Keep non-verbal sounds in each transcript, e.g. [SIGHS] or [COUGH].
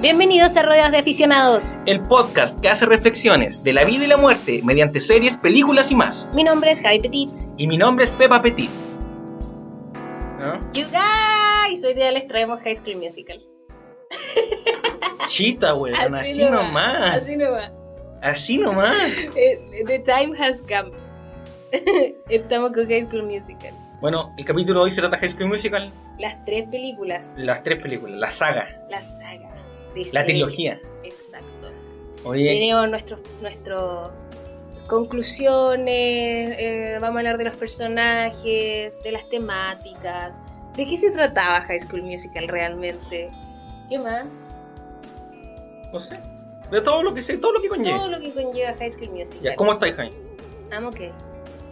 Bienvenidos a Rodeos de Aficionados. El podcast que hace reflexiones de la vida y la muerte mediante series, películas y más. Mi nombre es Javi Petit. Y mi nombre es Pepa Petit. ¿No? You guys, hoy día les traemos High School Musical. [LAUGHS] Chita, weón, así, nomás. Así nomás. Así nomás. Eh, the time has come. [LAUGHS] Estamos con High School Musical. Bueno, el capítulo de hoy se trata de High School Musical. Las tres películas. Las tres películas, la saga. La saga. La trilogía. Exacto. Oye. Tenemos nuestros nuestro conclusiones, eh, vamos a hablar de los personajes, de las temáticas. ¿De qué se trataba High School Musical realmente? ¿Qué más? No sé. De todo lo que sé, todo lo que conlleva. Todo lo que conlleva High School Musical. ¿Cómo estáis, Jaime? I'm ok.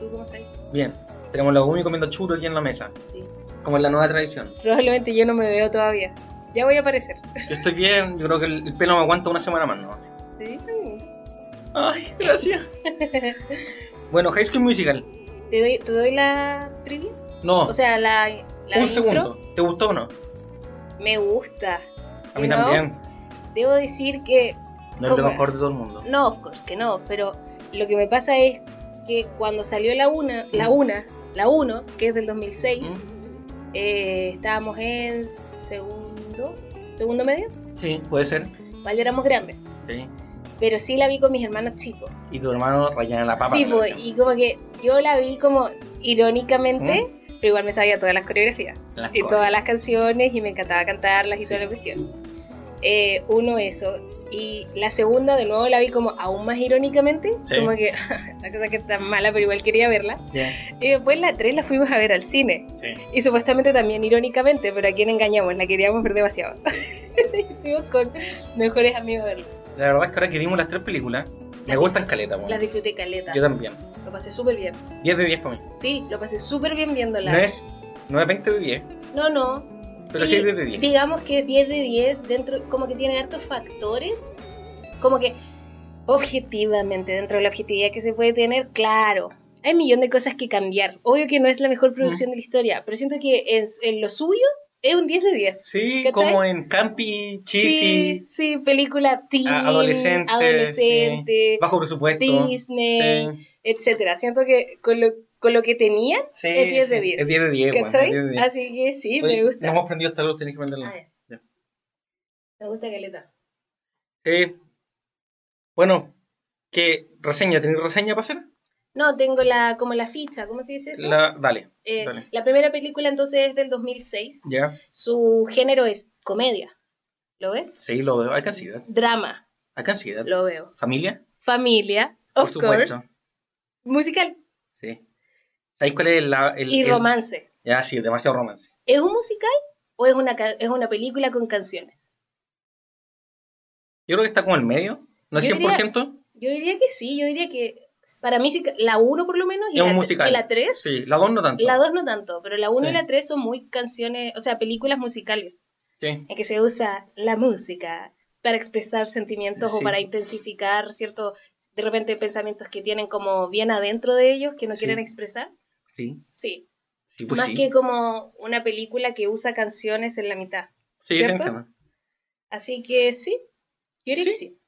¿Tú cómo estás? Bien. Tenemos la Gumi comiendo churros aquí en la mesa. Sí. Como en la nueva tradición. Probablemente yo no me veo todavía. Ya voy a aparecer. Yo estoy bien, yo creo que el, pelo me aguanta una semana más, ¿no? Sí. Ay, gracias. bueno, High School Musical. ¿Te doy, ¿Te doy la trivia? No. O sea, la. la Un segundo. ¿Te gustó o no? Me gusta. A mí también. Debo decir que. No es lo mejor de todo el mundo. No, of course que no, pero lo que me pasa es que cuando salió la una, la una, la 1, que es del 2006, eh, estábamos en segundo, segundo medio. Sí, puede ser. Igual éramos grandes. Sí. Pero sí la vi con mis hermanos chicos. Y tu hermano en la papa. Sí, pues, y como que yo la vi como irónicamente, pero igual me sabía todas las coreografías. y todas las canciones y me encantaba cantarlas y toda la cuestión. Eh, uno, eso. Y la segunda, de nuevo, la vi como aún más irónicamente. Como que [LAUGHS] la cosa que está mala, pero igual quería verla. Y después la 3 la fuimos a ver al cine. Y supuestamente también irónicamente, pero a quién engañamos, la queríamos ver demasiado. [LAUGHS] fuimos con mejores amigos verla. La verdad es que ahora que vimos las tres películas, me gustan caleta. Las disfruté caleta. Yo también. Lo pasé súper bien. 10 de 10 para mí. Sí, lo pasé súper bien viéndolas. No es, no es 20 de 10. No, no. Pero sí es 10 de 10. Digamos que 10 de 10 dentro, como que tiene hartos factores, como que objetivamente, dentro de la objetividad que se puede tener, claro, hay un millón de cosas que cambiar. Obvio que no es la mejor producción de la historia, pero siento que en, lo suyo es un 10 de 10. Sí, como en Campi, Cheesy. Sí, sí, película teen, adolescente, adolescente bajo presupuesto, Disney, etcétera. Siento que con lo con lo que tenía, sí, es 10 de 10. Es 10 de 10, ¿Cachai? Así que sí, me gusta. No hemos aprendido hasta luego, tenés que aprenderlo. Ah, ya. Me gusta Caleta. Sí. Bueno, ¿qué reseña? ¿Tenés reseña para hacer? No, tengo la como la ficha, ¿cómo se dice eso? La, dale, eh, dale. La primera película entonces es del 2006. Ya. Su género es comedia. ¿Lo ves? Sí, lo veo. Hay see Drama. Hay see Lo veo. ¿Familia? Familia, of course. Musical. ¿Sabéis cuál es la, el, Y romance. Ya, sí, demasiado romance. ¿Es un musical o es una, es una película con canciones? Yo creo que está como en medio, ¿no es 100%? yo diría que sí, yo diría que para mí la 1 por lo menos y, es la, un musical. y la 3. Sí, la 2 no tanto. La 2 no tanto, pero la 1 y la 3 son muy canciones, o sea, películas musicales. Sí. En que se usa la música para expresar sentimientos o para intensificar ciertos, de repente, pensamientos que tienen como bien adentro de ellos que no quieren expresar. Sí. Sí. Pues Más que como una película que usa canciones en la mitad. Sí, ¿cierto? Así que sí, yo diría que sí.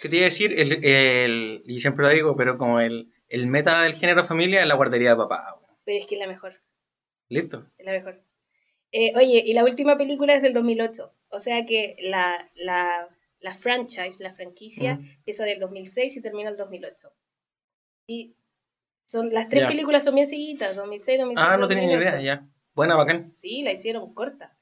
¿Qué te iba a decir? El, el, y siempre lo digo, pero como el, el meta del género familia es la guardería de papá. Pero es que es la mejor. Listo. Es la mejor. Eh, oye, y la última película es del 2008. O sea que la, la, la franchise, la franquicia, empieza del 2006 y termina el 2008. Y son, las tres películas son bien seguidas, 2006, 2007. Ah, no tenía ni idea, ya. Buena, bacán. Sí, la hicieron corta.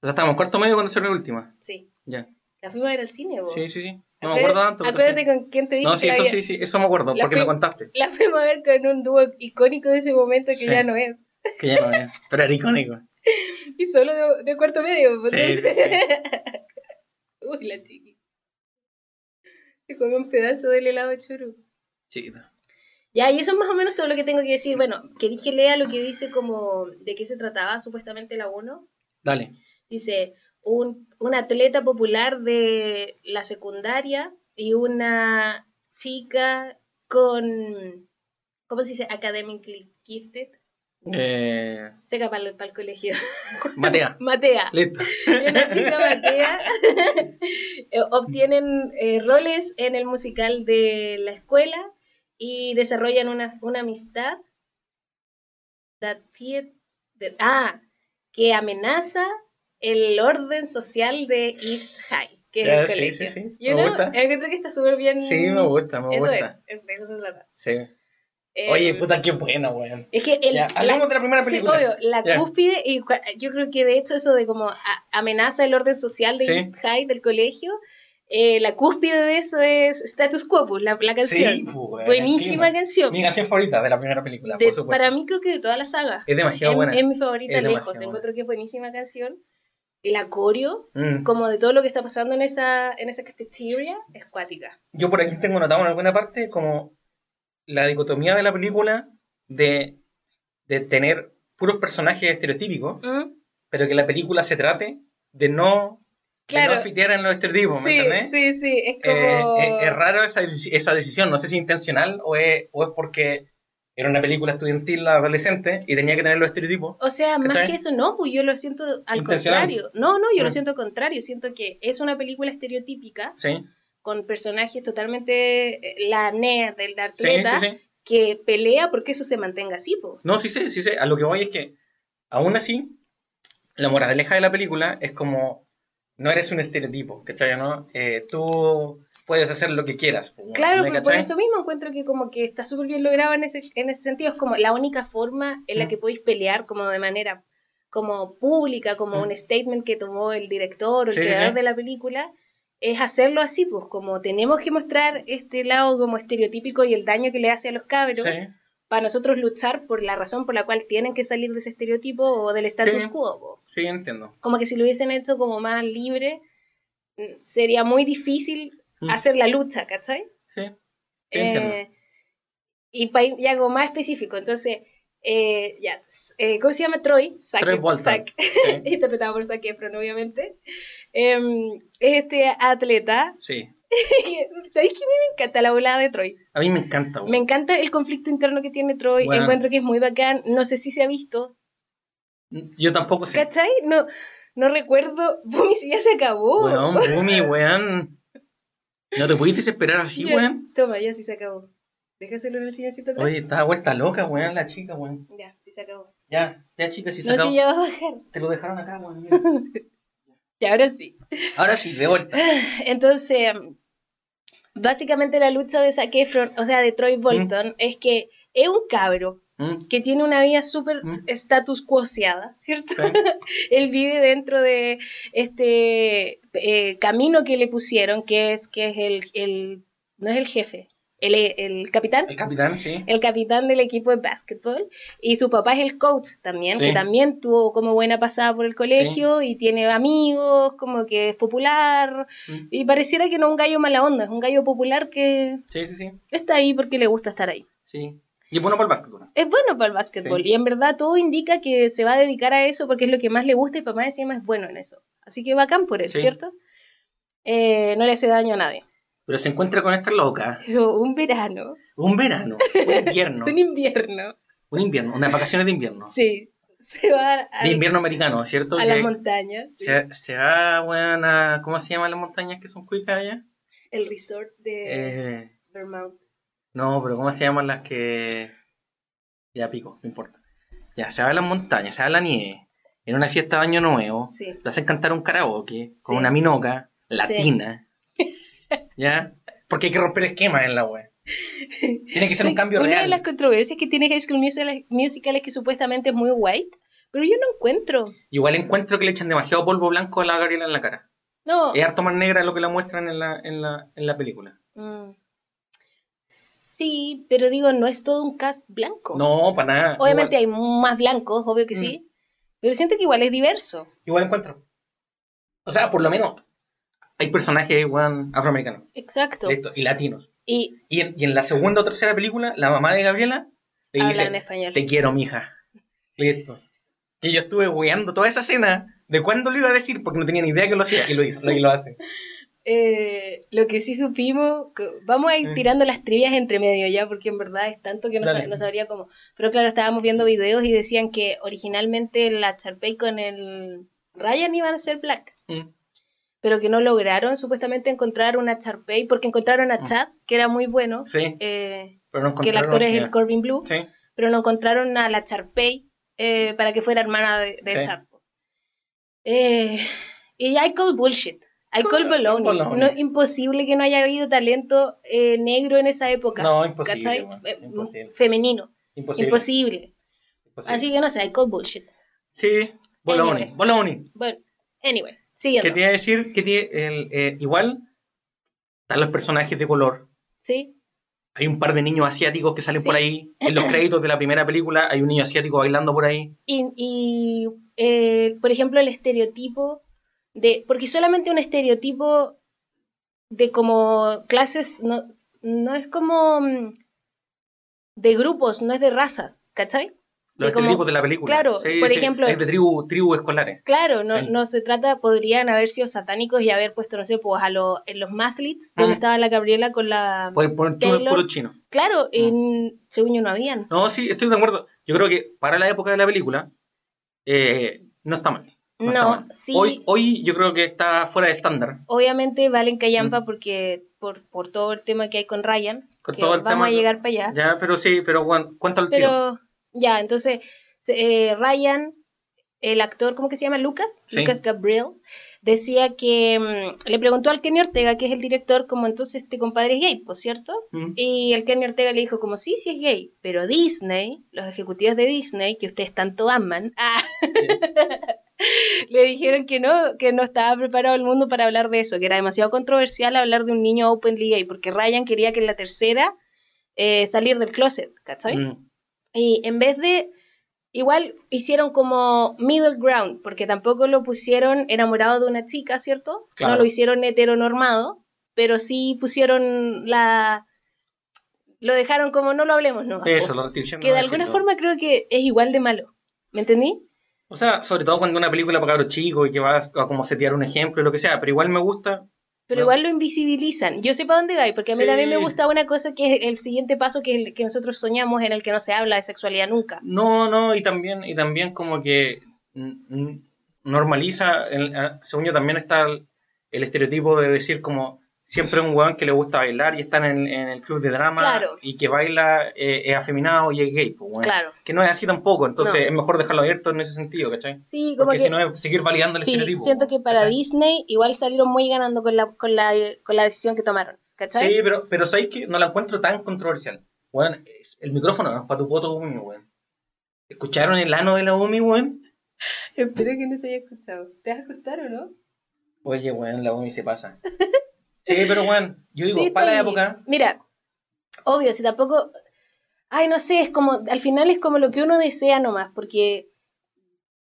O sea, estábamos corto medio cuando salió la última. Sí. Ya. La fuimos a ver al cine, vos. Sí, sí, sí. No me acuerdo tanto. Acuérdate con quién te dije. No, sí, eso sí, sí, eso me acuerdo, porque me contaste. La fuimos a ver con un dúo icónico de ese momento que ya no es. Que ya no es, pero era icónico. [LAUGHS] y solo de, cuarto medio. Pues, sí, [LAUGHS] Uy, la chiqui. Se comió un pedazo del helado churu. Chiquita. Ya, y eso es más o menos todo lo que tengo que decir. Bueno, ¿queréis que lea lo que dice como de qué se trataba supuestamente la 1? Dale. Dice, un, un atleta popular de la secundaria y una chica con, ¿cómo se dice? Academically gifted. Eh, Seca para el, colegio. [LAUGHS] Matea. Matea. Listo. [LAUGHS] Una chica Matea [LAUGHS] eh, obtienen eh, roles en el musical de la escuela y desarrollan una, una amistad that that- ah, que amenaza el orden social de East High, que es el sí, colegio. sí, sí, You me know, gusta. Encuentro que está súper bien. Sí, me gusta, me Eso gusta. es, es, de eso se trata. Sí. Eh, Oye, puta, qué buena, weón. Es que el, Ya, hablemos de la primera película. Sí, obvio, la Ya. cúspide, y yo creo que de hecho eso de como a- amenaza el orden social de. East High del colegio, eh, la cúspide de eso es Status Quo, pues, la, la canción. Sí, pues, Buenísima el canción. Mi canción favorita de la primera película, De- por supuesto. para mí creo que de toda la saga. Es demasiado es, buena. es mi favorita Es lejos. Encuentro que es buenísima canción. La coreo, Mm. como de todo lo que está pasando en esa, en esa cafetería, es cuática. Yo por aquí tengo notado en alguna parte como la dicotomía de la película de, de tener puros personajes estereotípicos, ¿Mm? pero que la película se trate de no, Claro. no fitear en los estereotipos, ¿me Sí, entendés? sí, sí, es Eh, como... es, es raro esa, esa decisión, no sé si intencional o es, o es porque era una película estudiantil adolescente y tenía que tener los estereotipos. O sea, más que eso, no, pues yo lo siento al contrario. No, no, yo lo Mm. siento al contrario. Siento que es una película estereotípica Sí, con personajes totalmente eh, la nerd, el sí, atleta, sí, sí. que pelea porque eso se mantenga así, pues. No, sí sé, sí sé. A lo que voy es que, aún así, la moraleja de la película es como, no eres un estereotipo, ¿cachai? ¿no? Eh, tú puedes hacer lo que quieras. pues, Claro, ¿me pero por eso mismo encuentro que como que está súper bien logrado en ese, en ese sentido. Es como la única forma en la Mm. que podéis pelear como de manera como pública, como Mm. un statement que tomó el director o el sí, creador sí. de la película, es hacerlo así, pues como tenemos que mostrar este lado como estereotípico y el daño que le hace a los cabros Sí, para nosotros luchar por la razón por la cual tienen que salir de ese estereotipo o del status Sí. quo. po. sí, entiendo. Como que si lo hubiesen hecho como más libre, mm, sería muy difícil Mm. hacer la lucha, ¿cachai? Sí, sí, entiendo. Eh, y, pa- y algo más específico, entonces, eh, ya, eh, ¿cómo se llama Troy? Zac. Zac, Sí, [LAUGHS] interpretado por Zac Efron, obviamente. Em, es este atleta. sí. [LAUGHS] ¿Sabéis que a mí me encanta la volada de Troy? A mí me encanta. güey. Me encanta el conflicto interno que tiene Troy, Bueno. encuentro que es muy bacán, no sé si se ha visto, Yo tampoco sé. ¿cachai? No, no recuerdo, [LAUGHS] Bumi, si ya se acabó. Weón, [LAUGHS] Bumi, weón. No te puedes desesperar así, Ya, weón. Toma, ya sí se acabó. Déjaselo en el silloncito atrás. Oye, estaba vuelta loca, weón, la chica, weón. Ya, sí se acabó. Ya, ya, chica, si se no, acabó. si ya va a bajar. Te lo dejaron acá, weón. mira. Y ahora sí. Ahora sí, de vuelta. [SIGHS] Entonces, básicamente la lucha de Zac Efron, o sea, de Troy Bolton, es que es un cabro Mm, que tiene una vida súper Mm. status quoseada, ¿cierto? sí, [LAUGHS] Él vive dentro de este eh, camino que le pusieron, que es, que es el, el- no es el jefe, el, el capitán. El capitán, sí. El capitán del equipo de básquetbol y su papá es el coach también, Sí. que también tuvo como buena pasada por el colegio y tiene amigos, como que es popular Mm, y pareciera que no es un gallo mala onda, es un gallo popular que Sí, sí, sí. está ahí porque le gusta estar ahí. Sí. Y es bueno para el básquetbol. Es bueno para el básquetbol Sí. y en verdad todo indica que se va a dedicar a eso porque es lo que más le gusta y papá encima es bueno en eso. Así que bacán por él, Sí. ¿cierto? Eh, no le hace daño a nadie. Pero se encuentra con esta loca. Pero un verano, Un verano, un invierno. [LAUGHS] un invierno, Un invierno, unas vacaciones de invierno. sí, se va a, De invierno americano, ¿cierto? a las montañas. sí. se, se va, weón, a. ¿Cómo se llaman las montañas que son cuicas allá? El resort de Eh, Vermont. no, pero ¿cómo se llaman las que. Ya pico, no importa. Ya, se va a las montañas, se va a la nieve, en una fiesta de Año Nuevo, Sí. lo hacen cantar un karaoke con Sí. una minoca latina. ¿Ya? Porque hay que romper esquemas en la web. Tiene que ser un cambio Una real. de las controversias que tiene High School Musical, Musical es que supuestamente es muy white, pero yo no encuentro. Igual encuentro que le echan demasiado polvo blanco a la Gabriela en la cara. No. Es harto más negra lo que la muestran en la, en la, en la película. Mm. Sí, pero digo, no es todo un cast blanco. No, para nada. Obviamente igual, hay más blancos, obvio que Mm. sí, pero siento que igual es diverso. igual encuentro. O sea, por lo menos hay personajes afroamericanos Exacto. listo, y latinos. Y Y en, y en la segunda o tercera película, la mamá de Gabriela le dice, en español. te quiero, mija. Listo. Que yo estuve weando toda esa escena de cuándo lo iba a decir, porque no tenía ni idea que lo hacía, y lo hizo, y lo hace. Eh, lo que sí supimos, vamos a ir tirando las trivias entre medio ya, porque en verdad es tanto que no, sabría cómo. Pero claro, estábamos viendo videos y decían que originalmente la Charpey con el Ryan iban a ser Black. Mm. Pero que no lograron supuestamente encontrar una Charpey, porque encontraron a mm. Chad, que era muy bueno. Eh, que el actor es el Corbin Blue. Pero no encontraron a la Charpey eh, para que fuera hermana de, Chad. y hay cold bullshit. Hay Cole No, imposible que no haya habido talento eh, negro en esa época. No, imposible. Eh, femenino. Imposible. Así que no sé, hay Cole bullshit. Sí, Bologna. Bologna. Bueno, anyway, siguiendo. ¿Qué te iba a decir? Que tiene el, eh, igual están los personajes de color. Sí. Hay un par de niños asiáticos que salen por ahí. En los créditos de la primera película hay un niño asiático bailando por ahí. Y, y por ejemplo, el estereotipo de, porque solamente un estereotipo de como clases no, no es como mm, de grupos, no es de razas, ¿cachai? Los estereotipos de la película. Claro, por ejemplo. Es de tribu, tribu escolares. Claro, no, no se trata, podrían haber sido satánicos y haber puesto, no sé, pues a los en los Mathletes, donde estaba la Gabriela con la. Por, por puro chino. Claro, en según yo no habían. No, sí, estoy de acuerdo. Yo creo que para la época de la película, eh, no está mal. No, sí. Hoy, hoy yo creo que está fuera de estándar. Obviamente valen callampa mm. porque por, por todo el tema que hay con Ryan. Con todo el vamos a llegar para allá. Ya, pero sí, pero cuéntalo Pero, ya, entonces, eh, Ryan, el actor, ¿cómo que se llama? Lucas, Lucas Gabriel, decía que mm, le preguntó al Kenny Ortega, que es el director, como entonces este compadre es gay, ¿por cierto? Mm. Y el Kenny Ortega le dijo como sí, sí es gay, pero Disney, los ejecutivos de Disney, que ustedes tanto aman, [LAUGHS] ah, le dijeron que no, que no estaba preparado el mundo para hablar de eso, que era demasiado controversial hablar de un niño openly gay, porque Ryan quería que en la tercera eh, salir del closet, ¿cachai? Mm. Y en vez de, igual hicieron como middle ground, porque tampoco lo pusieron enamorado de una chica, ¿cierto? No lo hicieron heteronormado, pero sí pusieron la... Lo dejaron como no lo hablemos, ¿no? Eso, lo Que de alguna forma creo que es igual de malo. ¿Me entendí? O sea, sobre todo cuando una película para cabros chicos y que vas a como setear un ejemplo y lo que sea, pero igual me gusta. Pero igual lo invisibilizan. Yo sé para dónde va, porque a mí también me gusta una cosa que es el siguiente paso que, que nosotros soñamos en el que no se habla de sexualidad nunca. No, no, y también, y también como que normaliza, según yo también está el estereotipo de decir como siempre un weón que le gusta bailar y está en, el club de drama y que baila eh, es afeminado y es gay, pues, claro. que no es así tampoco, entonces es mejor dejarlo abierto en ese sentido, ¿cachai? Sí, como Porque que, si no es seguir validando el sí, estereotipo. siento que para Disney igual salieron muy ganando con la, con la, con la decisión que tomaron, ¿cachai? Sí, pero, pero sabéis que no la encuentro tan controversial. Weón, el micrófono no es para tu poto weón. ¿Escucharon el ano de la Umi, weón? Espero que no se haya escuchado. ¿Te vas a escuchar o no? Oye, weón, la Umi se pasa. [LAUGHS] Sí, pero bueno, yo digo, para la época. Mira, obvio, si tampoco. Ay, no sé, es como. Al final es como lo que uno desea nomás, porque.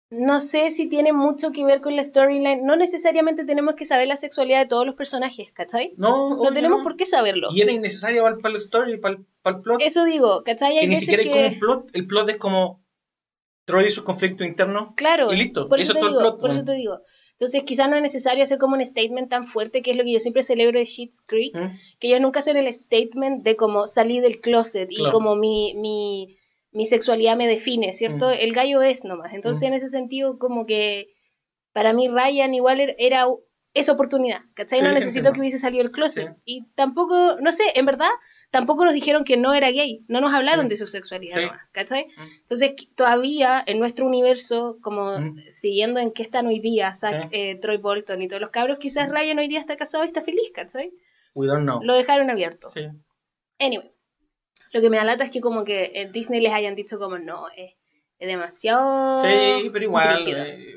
No sé si tiene mucho que ver con la storyline. No necesariamente tenemos que saber la sexualidad de todos los personajes, ¿cachai? No, no tenemos por qué saberlo. Y era innecesario para, la story, para, para, el plot. Eso digo, ¿cachai? Hay que ni siquiera hay como un plot. El plot es como Troy y su conflicto interno. Claro. Y listo. Por eso, te digo, por eso te digo. Entonces, quizás no es necesario hacer como un statement tan fuerte, que es lo que yo siempre celebro de Sheets Creek, que ellos nunca hacen el statement de como salí del closet y como mi, mi, mi, sexualidad me define, ¿cierto? El gallo es nomás. Entonces, en ese sentido, como que para mí Ryan igual er, era esa oportunidad, ¿cachai? no necesito que hubiese salido el closet. Y tampoco, no sé, en verdad, tampoco nos dijeron que no era gay, no nos hablaron de su sexualidad, ¿cachai? Mm. Entonces, todavía en nuestro universo, como mm. siguiendo en qué están hoy día Zack, eh, Troy Bolton y todos los cabros, quizás mm. Ryan hoy día está casado y está feliz, ¿cachai? We don't know. Lo dejaron abierto. Sí. Anyway, lo que me da lata es que como que en Disney les hayan dicho como no, es, demasiado... Sí, pero igual... Eh,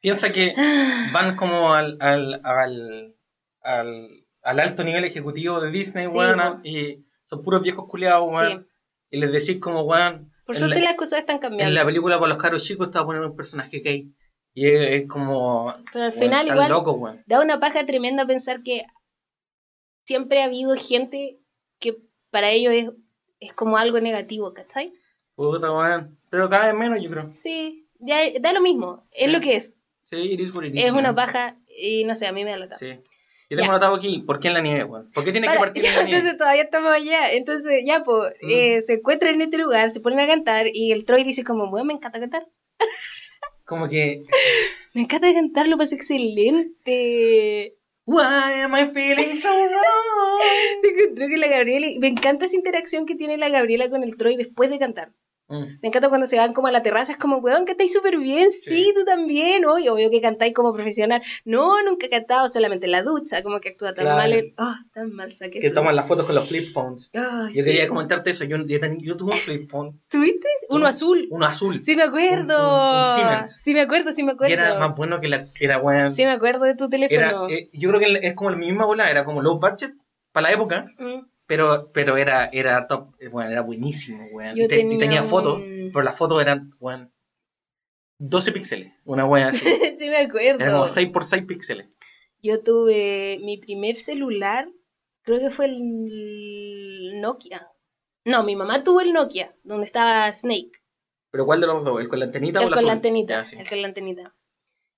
piensa que [GASPS] van como al, al, al, al al alto nivel ejecutivo de Disney, weón, y son puros viejos culiados, weón. Y les decís como, weón. Por suerte las cosas están cambiando. En la película para los caros chicos estaba poniendo un personaje gay. Y es, como. Pero al final, igual. da una paja tremenda pensar que siempre ha habido gente que para ellos es, es como algo negativo, ¿cachai? Puta, weón. Pero cada vez menos, yo creo. Sí, ya, da lo mismo. Es lo que es. Sí, it is Es una paja y no sé, a mí me da la Sí. Yo tengo notado aquí, ¿por qué en la nieve, weón? ¿Por qué tiene que partir en la nieve? Entonces todavía estamos allá. Entonces, ya, pues, eh, se encuentran en este lugar, se ponen a cantar y el Troy dice como, bueno, me encanta cantar. [LAUGHS] Como que... me encanta cantar, lo pasa excelente. Why am I feeling so wrong? [LAUGHS] Se encontró que la Gabriela... Me encanta esa interacción que tiene la Gabriela con el Troy después de cantar. Mm. Me encanta cuando se van como a la terraza, es como, weón, cantáis súper bien, sí. tú también, oye, obvio que cantáis como profesional. No, nunca he cantado solamente en la ducha, como que actúa tan mal, oh, tan mal saqué. Que toman las fotos con los flip phones. yo quería comentarte eso, yo, yo, tuve un flip phone. ¿Tuviste? Uno azul. Uno azul. Sí me acuerdo. Siemens. Sí me acuerdo, sí me acuerdo. Y era más bueno que la que era bueno. Sí me acuerdo de tu teléfono. Eh, yo creo que es como la misma bola, era como low budget para la época. Mm. Pero, pero era, era top, bueno, era buenísimo, weón. Y, tenía, fotos, pero las fotos eran, weón, 12 píxeles, una weón así. [LAUGHS] sí, me acuerdo. Era como 6 por 6 píxeles. Yo tuve mi primer celular, creo que fue el Nokia. No, mi mamá tuvo el Nokia, donde estaba Snake. ¿Pero cuál de los dos? ¿El con la antenita el o la con la antenita, El con la antenita.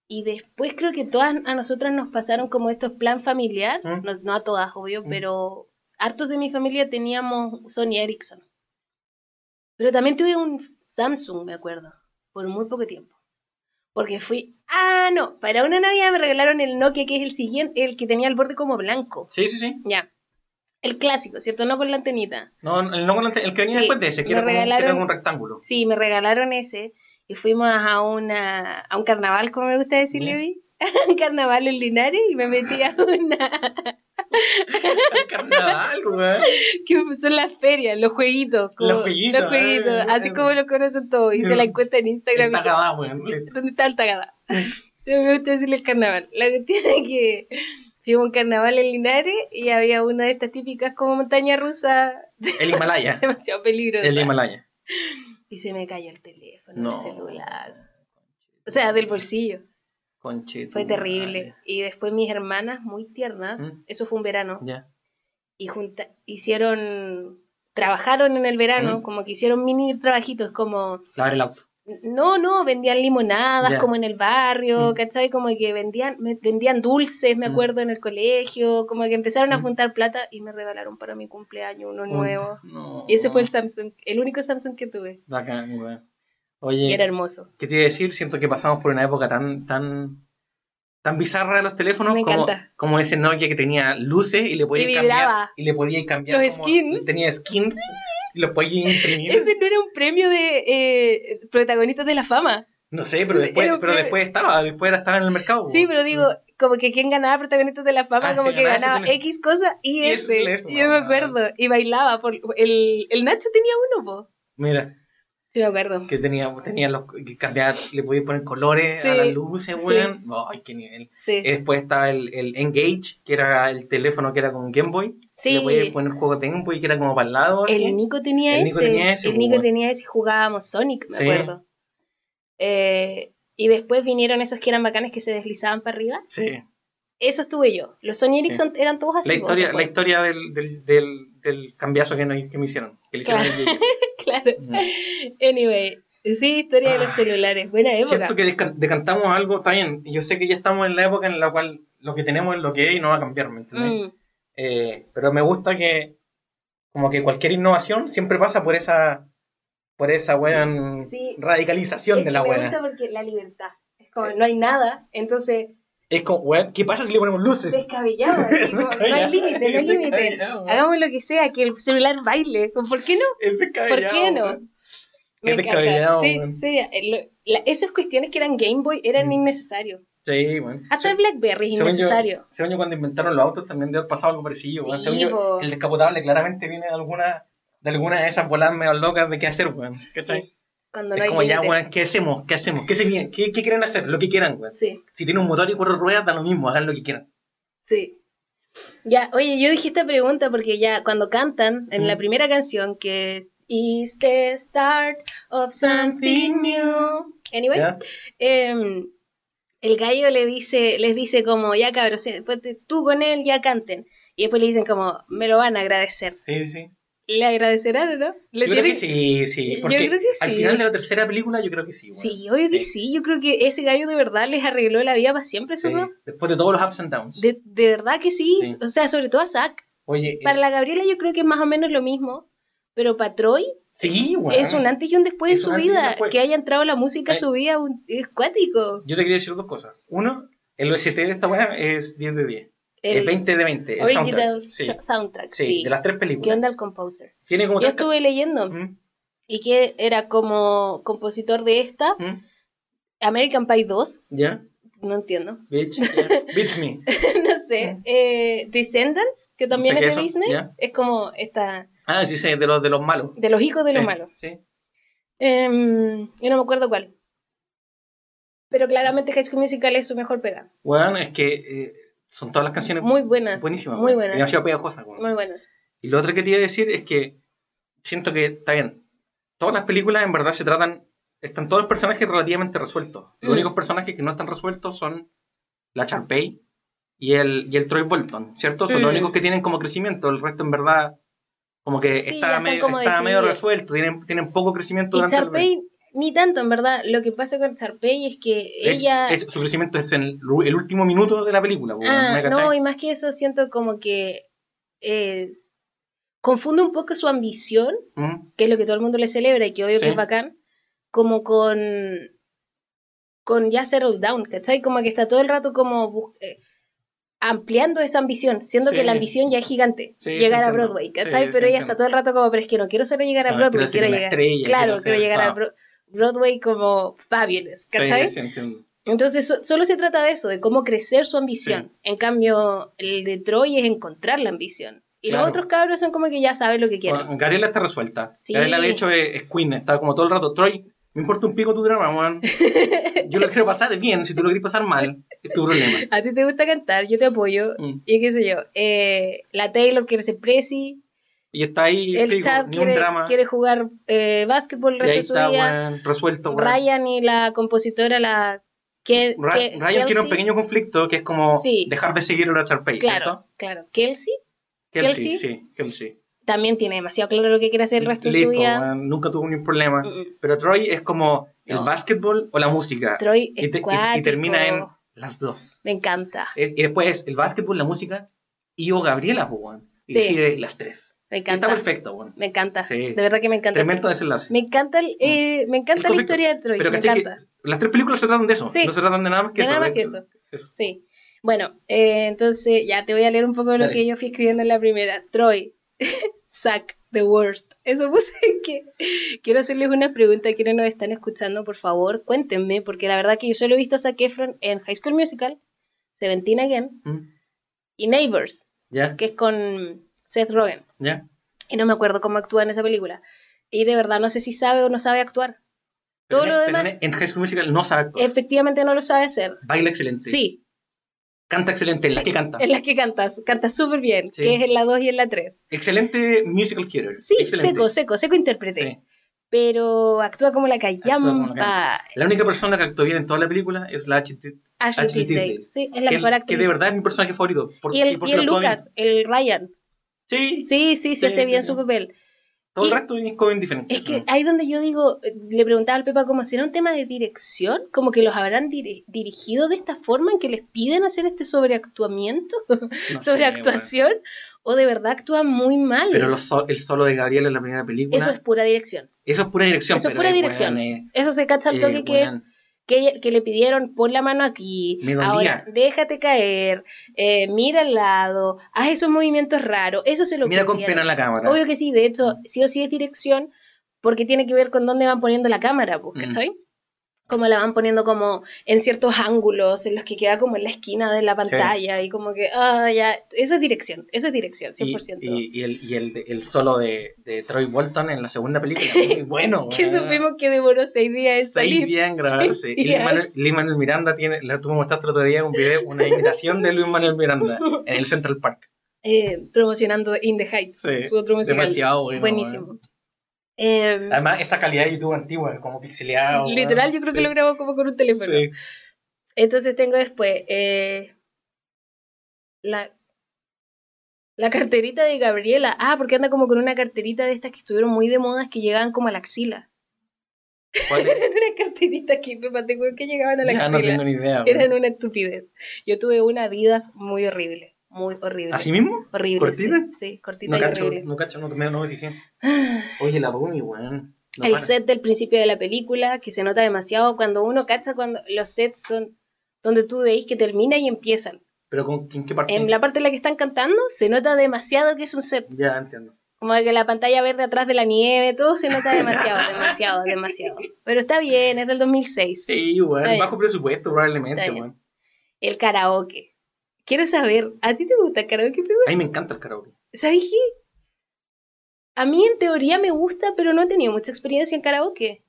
Y después creo que todas a nosotras nos pasaron como estos plan familiar, ¿Mm? no, a todas, obvio, ¿Mm? pero hartos de mi familia teníamos Sony Ericsson. Pero también tuve un Samsung, me acuerdo, por muy poco tiempo. Porque fui, ah, no, para una Navidad me regalaron el Nokia, que es el siguiente, el que tenía el borde como blanco. Sí, sí, sí. Ya. El clásico, ¿cierto? No con la antenita. No, el, no con la el que venía después de ese, que era, un rectángulo. Sí, me regalaron ese y fuimos a, una, a un carnaval, como me gusta decirle un [LAUGHS] carnaval en Linares y me metí a una [LAUGHS] carnaval, güey. [LAUGHS] Que son las ferias, los jueguitos. los jueguitos. Los jueguitos, eh, así como lo conocen todos. Y se la encuentra en Instagram. El tagada, güey. ¿Dónde está el tagada? me gusta decirle el carnaval. La cuestión es que fuimos a un carnaval en Linares y había una de estas típicas como montaña rusa. El Himalaya. demasiado peligrosa. El Himalaya. Y se me cayó el teléfono, el celular. O sea, del bolsillo. Fue terrible. Y después mis hermanas, muy tiernas, ¿Mm? eso fue un verano. Y junta hicieron, trabajaron en el verano, ¿Mm? como que hicieron mini trabajitos, como... Lavar el auto. No, no, vendían limonadas como en el barrio, mm. ¿cachai? Como que vendían, vendían dulces, me acuerdo, en el colegio, como que empezaron a juntar plata y me regalaron para mi cumpleaños uno nuevo. Y ese fue el Samsung, el único Samsung que tuve. Bacán, güey. Oye, y era hermoso. ¿Qué te iba a decir? Siento que pasamos por una época tan, tan, tan bizarra de los teléfonos Me como, como, ese Nokia que tenía luces y le podías cambiar y le podías cambiar los skins. Tenía skins y los podías imprimir. Ese no era un premio de eh, protagonistas de la fama. No sé, pero después, pero después estaba, después estaba en el mercado. Sí, pero digo, mm. como que quien ganaba protagonistas de la fama, ah, como que ganaba X cosas y, ese. Yo me acuerdo. Y bailaba. Por, el, el Nacho tenía uno, po. Mira. Sí, me acuerdo. Que tenía, tenía los que cambiar, le podías poner colores a las luces, weón. Ay, qué nivel. Sí. Después estaba el, el, Engage, que era el teléfono que era con Game Boy. Sí. Le podías poner juegos de Game Boy que era como para el lado. El Nico tenía el ese. Nico tenía ese. El Nico tenía ese y jugábamos Sonic, me acuerdo. Eh, y después vinieron esos que eran bacanes que se deslizaban para arriba. Sí. Eso estuve yo. Los Sony Ericsson eran todos así. La historia, la historia del, del, del, del cambiazo que, que, me hicieron. Que le hicieron el [LAUGHS] claro. Anyway, sí, historia de los celulares, buena época. Siento que decantamos algo, está bien. Yo sé que ya estamos en la época en la cual lo que tenemos es lo que es y no va a cambiar, ¿me entiendes? Mm. Eh, pero me gusta que, como que cualquier innovación siempre pasa por esa, por esa buena radicalización de la buena. Me gusta porque la libertad. Es como, no hay nada, entonces es como, ¿qué pasa si le ponemos luces? Descabellado, no hay límite, no hay límite. Hagamos lo que sea, que el celular baile. ¿Por qué no? Es descabellado. ¿Por qué no? es descabellado. Sí, sí. esas cuestiones que eran Game Boy eran mm. innecesarios. Sí, bueno. Hasta el Blackberry es innecesario. Ese año cuando inventaron los autos también debe haber pasado algo parecido. Sí, el descapotable claramente viene de alguna, de alguna de esas voladas medio locas de qué hacer, weón. ¿Qué sí es como ya, weón, ¿qué hacemos? ¿Qué hacemos? ¿Qué, se ¿Qué, ¿Qué, quieren hacer? Lo que quieran, weón. Sí. Si tiene un motor y cuatro ruedas, da lo mismo, hagan lo que quieran. Sí. Ya, oye, yo dije esta pregunta porque ya cuando cantan en la primera canción que es Is the start of something new. Anyway, em, el gallo le dice, les dice como, ya cabros, después tú con él ya canten. Y después le dicen como, me lo van a agradecer. Sí, sí. Le agradecerán, ¿o no? yo creo que sí, sí. Porque yo creo que sí. Al final de la tercera película, yo creo que sí. Sí, obvio que sí. Yo creo que ese gallo de verdad les arregló la vida para siempre, eso Después de todos los ups and downs. De, de verdad que sí. O sea, sobre todo a Zack. Oye, para eh, la Gabriela, yo creo que es más o menos lo mismo. Pero para Troy. Sí, Es un antes y un después de su vida. Que haya entrado la música a su vida es cuático. Yo te quería decir dos cosas. Uno, el OST de esta weá es 10 de 10. El, 20 de 20. El original soundtrack, sí, De las tres películas. ¿Qué onda el composer? Tiene como Yo estuve leyendo. Y que era como compositor de esta. American Pie 2. ¿Ya? No entiendo. Bitch, [LAUGHS] Beats me. [LAUGHS] no sé. Eh, Descendants, que también es de Disney. Es como esta. Ah, sí, sí, de los, de los malos. De los hijos de los malos. Sí. Em, yo no me acuerdo cuál. Pero claramente High School Musical es su mejor pega. Bueno, es que eh, son todas las canciones muy buenas. Buenísimas. Muy buenas. Demasiado pegajosas. Muy buenas. Y lo otro que te iba a decir es que siento que, está bien, todas las películas en verdad se tratan, están todos los personajes relativamente resueltos. Los mm. únicos personajes que no están resueltos son la Charpey y el, y el Troy Bolton, ¿cierto? Son los mm. únicos que tienen como crecimiento, el resto en verdad como que está, medio, está medio, resuelto, tienen, tienen poco crecimiento. Y durante ni tanto, en verdad. Lo que pasa con Charpey es que ella. su crecimiento es en el, último minuto de la película. Ah, no, y más que eso, siento como que. Es, confunde un poco su ambición, que es lo que todo el mundo le celebra y que obvio que es bacán, como con. con ya Settle Down, ¿cachai? Como que está todo el rato como. Eh, ampliando esa ambición, siendo que la ambición ya es gigante, llegar a Broadway, ¿cachai? pero ella está todo el rato como, pero es que no quiero solo llegar a Broadway, quiero, llegar. claro, quiero, llegar a Broadway. Broadway como fabulous, ¿cachai? Sí, Entonces solo se trata de eso, de cómo crecer su ambición. En cambio, el de Troy es encontrar la ambición. Y los otros cabros son como que ya saben lo que quieren. Bueno, Gabriela está resuelta. Gabriela de hecho es, Queen, está como todo el rato. Troy, me importa un pico tu drama, man. [LAUGHS] Yo lo quiero pasar bien, si tú lo quieres pasar mal, es tu problema. A ti te gusta cantar, yo te apoyo. Mm. Y qué sé yo, eh, la Taylor quiere ser presi, y está ahí, el chat quiere, quiere jugar eh, básquetbol el resto de su vida. resuelto, Ryan y la compositora, la que, Ryan tiene un pequeño conflicto que es como dejar de seguir a la Charpey, claro, ¿cierto? Claro, Kelsey. Kelsey, sí, Kelsey. También tiene demasiado claro lo que quiere hacer el resto de su vida. nunca tuvo ningún problema. Pero Troy es como el básquetbol o la música. Troy es y, y, termina en las dos. Me encanta. Y, después el básquetbol, la música y o Gabriela, pues, y decide las tres. Me encanta. Está perfecto, bueno. Me encanta. De verdad que me encanta. Tremendo desenlace. Me encanta, el, eh, me encanta la historia de Troy. Pero me encanta. las tres películas se tratan de eso. No se tratan de nada más que de eso. Nada más que eso. Sí. Bueno, eh, entonces ya te voy a leer un poco de lo que yo fui escribiendo en la primera. Troy, [LAUGHS] Zack, the worst. Eso puse que quiero hacerles una pregunta a quienes nos están escuchando, por favor, cuéntenme, porque la verdad que yo solo he visto a Zac Efron en High School Musical, Seventeen Again mm. y Neighbors, que es con Seth Rogen. ¿Ya? Y no me acuerdo cómo actúa en esa película. Y de verdad no sé si sabe o no sabe actuar. Todo lo demás. En High School Musical no sabe actuar. Efectivamente no lo sabe hacer. Baila excelente. Sí. Canta excelente, en las que canta. En las que cantas. Canta súper bien, que es en la 2 y en la 3. Excelente musical theater. Sí, seco, seco, seco intérprete. Pero actúa como la callampa. La única persona que actuó bien en toda la película es la Ashley, Ashley Tisdale. Sí, es la mejor actriz. Que de verdad es mi personaje favorito. y el, y el Lucas, el Ryan. Sí. Sí, sí, se hace bien su papel. Todo el resto es como indiferente. Es que ahí donde yo digo, le preguntaba al Pepa como si era un tema de dirección, como que los habrán dirigido de esta forma en que les piden hacer este sobreactuamiento, [LAUGHS] sobreactuación, o de verdad actúan muy mal. Pero el solo de Gabriel en la primera película. Eso es pura dirección. Eso es pura dirección. Eso es pura dirección. Eso se cacha al toque que es que, le pidieron, pon la mano aquí, ahora déjate caer, eh, mira al lado, haz esos movimientos raros, eso se lo Mira con pena la cámara. Obvio que sí, de hecho, sí o sí es dirección, porque tiene que ver con dónde van poniendo la cámara, pues, ¿cachai? Como la van poniendo como en ciertos ángulos, en los que queda como en la esquina de la pantalla y como que, ah, ya, eso es dirección, eso es dirección, 100%. Y, y, el, y el, el, solo de, de, Troy Bolton en la segunda película, [LAUGHS] muy bueno. que supimos que demoró seis días en salir. Seis días en [LAUGHS] grabarse. Y Luis Manuel, Miranda tiene, la tuvo mostrado otro día un video, una imitación de Luis Manuel Miranda en el Central Park. Eh, promocionando In the Heights, su otro musical. Buenísimo. Em, Además, esa calidad de YouTube antigua, como pixeleado. Literal, yo creo que lo grabo como con un teléfono. Entonces tengo después eh, la La carterita de Gabriela. Ah, porque anda como con una carterita de estas que estuvieron muy de moda que llegaban como a la axila. ¿Cuál [LAUGHS] Eran una carterita que me maté que llegaban a la ya, No tengo ni idea. Eran una estupidez. Yo tuve una Adidas muy horrible. Muy horrible. ¿Así mismo? Horrible. ¿Cortita? Sí, cortita no y horrible. No cacho, no, no me fijé. [SIGHS] Oye, la Bumi, weón. el set del principio de la película, que se nota demasiado cuando uno cacha cuando los sets son donde tú veis que termina y empiezan. ¿Pero con, en qué parte? En la parte en la que están cantando se nota demasiado que es un set. Ya, entiendo. Como que la pantalla verde atrás de la nieve, todo se nota [LAUGHS] demasiado, demasiado, demasiado. Pero está bien, es del 2006. Sí, bueno, bajo presupuesto probablemente, bueno. El karaoke. Quiero saber, ¿a ti te gusta el karaoke, A mí me encanta el karaoke. ¿Sabes qué? A mí en teoría me gusta, pero no he tenido mucha experiencia en karaoke.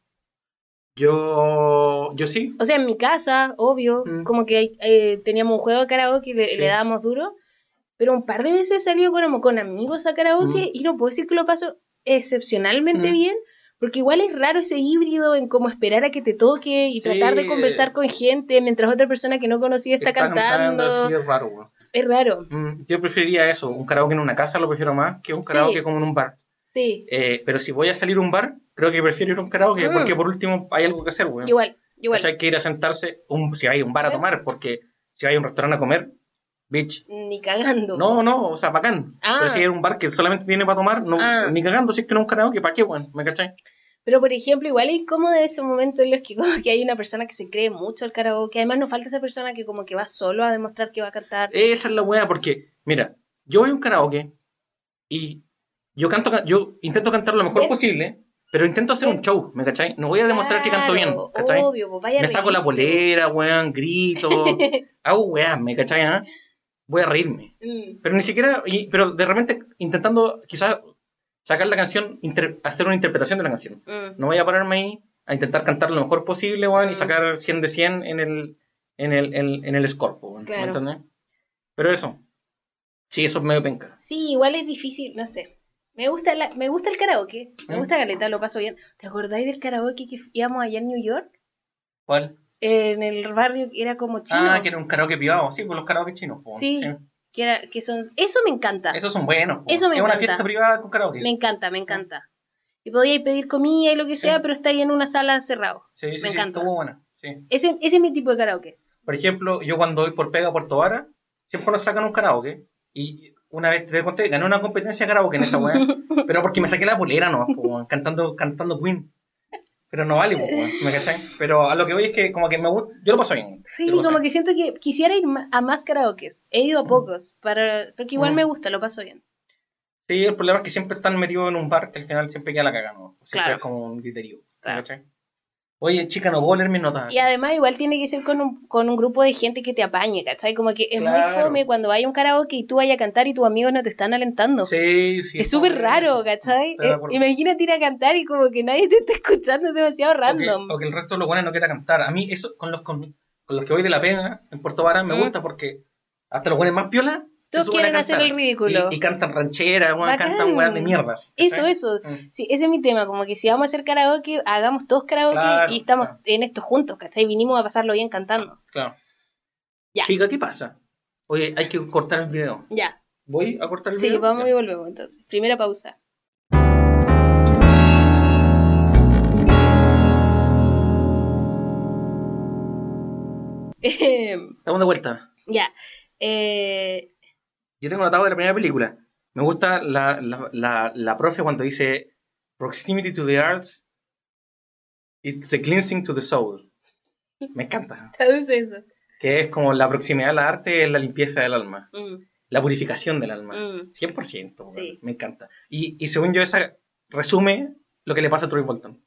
Yo, yo sí. O sea, en mi casa, obvio, mm. como que eh, teníamos un juego de karaoke y le, dábamos duro, pero un par de veces salió como con amigos a karaoke mm. y no puedo decir que lo paso excepcionalmente mm. bien, porque igual es raro ese híbrido en como esperar a que te toque y tratar de conversar con gente mientras otra persona que no conocía está, cantando. es raro, Es raro. yo preferiría eso, un karaoke en una casa lo prefiero más que un karaoke como en un bar. Sí. Eh, pero si voy a salir a un bar, creo que prefiero ir a un karaoke, mm. porque por último hay algo que hacer, güey. Igual, igual. Hay que ir a sentarse, un, si hay un bar a tomar, porque si hay un restaurante a comer, bitch. Ni cagando. No, no, o sea, bacán. Ah. Pero si hay un bar que solamente tiene para tomar, no, ah. ni cagando, si es que no es un karaoke, ¿para qué, güey? ¿Me cachai? Pero, por ejemplo, igual hay como de ese momento en los que, [LAUGHS] como que hay una persona que se cree mucho al karaoke. Además, no falta esa persona que como que va solo a demostrar que va a cantar. Esa es la weá, porque, mira, yo voy a un karaoke y yo canto, yo intento cantar lo mejor posible, pero intento hacer un show, ¿me cachai? No voy a demostrar que canto bien, ¿cachai? Obvio, pues me saco la polera, weón, grito, [LAUGHS] hago weón, ¿me cachai? Ah? Voy a reírme. Mm. Pero ni siquiera, pero de repente intentando quizás sacar la canción, hacer una interpretación de la canción. Mm. No voy a pararme ahí a intentar cantar lo mejor posible, weón, y mm. sacar 100 de 100 en el, en el, en, el score, weón, ¿me entiendes? Pero eso, sí, eso es medio penca. Sí, igual es difícil, no sé. Me gusta, la, me gusta el karaoke. Me ¿Eh? gusta Galeta, lo paso bien. ¿Te acordáis del karaoke que íbamos allá en New York? ¿Cuál? En el barrio que era como chino. Ah, que era un karaoke privado. Sí, pues los karaoke chinos. Sí. Que, era, que son, eso me encanta. Esos son buenos. Eso me es una fiesta privada con karaoke. Me encanta, me encanta. Y podíais pedir comida y lo que sea, pero está ahí en una sala cerrado. Sí, sí, me encanta. Estuvo buena. Sí. Ese, ese es mi tipo de karaoke. Por ejemplo, yo cuando voy por pega a Puerto Vara, siempre nos sacan un karaoke. Y una vez te conté, gané una competencia de karaoke en esa weá, [LAUGHS] pero porque me saqué la polera no cantando, cantando Queen. Pero no vale, ¿me cachai? Pero a lo que voy es que como que me gusta, yo lo paso bien. Sí, como que siento que quisiera ir a más karaokes. He ido a mm. pocos, para, porque igual mm. me gusta, lo paso bien. Sí, el problema es que siempre están metidos en un bar que al final siempre queda la caga, ¿no? Siempre claro. es como un criterio. Claro. Oye, chica, no puedo leer mis notas. Y además igual tiene que ser con un, con un grupo de gente que te apañe, ¿cachai? Como que es muy fome cuando vaya un karaoke y tú vayas a cantar y tus amigos no te están alentando. Sí, sí. Es súper raro, ¿cachai? Eh, imagínate ir a cantar y como que nadie te está escuchando, es demasiado random. O que, el resto de los buenos no quiera cantar. A mí eso, con los, con, los que voy de la pena en Puerto Vara, me gusta porque hasta los buenos más piola todos quieren hacer el ridículo. Y, cantan rancheras, cantan weas de mierdas. Eso, eso. Mm. Sí, ese es mi tema. Como que si vamos a hacer karaoke, hagamos todos karaoke y estamos en esto juntos, ¿cachai? Vinimos a pasarlo bien cantando. Claro. Ya. Chica, ¿qué pasa? Oye, hay que cortar el video. Ya. ¿Voy a cortar el video? Sí, vamos y volvemos entonces. Primera pausa. Estamos de vuelta. [LAUGHS] Ya. Eh, yo tengo notado de la primera película. Me gusta la, la, la, la profe cuando dice Proximity to the arts is the cleansing to the soul. Me encanta. Traduce eso. Que es como la proximidad al arte es la limpieza del alma. Mm. La purificación del alma. 100%. Mm. Sí. me encanta. Y, y según yo, esa resume lo que le pasa a Troy Bolton.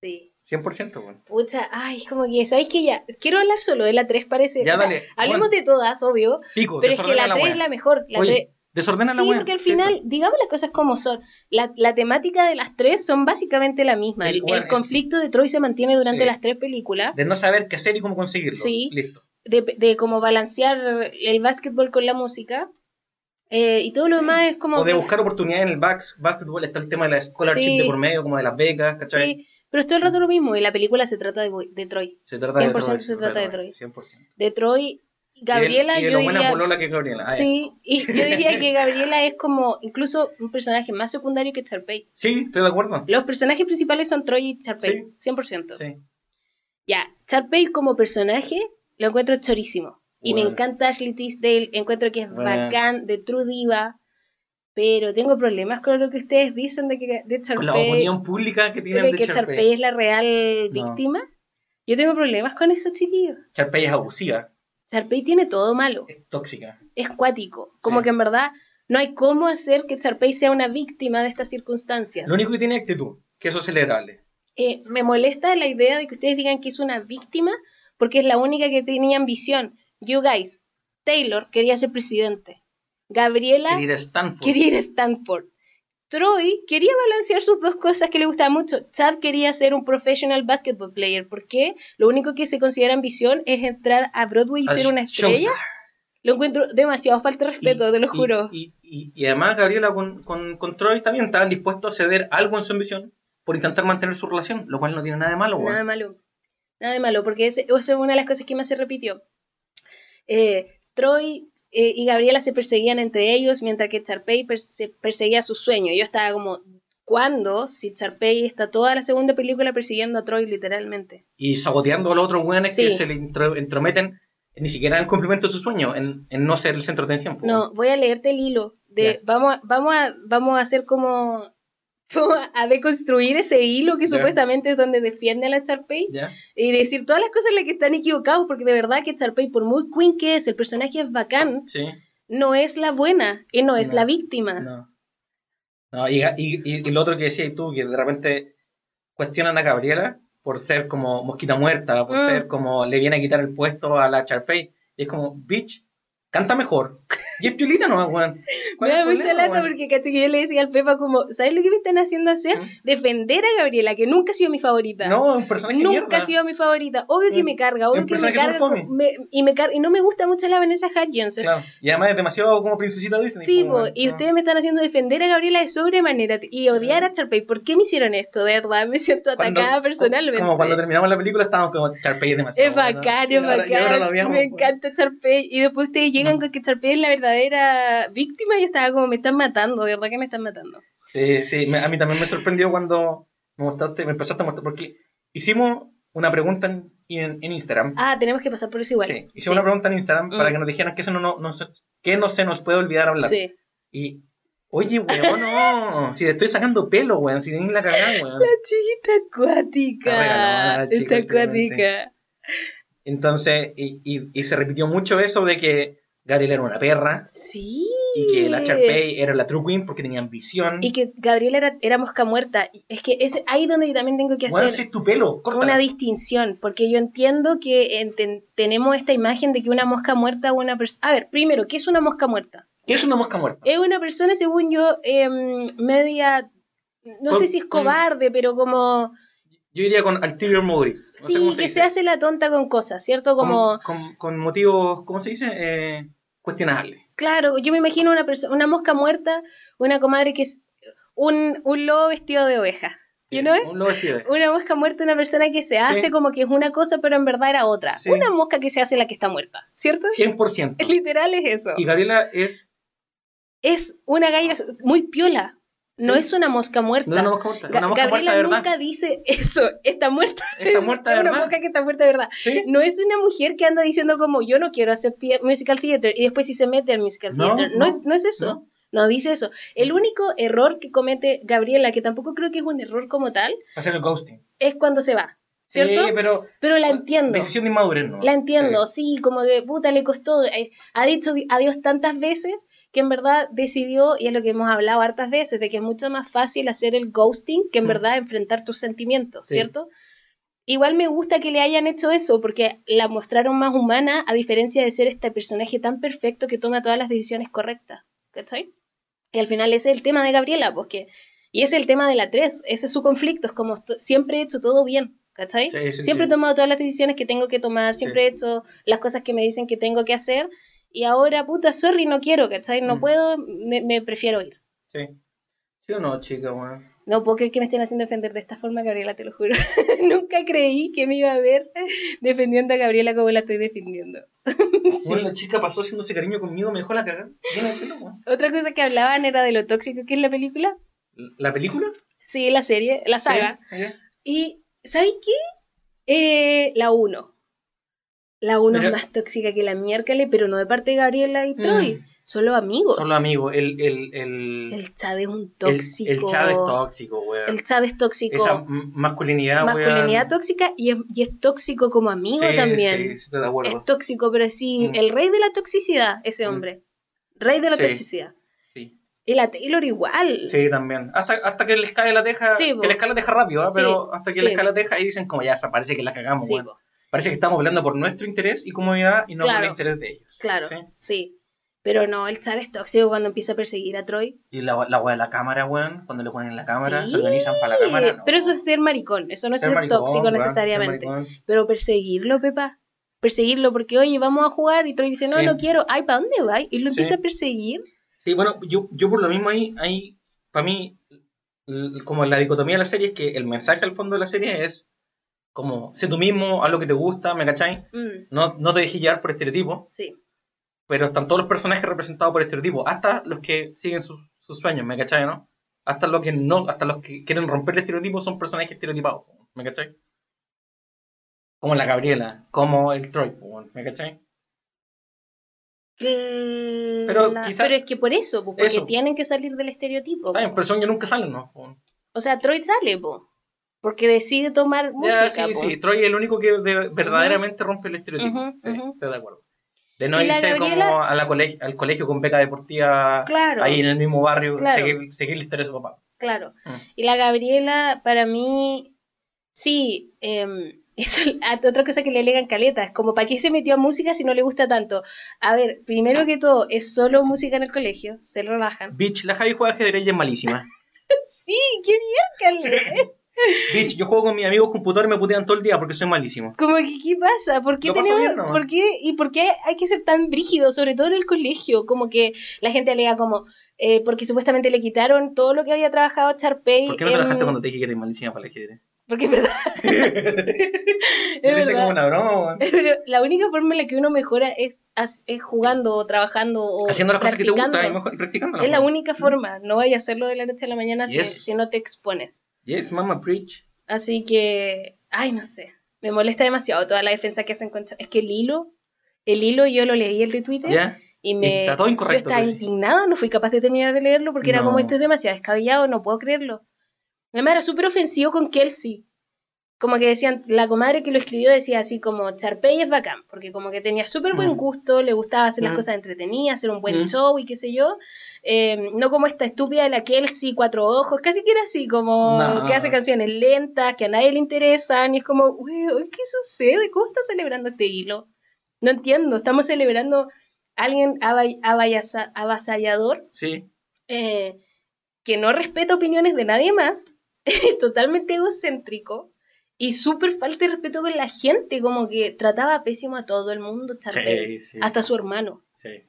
Sí. 100%, bueno. Pucha, ay, como que, ¿sabéis que ya? Quiero hablar solo de la 3, parece. Ya, dale. Hablemos de todas, obvio. Pico, pero es que la, 3 es la mejor. La Oye, Desordena la Sí, porque al final, digamos las cosas como son. La, la, temática de las tres son básicamente la misma. El, conflicto de Troy se mantiene durante las tres películas. De no saber qué hacer y cómo conseguirlo. Sí. Listo. De, de cómo balancear el básquetbol con la música. Eh, y todo lo demás es como. O de buscar oportunidades en el básquetbol. Está el tema de la scholarship de por medio, como de las becas, ¿cachai? Sí. Pero es todo el rato lo mismo, y la película se trata de, de Troy. Se trata 100% de Troy, se trata de Troy. 100%. De Troy Gabriela, y de, yo lo diría, que es Gabriela. Ah, sí, y yo [LAUGHS] diría que Gabriela es como incluso un personaje más secundario que Charpey. Sí, estoy de acuerdo. Los personajes principales son Troy y Charpey, 100%. Sí. Ya, Charpey como personaje lo encuentro chorísimo. Y me encanta Ashley Tisdale, encuentro que es Bueno. bacán, de True Diva, pero tengo problemas con lo que ustedes dicen de que de Con la Charpey, opinión pública que tienen de de, que. Charpey es la real No. víctima. Yo tengo problemas con eso, chiquillos. Sharpay es abusiva, Charpey tiene todo malo, es tóxica. es cuático, como Sí. que en verdad no hay cómo hacer que Charpey sea una víctima de estas circunstancias. Lo único que tiene es actitud, que eso es celebrable. Eh, me molesta la idea de que ustedes digan que es una víctima porque es la única que tenía ambición. You guys, Taylor quería ser presidente. Gabriela Quería ir a Stanford. quería ir a Stanford. Troy quería balancear sus dos cosas que le gustaban mucho. Chad quería ser un professional basketball player porque lo único que se considera ambición es entrar a Broadway y A ser una Showstar. estrella. Lo encuentro demasiado falta de respeto, Y- te lo y- juro. Y, y- y además Gabriela con, con, con Troy también estaban dispuestos a ceder algo en su ambición por intentar mantener su relación, lo cual no tiene nada de malo. Nada de malo. Nada de malo, porque esa es una de las cosas que más se repitió. Eh, Troy eh, y Gabriela se perseguían entre ellos, mientras que Charpey per- se perseguía su sueño. Yo estaba como, ¿cuándo? Si Charpey está toda la segunda película persiguiendo a Troy, literalmente. Y saboteando a los otros weones que se le entrometen ni siquiera en el cumplimiento de su sueño, en, en no ser el centro de atención. No, voy a leerte el hilo. De, vamos, a, vamos, a, vamos a hacer como... A deconstruir ese hilo que supuestamente es donde defiende a la Charpey. Y decir todas las cosas en las que están equivocados, porque de verdad que Charpey, por muy queen que es, el personaje es bacán, Sí. no es la buena y no es No, la víctima. No. No, y, y, y- y lo otro que decías tú, que de repente cuestionan a Gabriela por ser como mosquita muerta, por Mm. ser como le viene a quitar el puesto a la Charpey. Y es como, bitch, canta mejor. Y es piolita nomás, weón. Me ¿Cuál es da mucha lata porque caché que yo le decía al Pepa como, ¿sabes lo que me están haciendo hacer? ¿Mm? Defender a Gabriela, que nunca ha sido mi favorita. No, un personaje Nunca mierda. ha sido mi favorita. Obvio que Mm. me carga, obvio que me carga. me- y, me car- y no me gusta mucho la Vanessa Hudgens. Claro. Y además es demasiado como princesita Disney. Sí, po, po, y ustedes me están haciendo defender a Gabriela de sobremanera y odiar a Charpey. ¿Por qué me hicieron esto? De verdad, me siento Cuando- atacada personalmente. Como cuando terminamos la película estábamos como Charpey es demasiado. Es bueno". bacán, es bacán. me weón. encanta Charpey. Y después ustedes llegan con que Charpey es la verdadera víctima y estaba como, me están matando, de verdad que me están matando. Sí, sí, a mí también me sorprendió cuando me mostraste, me empezaste a mostrar, porque hicimos una pregunta en, en- en Instagram. Ah, tenemos que pasar por eso igual. sí, hicimos Sí. una pregunta en Instagram para Mm. que nos dijeran que eso no, no, que no se nos puede olvidar hablar. Sí. Y, oye, weón, no, si te estoy sacando pelo, weón, si tenés la cagada, [LAUGHS] weón. La chiquita acuática. Está acuática. Entonces, y, y, y se repitió mucho eso de que Gabriel era una perra Sí. y que la Charpey era la True Queen porque tenía ambición. Y que Gabriela era, era mosca muerta. Es que es ahí donde también tengo que Weón, hacer es tu pelo, córtala. una distinción, porque yo entiendo que enten- tenemos esta imagen de que una mosca muerta o una persona... A ver, primero, ¿qué es una mosca muerta? ¿Qué es una mosca muerta? Es una persona, según yo, em, media... No Con- sé si es con- cobarde, pero como... Yo iría con Ulterior Motives. No sé sí, que se hace la tonta con cosas, ¿cierto? Como... Con, con- con motivos, ¿cómo se dice? Eh, cuestionables. Claro, yo me imagino una persona, una mosca muerta, una comadre que es un, un lobo vestido de oveja. Un lobo vestido de- Una mosca muerta, una persona que se hace Sí. como que es una cosa, pero en verdad era otra. Sí. Una mosca que se hace la que está muerta, ¿cierto? 100%. [LAUGHS] Literal es eso. Y Gabriela es. Es una galla muy piola. No Sí. es una mosca muerta. No es una mosca muerta. Una mosca Gabriela muerta de verdad. nunca dice eso, está muerta. Está muerta de es una verdad. mosca que está muerta de verdad. Sí. No es una mujer que anda diciendo como yo no quiero hacer musical theater y después si se mete al musical No, theater. No, no, es, no es eso. No. dice eso. El único error que comete Gabriela, que tampoco creo que es un error como tal, Hacer el ghosting. es cuando se va. ¿Cierto? Sí, pero. Pero la entiendo. Decisión de inmadurez, ¿no? La entiendo, sí, como que puta le costó. eh, ha dicho di- adiós tantas veces que en verdad decidió, y es lo que hemos hablado hartas veces, de que es mucho más fácil hacer el ghosting que en Mm. verdad enfrentar tus sentimientos, Sí. ¿cierto? Igual me gusta que le hayan hecho eso porque la mostraron más humana a diferencia de ser este personaje tan perfecto que toma todas las decisiones correctas. ¿Cachai? Y al final ese es el tema de Gabriela, porque... Y ese es el tema de la 3, ese es su conflicto, es como siempre he hecho todo bien, ¿cachai? Sí, sí, siempre he tomado todas las decisiones que tengo que tomar, siempre he hecho las cosas que me dicen que tengo que hacer y ahora, puta, sorry, no quiero, ¿cachai? No Mm. puedo, me, me prefiero ir. Sí. ¿Sí o no, chica, weón? No puedo creer que me estén haciendo defender de esta forma, Gabriela, te lo juro. [LAUGHS] Nunca creí que me iba a ver defendiendo a Gabriela como la estoy defendiendo. [LAUGHS] Bueno, la chica pasó haciéndose cariño conmigo, me dejó la cagada. Otra cosa que hablaban era de lo tóxico que es la película. ¿La película? Sí, la serie, la saga. Y, ¿sabes qué? Eh, la 1. La 1 es más tóxica que la miércoles, pero no de parte de Gabriela y Troy. Mm. Solo amigos. Solo amigos. El, el, el, el Chad es un tóxico. El, Chad es tóxico, weón. El Chad es tóxico. Esa masculinidad, Masculinidad tóxica y es, y es, tóxico como amigo también. Sí, sí, de acuerdo. Es tóxico, pero sí, mm. el rey de la toxicidad, ese mm. hombre. Rey de la toxicidad. Sí. Y la Taylor igual. Sí, también. Hasta, hasta que les cae la teja. que les cae la teja rápido, ¿eh? pero hasta que les cae la teja y dicen como ya, parece que la cagamos, weón. Parece que estamos hablando por nuestro interés y comodidad y no por el interés de ellos. Claro, sí. Pero no, el chat es tóxico cuando empieza a perseguir a Troy. Y la, la de la cámara, weón, cuando le ponen la cámara, se organizan para la cámara. Pero eso es ser maricón, eso no es ser, tóxico necesariamente. Pero perseguirlo, Pepa. Perseguirlo porque, oye, vamos a jugar y Troy dice, no, no quiero. Ay, ¿para dónde va? Y lo empieza a perseguir. Sí, bueno, yo, yo por lo mismo ahí, ahí, para mí, como la dicotomía de la serie es que el mensaje al fondo de la serie es como, sé tú mismo, haz lo que te gusta, ¿me cachai? Mm. No, no te dejes llevar por estereotipos. Sí pero están todos los personajes representados por estereotipos, hasta los que siguen sus, sueños, ¿me cachai, no? Hasta los que no, hasta los que quieren romper el estereotipo son personajes estereotipados, ¿me cachai? Como la Gabriela, como el Troy, ¿me cachai? pero, pero es que por eso, porque tienen que salir del estereotipo. pero son que nunca salen, ¿no? O sea, Troy sale, po, porque decide tomar música. sí, sí, Troy es el único que verdaderamente rompe el estereotipo. sí, estoy de acuerdo. De no irse como a la colegio, al colegio con beca deportiva ahí en el mismo barrio, seguir, seguir, la historia de su papá. Claro. Mm. Y la Gabriela, para mí, sí, [LAUGHS] eh, otra cosa que le alegan caleta, es como, ¿para qué se metió a música si no le gusta tanto? A ver, primero que todo, es solo música en el colegio, se relajan. Bitch, la Javi juega ajedrez y es malísima. [LAUGHS] sí, qué bien, Caleta. Bitch, yo juego con mis amigos computadores y me putean todo el día porque soy malísimo. Como que, ¿qué pasa? ¿Por qué tenemos, ¿por qué, y por qué hay que ser tan brígido, sobre todo en el colegio? Como que la gente alega como, eh, porque supuestamente le quitaron todo lo que había trabajado Charpey. ¿Por qué no trabajaste cuando te dije que eres malísima para el ajedrez? Porque es verdad. [LAUGHS] [LAUGHS] es como una broma. Pero la única forma en la que uno mejora es, es jugando o trabajando o haciendo las cosas que te gustan y, practicando. Es la única forma. No vayas a hacerlo de la noche a la mañana si, si no te expones. Yes, mama, preach. Así que, ay, no sé. Me molesta demasiado toda la defensa que hacen contra. Es que el hilo, el hilo yo lo leí el de Twitter. Y me. Está todo incorrecto. Yo estaba indignada, no fui capaz de terminar de leerlo porque era como esto es demasiado descabellado, no puedo creerlo. Además era súper ofensivo con Kelsey. Como que decían, la comadre que lo escribió decía así como, Charpey es bacán, porque como que tenía súper buen mm. gusto, le gustaba hacer las mm. cosas entretenidas, hacer un buen mm. show y qué sé yo. Em, no como esta estúpida de la Kelsey, cuatro ojos, casi que era así, como que hace canciones lentas, que a nadie le interesan, y es como, ¿qué sucede? ¿Cómo está celebrando este hilo? No entiendo, estamos celebrando a alguien avasallador, sí. Eh, que no respeta opiniones de nadie más, [LAUGHS] totalmente egocéntrico, y súper falta de respeto con la gente, como que trataba pésimo a todo el mundo, hasta a su hermano.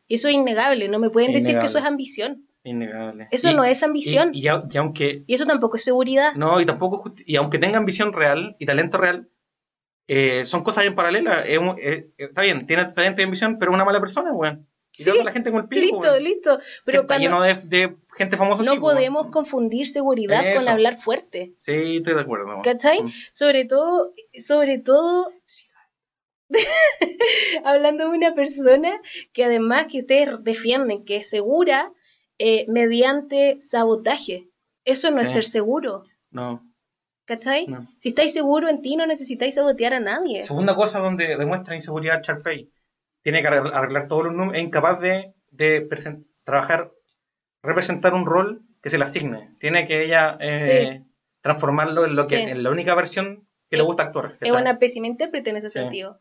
Eso es innegable, no me pueden decir que eso es ambición. Innegable. Eso no es ambición. Y, aunque... Y eso tampoco es seguridad. No, y tampoco... Y aunque tenga ambición real y talento real, eh, son cosas en paralela. está bien, tiene talento y ambición, pero una mala persona, weón. Sí, la gente con el pie, listo, listo. Pero está lleno de, gente famosa. No podemos confundir seguridad con hablar fuerte. Sí, estoy de acuerdo. ¿Cachai? Mm. Sobre todo, sobre todo [LAUGHS] hablando de una persona que además que ustedes defienden que es segura eh, mediante sabotaje. Eso no es ser seguro. No. ¿Cachai? Si estáis seguro en ti, no necesitáis sabotear a nadie. Segunda cosa donde demuestra inseguridad Charpey. Tiene que arreglar todos los números. Es incapaz de, trabajar, representar un rol que se le asigne. Tiene que ella eh, transformarlo en, lo que, en la única versión que le gusta actuar. Es una pésima intérprete en ese sentido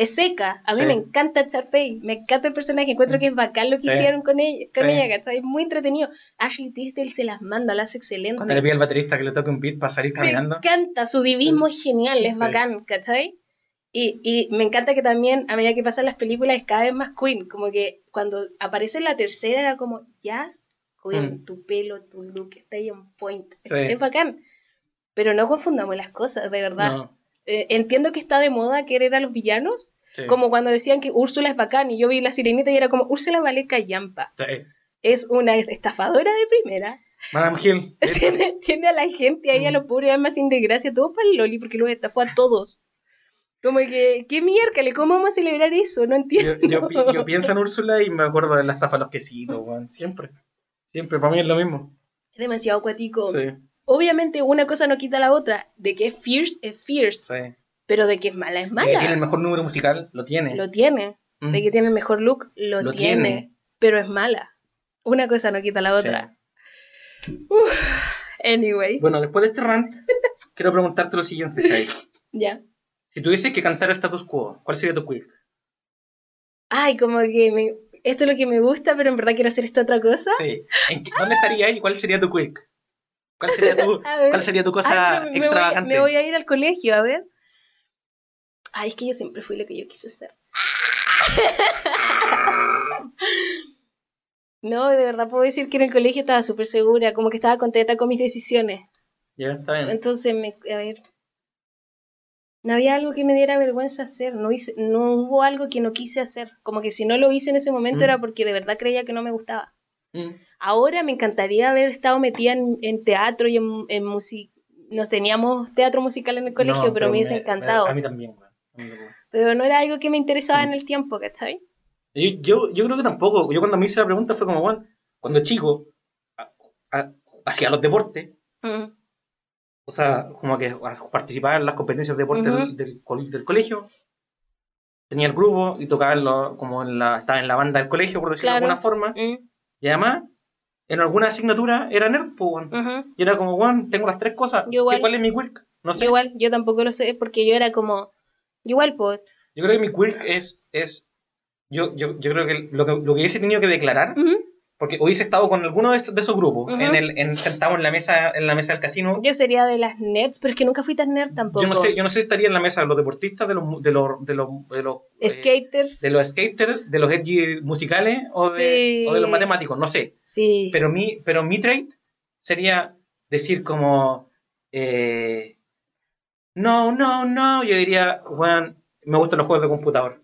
es seca. A mí me encanta Charpey, me encanta el personaje, encuentro que es bacán lo que hicieron con ella, con ella, Es muy entretenido. Ashley Tisdale se las manda, las excelente. Cuando le pide al baterista que le toque un beat para salir caminando. Me encanta, su divismo es genial, es bacán, ¿cachai? Y, y, me encanta que también, a medida que pasan las películas, es cada vez más Queen. Como que cuando aparece la tercera era como, Jazz, mm. tu pelo, tu look, está ahí en point. Es, bacán. Pero no confundamos las cosas, de verdad. Eh, entiendo que está de moda querer a los villanos, como cuando decían que Úrsula es bacán y yo vi la sirenita y era como Úrsula vale callampa. Es una estafadora de primera. Madame Hill. [LAUGHS] tiene, a la gente ahí, a los pobres almas sin desgracia, todo para el Loli, porque los estafó a todos. Como que, qué miércoles, ¿cómo vamos a celebrar eso? No entiendo. Yo, pienso en Úrsula y me acuerdo de la estafa de los quesitos, Siempre. Siempre, para mí es lo mismo. Es demasiado acuático. Sí. Obviamente una cosa no quita la otra. De que es fierce, es fierce. Sí. Pero de que es mala, es mala. De que tiene el mejor número musical, lo tiene. Lo tiene. De que tiene el mejor look, lo, tiene. Pero es mala. Una cosa no quita la otra. anyway. Bueno, después de este rant, [LAUGHS] quiero preguntarte lo siguiente, Ya. Si tuvieses que cantar status quo, ¿cuál sería tu quirk? Ay, como que me, esto es lo que me gusta, pero en verdad quiero hacer esta otra cosa. Sí. ¿Dónde estarías y cuál sería tu quirk? ¿Cuál sería tu, [LAUGHS] ¿cuál sería tu cosa extravagante? Me voy, a ir al colegio, a ver. Ay, es que yo siempre fui lo que yo quise ser. [LAUGHS] no, de verdad puedo decir que en el colegio estaba súper segura, como que estaba contenta con mis decisiones. Ya, está bien. Entonces, me, a ver, no había algo que me diera vergüenza hacer, no, hice, no hubo algo que no quise hacer, como que si no lo hice en ese momento mm. era porque de verdad creía que no me gustaba. Mm. Ahora me encantaría haber estado metida en, teatro y en, en música. Nos teníamos teatro musical en el colegio, pero, me hubiese encantado. a mí también, Pero no era algo que me interesaba en el tiempo, ¿cachai? Yo, yo, creo que tampoco. Yo cuando me hice la pregunta fue como, bueno, cuando chico hacía los deportes, mm o sea, como que participaba en las competencias de deporte del, del, colegio, tenía el grupo y tocaba como en la, estaba en la banda del colegio, por decirlo de alguna forma, mm. y además en alguna asignatura era nerd, pues, y era como, bueno, tengo las tres cosas, ¿cuál es mi quirk? No sé. Yo igual, yo tampoco lo sé, porque yo era como, igual, pues. Yo creo que mi quirk es, es yo, yo, yo creo que lo que, lo que hubiese tenido que declarar porque hubiese estado con alguno de, esos grupos, en el, en, sentado en la mesa en la mesa del casino. Yo sería de las nerds, pero es que nunca fui tan nerd tampoco. Yo no sé, yo no sé si estaría en la mesa de los deportistas, de los de los de los, de los eh, skaters, de los skaters, de los edgy musicales o de, o de los matemáticos, no sé. Sí. Pero mi pero mi trade sería decir como eh, no, no, no, yo diría, bueno, me gustan los juegos de computador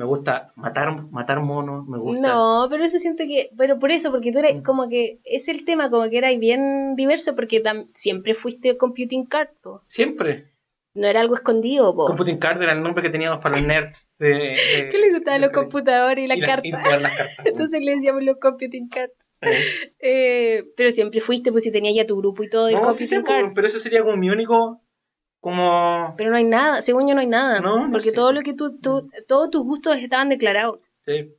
me gusta matar, matar monos, me gusta... No, pero eso siento que, pero por eso, porque tú eres mm. como que, es el tema como que era bien diverso, porque siempre fuiste computing card, po. Siempre. No era algo escondido, po. Computing card era el nombre que teníamos para los nerds. De, [LAUGHS] ¿Qué les gustaban los computadores y las cartas? [LAUGHS] Entonces le decíamos los computing cards. Eh, pero siempre fuiste, pues si tenías ya tu grupo y todo computing cards. Pero eso sería como mi único como... Pero no hay nada, según yo no hay nada. porque todo lo que tú, todos tus gustos estaban declarados. Sí.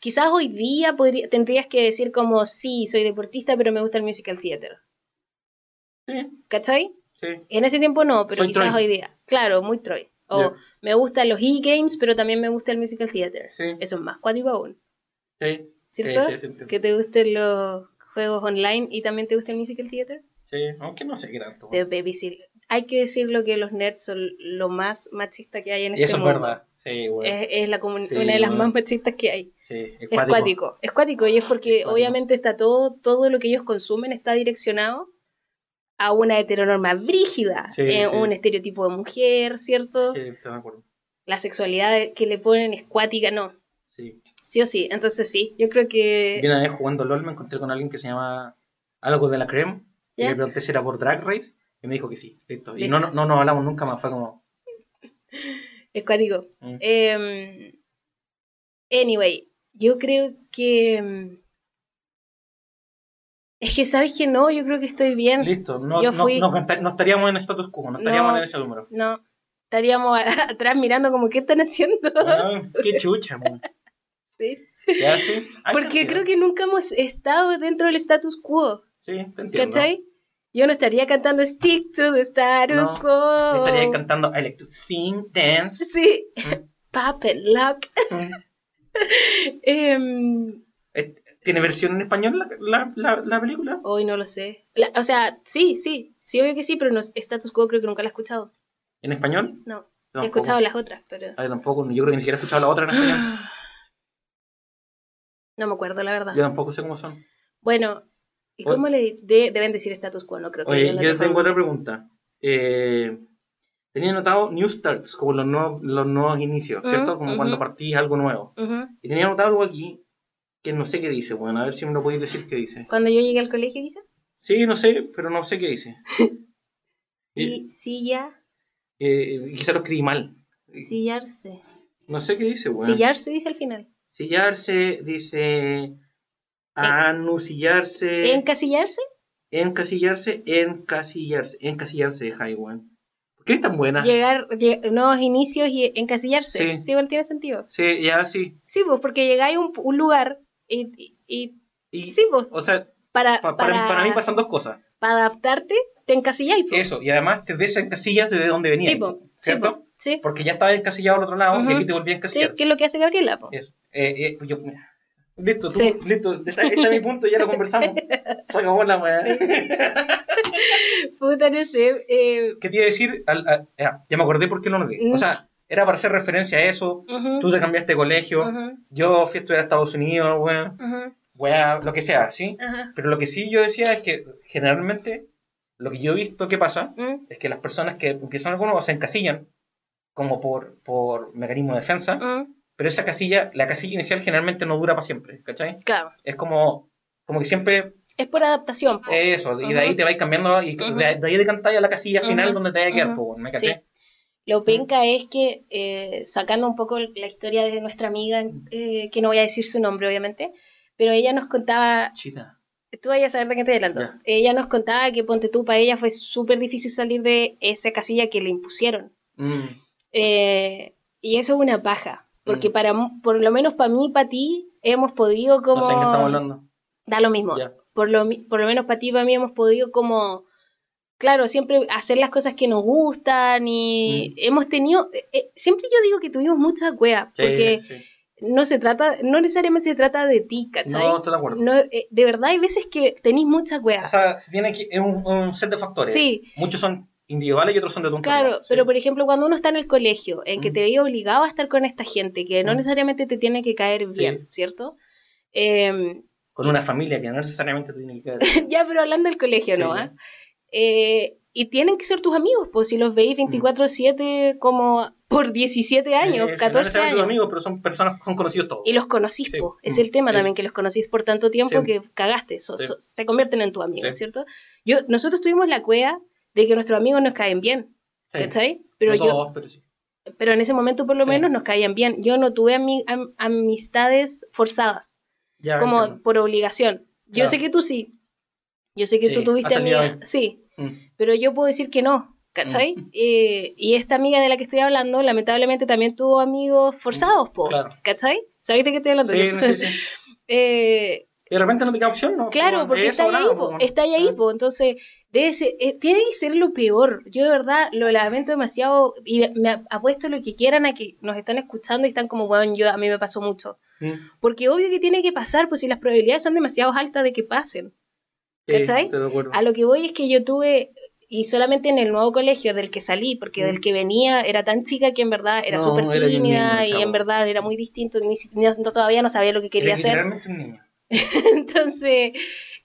Quizás hoy día podría, tendrías que decir como, sí, soy deportista, pero me gusta el musical theater. Sí. ¿Cachai? Sí. En ese tiempo no, pero quizás hoy día. Claro, muy Troy. O me gustan los e-games, pero también me gusta el musical theater. Sí. Eso es más cuático aún. Sí. ¿Cierto? que te gusten los juegos online y también te gusta el musical theater. Sí, aunque no sé qué tanto. De Baby hay que decirlo que los nerds son lo más machista que hay en y este eso mundo. es verdad. Sí, bueno. es, la una de las más machistas que hay. Sí, es cuático. Es cuático y es porque obviamente está todo, todo lo que ellos consumen está direccionado a una heteronorma brígida, eh, un estereotipo de mujer, ¿cierto? Sí, estoy de acuerdo. La sexualidad que le ponen es cuática, no. Sí. Sí o sí, entonces sí, yo creo que... Yo una vez jugando LOL me encontré con alguien que se llama algo de la creme, y le pregunté si era por Drag Race, y me dijo que sí, listo. Y no, no, no nos hablamos nunca más, fue como... [LAUGHS] Es cuático. Mm. Em, anyway, yo creo que... Em, es que sabes que no, yo creo que estoy bien. Listo, no, no, estaríamos en status quo, no estaríamos en ese número. No, estaríamos [LAUGHS] atrás mirando como qué están haciendo. qué chucha, [LAUGHS] man. Sí. ¿Ya, sí? Porque creo que nunca hemos estado dentro del status quo. Sí, te entiendo. ¿Cachai? Yo no estaría cantando Stick to the Status Quo. Estaría cantando sing, dance. Sí. Mm. [LAUGHS] Pop and lock. Mm. [LAUGHS] Em, eh, ¿Tiene versión en español la, la, la, película? Hoy no lo sé. o sea, sí, sí. Sí, obvio que sí, pero no, Status Quo creo que nunca la he escuchado. ¿En español? No. He escuchado las otras, pero. Ah, tampoco. Yo creo que ni siquiera he escuchado la otra en español. [SIGHS] No me acuerdo, la verdad. Yo tampoco sé cómo son. Bueno, ¿y cómo le deben decir status quo? No creo que Oye, yo tengo otra pregunta. Eh, tenía notado New Starts, como los nuevos, los nuevos inicios, ¿cierto? Como cuando partís algo nuevo. Y tenía notado algo aquí que no sé qué dice. Bueno, a ver si me lo podéis decir qué dice. ¿Cuando yo llegué al colegio dice? Sí, no sé, pero no sé qué dice. [LAUGHS] sí, silla. Eh, quizá lo escribí mal. Sillarse. No sé qué dice, bueno. Sillarse dice al final. Sillarse dice. Anusillarse. ¿Encasillarse? Encasillarse, encasillarse, encasillarse, Haiwan. ¿Qué es tan buena? Llegar, nuevos inicios y encasillarse. Sí. sí, igual tiene sentido. Sí, ya, sí. Sí, pues porque llegáis a un, un lugar y, y, Sí, pues. O sea, para, para, para, mí pasan dos cosas. Para adaptarte, te encasilláis. Pues. Eso, y además te desencasillas de donde venías. Sí, pues. ¿Cierto? Sí, Porque ya estabas encasillado al otro lado y aquí te volví a encasillar. Sí, que es lo que hace Gabriela. Pues. Eso. Eh, eh, yo, Listo, tú, listo, está, está mi punto, ya lo [LAUGHS] conversamos. Se acabó la weá. [LAUGHS] Puta, no sé. Eh... ¿Qué te iba a decir? ya, me acordé por qué no lo di. O sea, era para hacer referencia a eso. Tú te cambiaste de colegio. Yo fui a estudiar a Estados Unidos, weá. lo que sea, ¿sí? Pero lo que sí yo decía es que generalmente lo que yo he visto que pasa mm. es que las personas que empiezan nuevo se encasillan como por, por mecanismo de defensa. Pero esa casilla, la casilla inicial generalmente no dura para siempre, ¿cachai? Claro. Es como, como que siempre... Es por adaptación. Po. Eso, y de ahí te vais cambiando, y de, ahí decantáis a la casilla final donde te vaya a quedar, ¿me caché? Lo penca es que, eh, sacando un poco la historia de nuestra amiga, eh, que no voy a decir su nombre, obviamente, pero ella nos contaba... Chita. Tú vayas a saber de qué estoy hablando. Ella nos contaba que, ponte tú, para ella fue súper difícil salir de esa casilla que le impusieron. Mm. Eh, y eso es una paja. Porque mm. para, por lo menos para mí y para ti, hemos podido como... No sé qué estamos hablando. Da lo mismo. Por, lo, por lo menos para ti y para mí hemos podido como... Claro, siempre hacer las cosas que nos gustan y mm. hemos tenido... Eh, eh, siempre yo digo que tuvimos muchas weas, porque... no se trata, no necesariamente se trata de ti, ¿cachai? No, estoy de acuerdo. No, eh, de verdad hay veces que tenéis muchas weas. O sea, tiene que, es un, un, set de factores. Sí. Muchos son individuales y otros son de tu Claro, pero por ejemplo, cuando uno está en el colegio, en que te veía obligado a estar con esta gente, que no necesariamente te tiene que caer bien, ¿cierto? Em, con una familia que no necesariamente te tiene que caer bien. [LAUGHS] ya, pero hablando del colegio, ¿no? ¿Ah? Eh, y tienen que ser tus amigos, pues si los veis 24/7 como por 17 años, 14 años. amigos, pero son personas son conocidos todos. Y los conocís, pues. es el tema también, que los conocís por tanto tiempo que cagaste, se convierten en tu amigo, ¿cierto? Yo, nosotros tuvimos la cueva de que nuestros amigos nos caen bien. ¿Cachai? Pero yo. pero, en ese momento, por lo menos, nos caían bien. Yo no tuve amistades forzadas. como por obligación. Yo sé que tú sí. Yo sé que tú tuviste amigas. Sí. Mm. Pero yo puedo decir que no. ¿Cachai? Mm. Eh, y esta amiga de la que estoy hablando, lamentablemente también tuvo amigos forzados, po, ¿cachai? ¿Sabéis de qué estoy hablando? Sí, sí, [LAUGHS] eh, y de repente no te queda opción, ¿no? Claro, porque está ahí, po, está ahí, po. Entonces, eh, tiene que ser lo peor. Yo de verdad lo lamento demasiado y me apuesto lo que quieran a que nos están escuchando y están como, bueno, yo a mí me pasó mucho. Mm. Porque obvio que tiene que pasar, pues si las probabilidades son demasiado altas de que pasen. ¿Cachai? a lo que voy es que yo tuve, y solamente en el nuevo colegio del que salí, porque del mm. que venía era tan chica que en verdad era súper tímida y en verdad era muy distinto, ni, todavía no sabía lo que quería hacer. [LAUGHS] Entonces,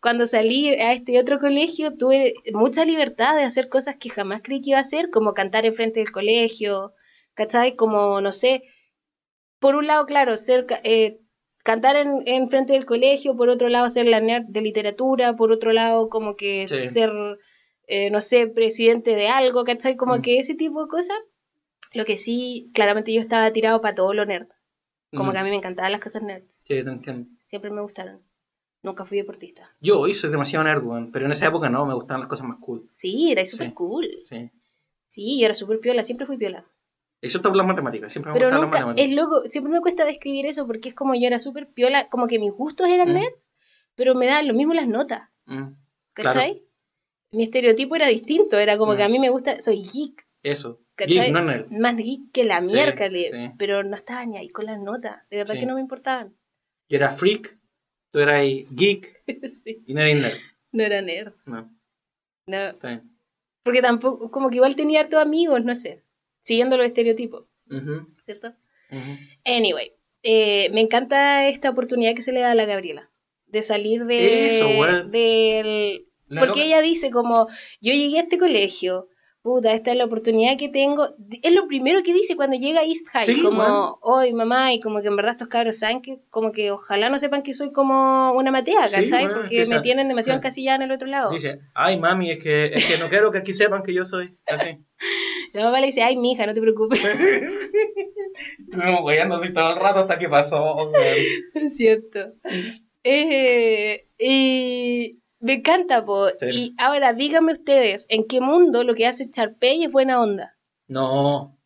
cuando salí a este otro colegio tuve mucha libertad de hacer cosas que jamás creí que iba a hacer, como cantar en frente del colegio, ¿cachai? Como, no sé, por un lado, claro, ser, eh, cantar en, en, frente del colegio, por otro lado, ser la nerd de literatura, por otro lado, como que ser, eh, no sé, presidente de algo, ¿cachai? Como mm. que ese tipo de cosas. Lo que sí, claramente yo estaba tirado para todo lo nerd. Como mm. que a mí me encantaban las cosas nerds. Sí, te entiendo. Siempre me gustaron. Nunca fui deportista. Yo hice demasiado nerd, pero en esa época no, me gustaban las cosas más cool. Sí, era súper cool. Sí. Sí, yo era súper piola, siempre fui piola. Excepto las matemáticas, siempre me Pero nunca, las matemáticas. Es loco, siempre me cuesta describir eso porque es como yo era súper piola, como que mis gustos eran mm. nerds, pero me daban lo mismo las notas. Mm. ¿Cachai? Mi estereotipo era distinto, era como que a mm. mí me gusta, soy geek. Eso. Geek, no nerd. Más geek que la mierda, pero no estaba ni ahí con las notas, de verdad que no me importaban. Yo era freak, Tú eras geek [LAUGHS] y no eras nerd. No era nerd. No. No. Está bien. Porque tampoco, como que igual tenía hartos amigos, no sé, siguiendo los estereotipos. ¿Cierto? Anyway, eh, me encanta esta oportunidad que se le da a la Gabriela de salir de, Eso, del... Porque ella dice como, yo llegué a este colegio, puta, esta es la oportunidad que tengo. Es lo primero que dice cuando llega East High, como, hoy mamá, y como que en verdad estos cabros saben que, como que ojalá no sepan que soy como una matea, ¿cachai? Porque me tienen demasiado encasillada en el otro lado. Dice, ay mami, es que, es que no quiero que aquí sepan que yo soy así. [LAUGHS] La mamá le dice, ay mija, no te preocupes. [LAUGHS] Estuvimos guayando así todo el rato hasta que pasó. Es [LAUGHS] cierto. Eh, y me encanta, po. Y ahora díganme ustedes, ¿en qué mundo lo que hace Charpey es buena onda? No.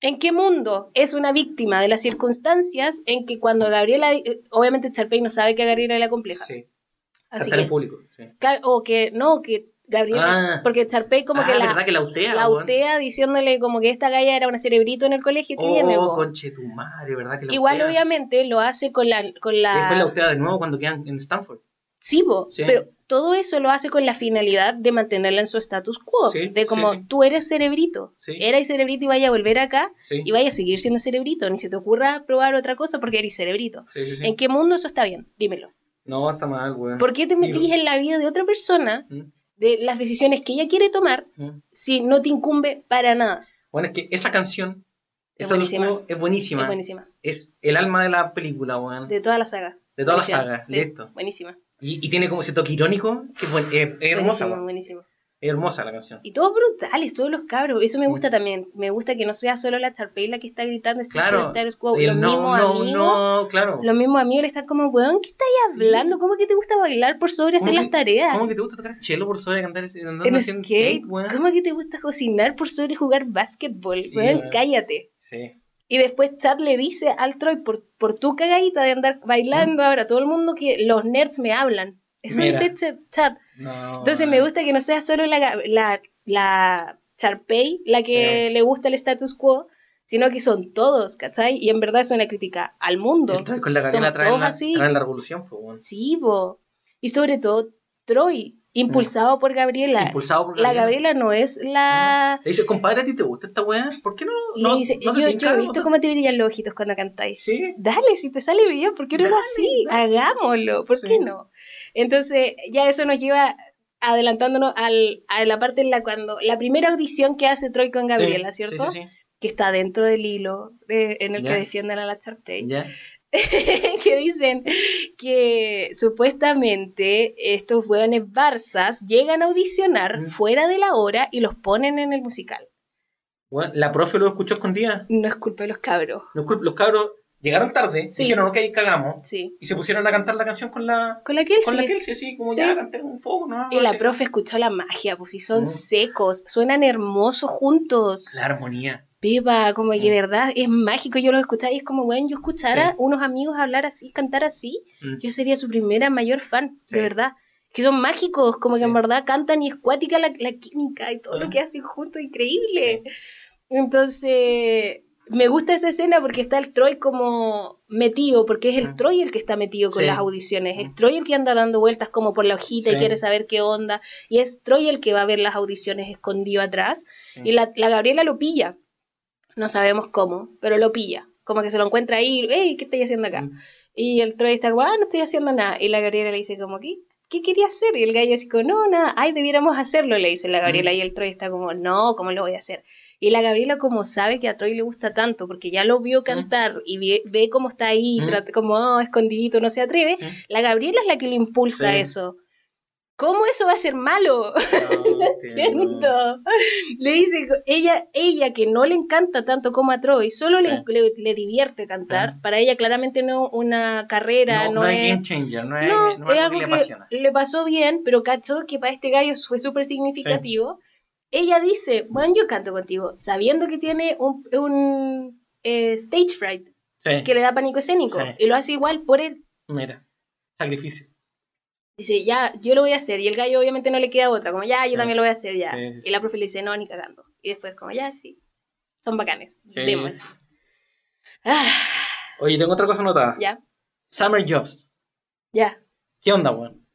¿En qué mundo es una víctima de las circunstancias en que cuando Gabriela, eh, obviamente Charpey no sabe que Gabriela la compleja? Sí. Así que, en público. Sí. Claro, o que no, que Gabriela, ah. porque Charpey como que, ah, la, que la utea, la utea diciéndole como que esta galla era una cerebrito en el colegio que viene. Oh, conche tu madre, ¿verdad que la Igual obviamente lo hace con la, con la... Y después la utea de nuevo cuando quedan en Stanford. Sí, bo, pero todo eso lo hace con la finalidad de mantenerla en su status quo, de como tú eres cerebrito, eres cerebrito y vaya a volver acá y vaya a seguir siendo cerebrito, ni se te ocurra probar otra cosa porque eres cerebrito. ¿En qué mundo eso está bien? Dímelo. No, está mal, güey. ¿Por qué te metís en la vida de otra persona, ¿Mm? de las decisiones que ella quiere tomar, ¿Mm? si no te incumbe para nada? Bueno, es que esa canción es buenísima. es buenísima. Es buenísima. Es el alma de la película, güey. De toda la saga. De toda la saga, listo. Buenísima. Y, tiene como ese toque irónico, que es, hermosa. Buenísimo, Es hermosa la canción. Y todos brutales, todos los cabros. Eso me gusta también. Me gusta que no sea solo la Charpey la que está gritando claro, Status Quo. Los no, mismos no, amigos. No, claro. Los mismos amigos le están como, weón, ¿qué estás hablando? ¿Cómo que te gusta bailar por sobre hacer las tareas? ¿Cómo que te gusta tocar chelo por sobre cantar en skate? ¿Cómo que te gusta cocinar por sobre jugar básquetbol? weón, cállate. Sí. Y después Chad le dice al Troy, por, por tu cagadita de andar bailando ahora, todo el mundo que los nerds me hablan. Eso dice Chad. Entonces me gusta que no sea solo la, la, la Charpey la que le gusta el status quo, sino que son todos, ¿cachai? Y en verdad es una crítica al mundo. con la Somos todos la, así. la revolución, pues, Sí, bo. Y sobre todo Troy, Impulsado por Gabriela. Impulsado por Gabriela. La Gabriela no es la. Le dice, compadre, ¿a ti te gusta esta weá? ¿Por qué no? no dice, yo, he visto cómo te brillan los ojitos cuando cantáis. Sí. Dale, si te sale bien, ¿por qué no lo así? Hagámoslo, ¿por qué no? Entonces, ya eso nos lleva adelantándonos al, a la parte en la cuando. La primera audición que hace Troy con Gabriela, ¿cierto? Sí, que está dentro del hilo en el que defienden a la Chartey. Ya. [LAUGHS] que dicen que supuestamente estos hueones Barzas llegan a audicionar mm. fuera de la hora y los ponen en el musical. ¿La profe lo escuchó escondida? No es culpa de los cabros. los cabros llegaron tarde, sí. dijeron, ok, cagamos. Sí. Y se pusieron a cantar la canción con la... Con la Kelsey. Con la Kelsey, sí, como ya canté un poco, ¿no? Y la profe escuchó la magia, pues si son mm. secos, suenan hermosos juntos. La armonía. Beba, como que de mm. verdad es mágico. Yo lo escuchaba y es como, bueno, yo escuchara unos amigos hablar así, cantar así, mm. yo sería su primera mayor fan, de verdad. Que son mágicos, como que en verdad cantan y es cuática la, química y todo lo que hacen juntos, increíble. Entonces, me gusta esa escena porque está el Troy como metido, porque es el mm. Troy el que está metido con las audiciones, es Troy el que anda dando vueltas como por la hojita y quiere saber qué onda, y es Troy el que va a ver las audiciones escondido atrás, y la, la Gabriela lo pilla no sabemos cómo, pero lo pilla. Como que se lo encuentra ahí, hey, ¿qué estoy haciendo acá? Mm. Y el Troy está como, ah, no estoy haciendo nada. Y la Gabriela le dice como, ¿qué? ¿Qué quería hacer? Y el gallo así como, no, nada, ay, debiéramos hacerlo, le dice la Gabriela. Mm. Y el Troy está como, no, ¿cómo lo voy a hacer? Y la Gabriela como sabe que a Troy le gusta tanto, porque ya lo vio mm. cantar y ve, cómo está ahí, como oh, escondidito, no se atreve, la Gabriela es la que le impulsa eso. ¿Cómo eso va a ser malo? No, [LAUGHS] Le dice, ella, ella que no le encanta tanto como a Troy, solo le, le, divierte cantar. Para ella claramente no una carrera, no, es... Game changer, no es, algo que, le, pasó bien, pero cachó que para este gallo fue súper significativo. Ella dice, bueno, yo canto contigo, sabiendo que tiene un, un eh, stage fright, que le da pánico escénico, y lo hace igual por él. Mira, sacrificio dice, ya, yo lo voy a hacer. Y el gallo obviamente no le queda otra, como, ya, yo también lo voy a hacer, ya. y la profe le dice, no, ni cagando. Y después, como, ya, sí. Son bacanes. Ah. Oye, tengo otra cosa anotada. Ya. Summer Jobs. Ya. ¿Qué onda, weón?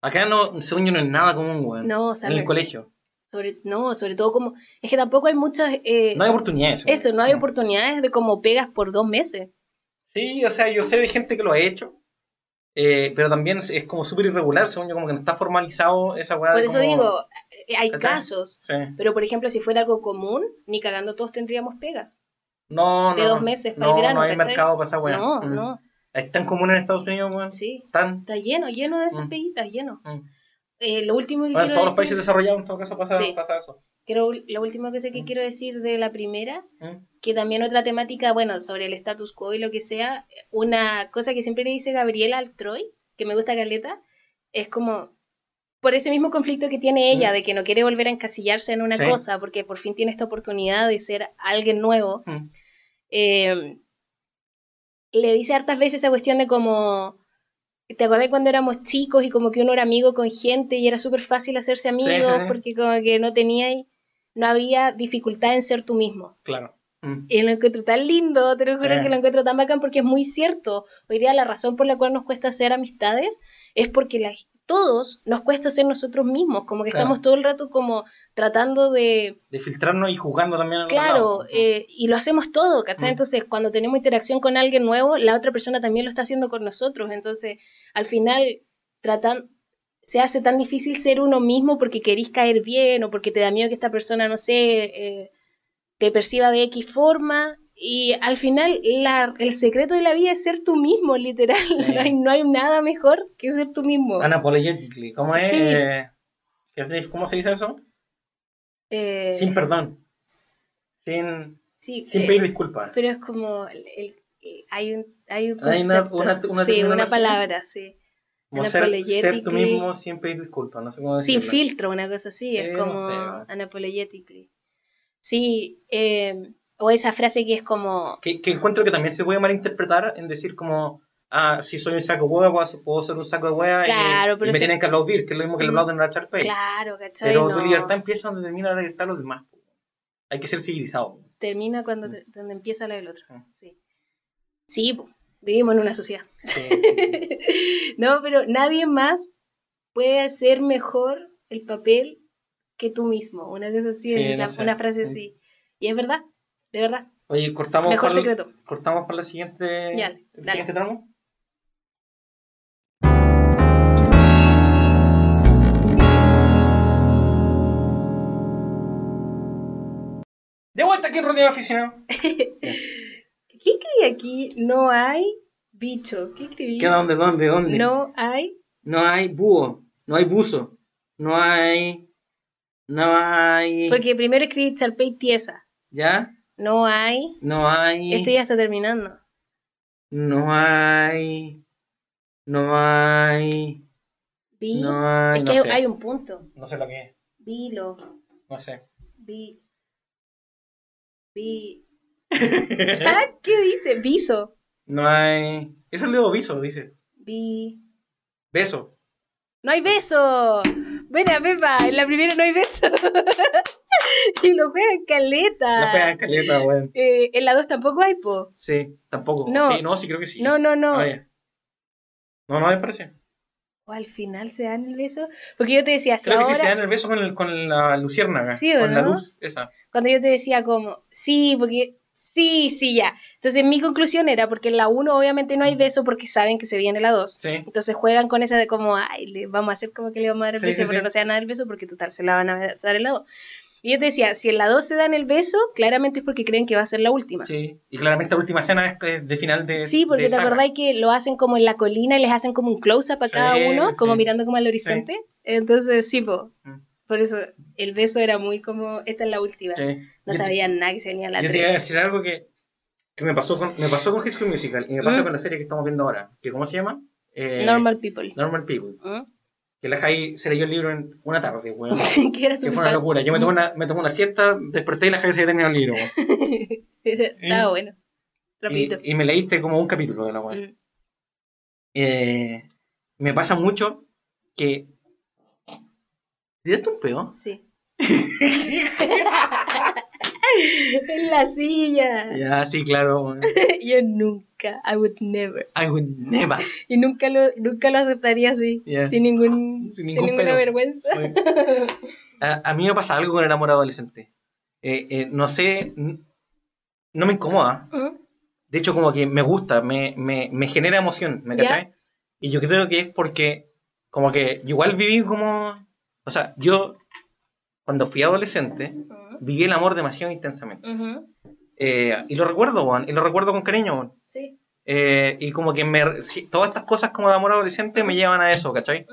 Acá no, según yo, no es nada común, weón. No, En el colegio. Sobre, no, sobre todo como. Es que tampoco hay muchas. Eh, no hay oportunidades. Eso, no hay oportunidades de como pegas por dos meses. Sí, o sea, yo sé de gente que lo ha hecho Eh, pero también es como súper irregular, según yo, como que no está formalizado esa weá. Por eso digo, eh, hay casos. Pero por ejemplo, si fuera algo común, ni cagando todos tendríamos pegas. No, de no. dos meses para el verano. No hay mercado para esa weá. No, mm. no. Es tan común en Estados Unidos, weón. Sí. Está lleno, lleno de esas mm. peguitas, lleno. Mm. Eh, lo último que bueno, quiero todos los países desarrollados en todo caso pasa, pasa eso. Creo, lo último que sé que quiero decir de la primera, que también otra temática, bueno, sobre el status quo y lo que sea, una cosa que siempre le dice Gabriela al Troy, que me gusta Caleta, es como por ese mismo conflicto que tiene ella, de que no quiere volver a encasillarse en una cosa, porque por fin tiene esta oportunidad de ser alguien nuevo. Eh, le dice hartas veces esa cuestión de como, ¿te acordás cuando éramos chicos y como que uno era amigo con gente y era súper fácil hacerse amigos porque como que no tenía, no había dificultad en ser tú mismo? Claro. Mm. Y lo encuentro tan lindo, te lo juro que lo encuentro tan bacán porque es muy cierto. Hoy día la razón por la cual nos cuesta hacer amistades es porque la, todos nos cuesta ser nosotros mismos, como que estamos todo el rato como tratando de... De filtrarnos y jugando también. A claro, eh, y lo hacemos todo, ¿cachai? Mm. Entonces, cuando tenemos interacción con alguien nuevo, la otra persona también lo está haciendo con nosotros. Entonces, al final, tratan, se hace tan difícil ser uno mismo porque querís caer bien o porque te da miedo que esta persona, no sé, eh, te perciba de X forma y al final el secreto de la vida es ser tú mismo, literal. [LAUGHS] No, hay, nada mejor que ser tú mismo. Unapologetically. ¿Cómo es? Eh, ¿Cómo se dice eso? Eh, sin perdón. Sin, sin eh, pedir disculpas. Pero es como... El, hay un, hay un concepto. una, sí, una palabra, sí. Como ser, ser, tú mismo sin pedir disculpas. No sé cómo sin filtro, una cosa así. es como no Sí, eh, o esa frase que es como... Que, encuentro que también se puede malinterpretar en decir como, ah, si soy un saco de hueá, puedo ser un saco de hueá claro, y, me tienen que aplaudir, que es lo mismo que le mm, aplauden a la Charpey. Claro, ¿cachai? Pero tu libertad empieza donde termina la libertad de los demás. Hay que ser civilizado. Termina cuando mm. donde empieza la del otro. Mm. Sí. Sí, vivimos en una sociedad. [LAUGHS] no, pero nadie más puede hacer mejor el papel que tú mismo. Una cosa así, una frase así. Y es verdad de verdad. Oye, cortamos Mejor secreto. cortamos para la siguiente, ya, el siguiente tramo. De vuelta aquí en Radio Aficionado. [LAUGHS] ¿Qué escribí aquí? No hay bicho. ¿Qué escribí? ¿Qué dónde, dónde, dónde? No hay. No hay búho. No hay buzo. No hay. No hay. Porque primero escribí charpey tiesa. ¿Ya? No hay. No hay. Esto ya está terminando. No hay. No hay. Vi. No hay. Es que hay, un punto. No sé lo que es. Vilo. No sé. Vi. Vi. [LAUGHS] ¿Ah? ¿Qué dice? Viso. No hay. Eso leo viso, dice. Vi. Beso. No hay beso. Buena, Pepa. En la primera no hay beso. [LAUGHS] [LAUGHS] y lo juegan caleta. Lo juegan caleta, weón. Eh, en la 2 tampoco hay, po. Sí, tampoco. No. Sí, no, sí, creo que sí. No, no, no. Ah, no, no me parece. O al final se dan el beso. Porque yo te decía, si Creo que sí se dan el beso con, el, con la luciérnaga. Sí, ¿o Con la luz, esa. Cuando yo te decía como, sí, porque sí, sí, ya. Entonces mi conclusión era, porque en la 1 obviamente no hay beso porque saben que se viene la 2. Sí. Entonces juegan con esa de como, ay, le vamos a hacer como que le vamos a dar el beso, pero no se dan el beso porque total se la van a dar en la 2. Y yo te decía, si en la 2 se dan el beso, claramente es porque creen que va a ser la última. Sí, y claramente la última escena es de final de. Sí, porque te acordáis que lo hacen como en la colina y les hacen como un close-up a cada uno, como mirando como al horizonte. Entonces, sí, po. Mm. Por eso el beso era muy como, esta es la última. No sabían nada que se venía la Yo te iba a decir algo que, que me pasó con, me pasó con High School Musical y me pasó mm. con la serie que estamos viendo ahora. que ¿Cómo se llama? Eh, Normal People. Normal People. ¿Mm? Que la Jai se leyó el libro en una tarde, weón. [LAUGHS] que, fue una locura. Yo me tomé una, me tomé una siesta, desperté y la Jai se había terminado el libro, weón. [LAUGHS] Estaba bueno. Rapidito. Y, me leíste como un capítulo de la weón. Mm. Eh, me pasa mucho que. ¿Tiraste un peo? Sí. [LAUGHS] [LAUGHS] en la silla. Ya, sí, claro. [LAUGHS] Yo nunca, I would never. I would never. Y nunca lo, nunca lo aceptaría así, sin, ningún, sin, ninguna vergüenza. A, mí me pasa algo con el amor adolescente. Eh, eh, no sé, no me incomoda. De hecho, como que me gusta, me, me, me genera emoción, ¿me cachai? Y yo creo que es porque, como que igual viví como. O sea, yo, cuando fui adolescente, viví el amor demasiado intensamente. Eh, y lo recuerdo, Juan, y lo recuerdo con cariño, Juan. Sí. Eh, y como que me, todas estas cosas como de amor adolescente me llevan a eso, ¿cachai?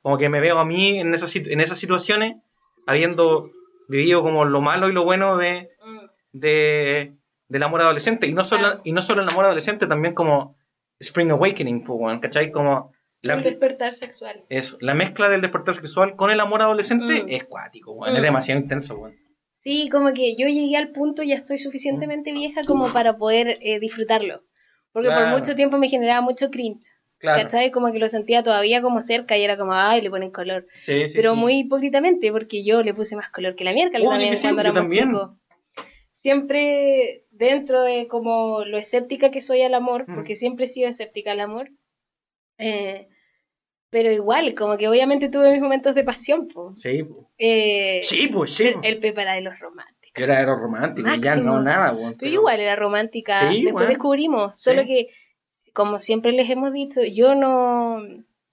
Como que me veo a mí en, esas, en esas situaciones, habiendo vivido como lo malo y lo bueno de, mm. de del amor adolescente. Y no, solo, y no solo el amor adolescente, también como Spring Awakening, ¿cachai? Como el despertar sexual. Eso, la mezcla del despertar sexual con el amor adolescente mm. es cuático, es mm. demasiado intenso, Sí, como que yo llegué al punto, ya estoy suficientemente vieja como para poder eh, disfrutarlo. Porque por mucho tiempo me generaba mucho cringe. Claro. ¿Cachai? Como que lo sentía todavía como cerca y era como, ay, le ponen color. Sí, sí, Pero muy hipócritamente, porque yo le puse más color que la miércoles también cuando era muy chico. Siempre dentro de como lo escéptica que soy al amor, mm. porque siempre he sido escéptica al amor, eh, pero igual, como que obviamente tuve mis momentos de pasión, pues. Sí, pues. sí, pues, sí. El, Pepe era de los románticos. Yo era de los románticos, ya no nada, pero... igual era romántica. Después descubrimos, solo que, como siempre les hemos dicho, yo no,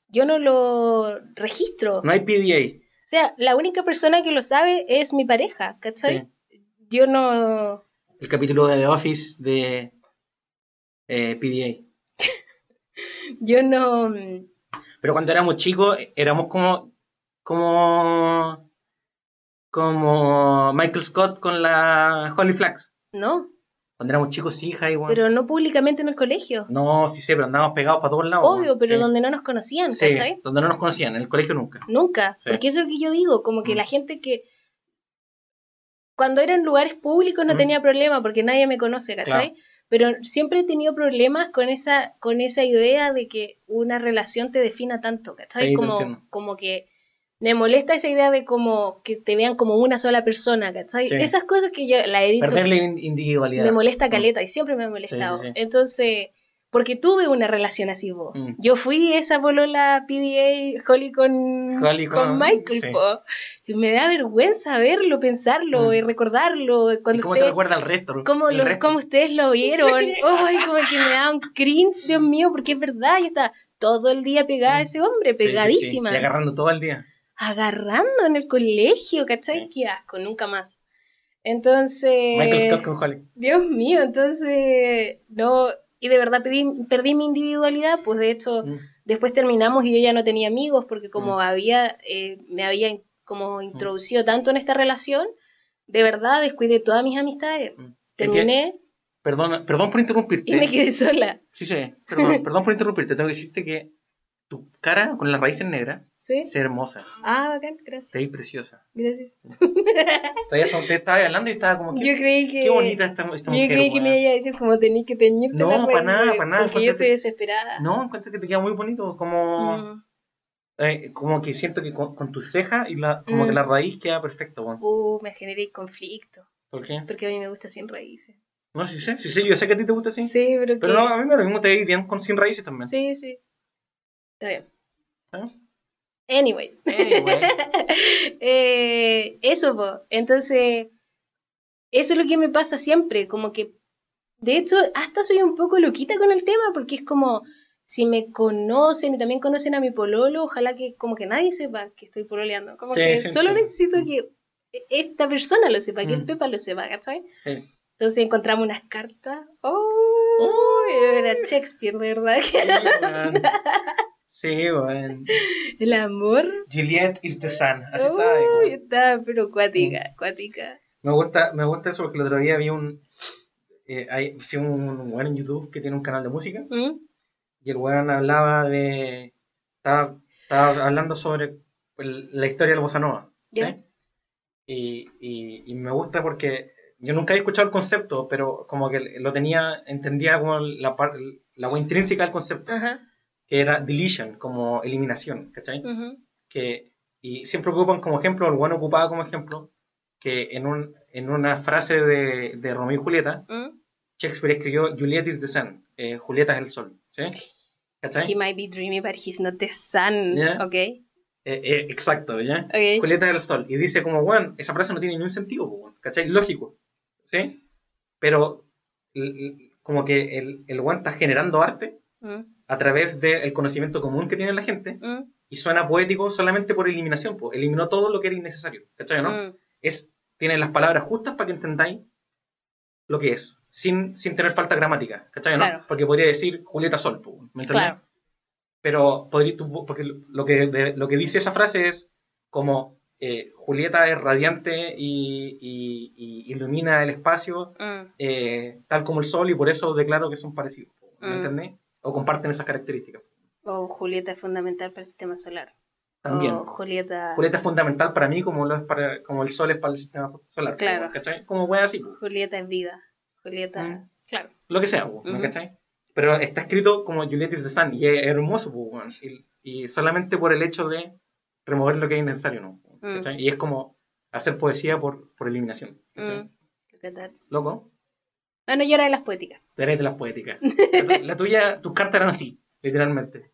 yo no lo registro. No hay PDA. O sea, la única persona que lo sabe es mi pareja, ¿cachai? Yo no el capítulo de The Office de eh, PDA. [LAUGHS] Yo no. Mm, Pero cuando éramos chicos, éramos como. como. como Michael Scott con la Holly Flax. No. Cuando éramos chicos, sí, hija, igual. Pero no públicamente en el colegio. No, sí sé, pero andábamos pegados para todos lados. Obvio, pero donde no nos conocían, sí, donde no nos conocían, en el colegio nunca. Nunca, porque eso es lo que yo digo, como que mm. la gente que cuando eran lugares públicos no tenía problema porque nadie me conoce, ¿cachai? Pero siempre he tenido problemas con esa, con esa idea de que una relación te defina tanto, ¿cachai? como, como que me molesta esa idea de como que te vean como una sola persona, ¿cachai? Esas cosas que yo la he dicho. Perderle individualidad. Me molesta mm. caleta y siempre me ha molestado. Entonces, porque tuve una relación así, vos. Mm. Yo fui esa polola PDA Holly con, con, Michael, po. Y me da vergüenza verlo, pensarlo mm. y recordarlo. Cuando cómo te recuerda el resto? Cómo, ustedes lo vieron. [LAUGHS] Ay, como que me da un cringe, Dios mío, porque es verdad, yo estaba todo el día pegada a mm. ese hombre, pegadísima. y agarrando todo el día. Agarrando en el colegio, ¿cachai? Qué asco, nunca más. Entonces. Michael Scott con Holly. Dios mío, entonces. No, y de verdad perdí mi individualidad, pues de hecho mm. después terminamos y yo ya no tenía amigos porque como mm. había, eh, me había como mm. introducido tanto en esta relación, de verdad descuidé todas mis amistades. Terminé... Perdón, perdón por interrumpirte. Y me quedé sola. Sí, sí, perdón, [LAUGHS] perdón por interrumpirte. Tengo que decirte que tu cara con las raíces negras ¿Sí? es hermosa. Ah, bacán, gracias. Te preciosa. Gracias. Todavía te estaba hablando y estaba como que. Yo creí que. Qué bonita esta, esta mujer. Yo creí que me iba a decir como tenías que teñirte No, para nada, para nada. Porque yo estoy desesperada. No, encuentro que te queda muy bonito. Como. Mm. Eh, como que siento que con, con tu ceja y la, como que mm. la raíz queda perfecto. Bueno. Uh, me generé conflicto. ¿Por qué? Porque a mí me gusta sin raíces. No, sí sé, sí sé, yo sé que a ti te gusta así. Sí, pero Pero no, a mí me lo mismo te ve bien con sin raíces también. Sí, sí. Está bien. Anyway. [LAUGHS] Eh, eso, entonces, eso es lo que me pasa siempre, como que, de hecho, hasta soy un poco loquita con el tema, porque es como, si me conocen y también conocen a mi pololo, ojalá que como que nadie sepa que estoy pololeando, como que solo [LAUGHS] necesito que esta persona lo sepa, que el mm. Pepa lo sepa, ¿cachai? Entonces encontramos unas cartas. ¡Oh! era Shakespeare, ¿verdad? [LAUGHS] Sí, bueno. [LAUGHS] El amor. Juliet is the sun. Así está. está, pero cuática, mm. cuática. Me gusta, me gusta eso porque el otro día vi un. Eh, hay un weón en YouTube que tiene un canal de música. ¿Mm? Y el weón hablaba de. Estaba, estaba hablando sobre la historia del bossa nova. Y, y, y, me gusta porque yo nunca he escuchado el concepto, pero como que lo tenía, entendía como la, la, intrínseca del concepto. Ajá era deletion, como eliminación, ¿cachai? que, y siempre ocupan como ejemplo, el bueno ocupaba como ejemplo, que en, un, en una frase de, de Romeo y Julieta, ¿Mm? Shakespeare escribió Juliet is the sun, eh, Julieta es el sol, ¿sí? ¿cachai? He might be dreamy, but he's not the sun, ¿ok? Eh, eh, exacto, ¿ya? Julieta es el sol. Y dice como, bueno, esa frase no tiene ningún sentido, ¿cachai? Lógico, ¿sí? Pero como que el, el está generando arte mm. A través del conocimiento común que tiene la gente mm. y suena poético solamente por eliminación. Pues. Eliminó todo lo que era innecesario. ¿Cachai, no? Mm. Es, tiene las palabras justas para que entendáis lo que es, sin, sin tener falta gramática. ¿Cachai, no? Porque podría decir Julieta Sol, ¿me entendés? Pero podría, porque lo que, lo que dice esa frase es como eh, Julieta es radiante y, ilumina el espacio mm. eh, tal como el sol y por eso declaro que son parecidos. ¿Me mm. entendés? O comparten esas características. O Julieta es fundamental para el sistema solar. También. Julieta... Julieta es fundamental para mí como, lo es para, como el sol es para el sistema solar. Claro. ¿Cachai? Como wea así. Julieta es vida. Julieta, mm. claro. Lo que sea, ¿me cachai? Pero está escrito como Julieta is the sun y es hermoso, y, y solamente por el hecho de remover lo que es innecesario, ¿no? Mm. Y es como hacer poesía por, por eliminación. Mm. ¿Loco? Bueno, yo era de las poéticas. Eres de las poéticas. la, tuya, tus cartas eran así, literalmente.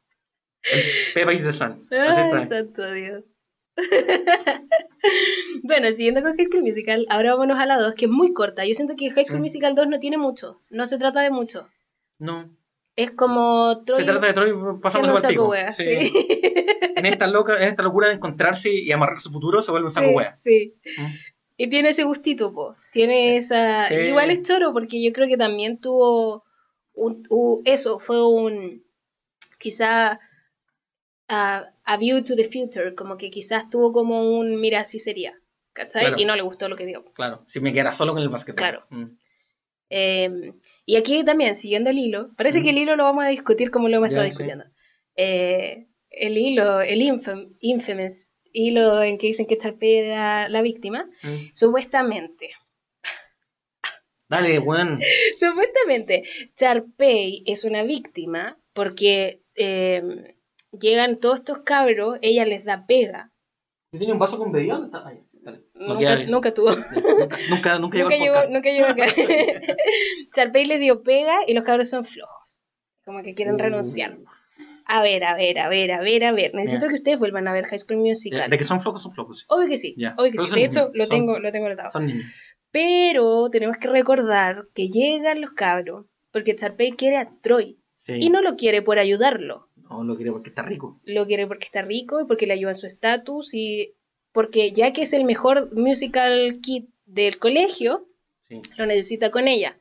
Pepa is the sun. [LAUGHS] Ay, santo Dios. [LAUGHS] bueno, siguiendo con High School Musical, ahora vámonos a la 2, que es muy corta. Yo siento que High School mm. Musical 2 no tiene mucho, no se trata de mucho. No. Es como Troy. Se trata de Troy, pasamos el pico. sí. en, esta loca, en esta locura de encontrarse y amarrar su futuro, se vuelve un saco sí, wea. Sí. ¿Mm? Y tiene ese gustito, po. Tiene esa. Igual es choro, porque yo creo que también tuvo. Un, eso, fue un. Quizá. a view to the future, como que quizás tuvo como un. Mira, así sería. ¿Cachai? Y no le gustó lo que vio. Claro, si me quedara solo con el basquetbol. Claro. Mm. Eh, y aquí también, siguiendo el hilo, parece que el hilo lo vamos a discutir como lo hemos estado discutiendo. Eh, el hilo, el infamous hilo en que dicen que Charpey era la víctima, mm. supuestamente. Dale, Juan. [LAUGHS] supuestamente, Charpey es una víctima porque em, llegan todos estos cabros, ella les da pega. ¿Yo tenía un vaso con bebida? Ahí. Nunca, nunca, tuvo. Nunca, nunca, llegó, llegó, nunca llegó acá. [LAUGHS] Charpey le dio pega y los cabros son flojos. Como que quieren uh. renunciar. A ver, a ver, a ver, a ver, a ver. Necesito que ustedes vuelvan a ver High School Musical. De que son flojos, son flojos. Obvio que sí. Obvio que sí. De hecho, lo tengo, lo tengo notado. Son niños. Pero tenemos que recordar que llegan los cabros porque Charpey quiere a Troy. Y no lo quiere por ayudarlo. No, lo quiere porque está rico. Lo quiere porque está rico y porque le ayuda a su estatus y porque ya que es el mejor musical kit del colegio, lo necesita con ella.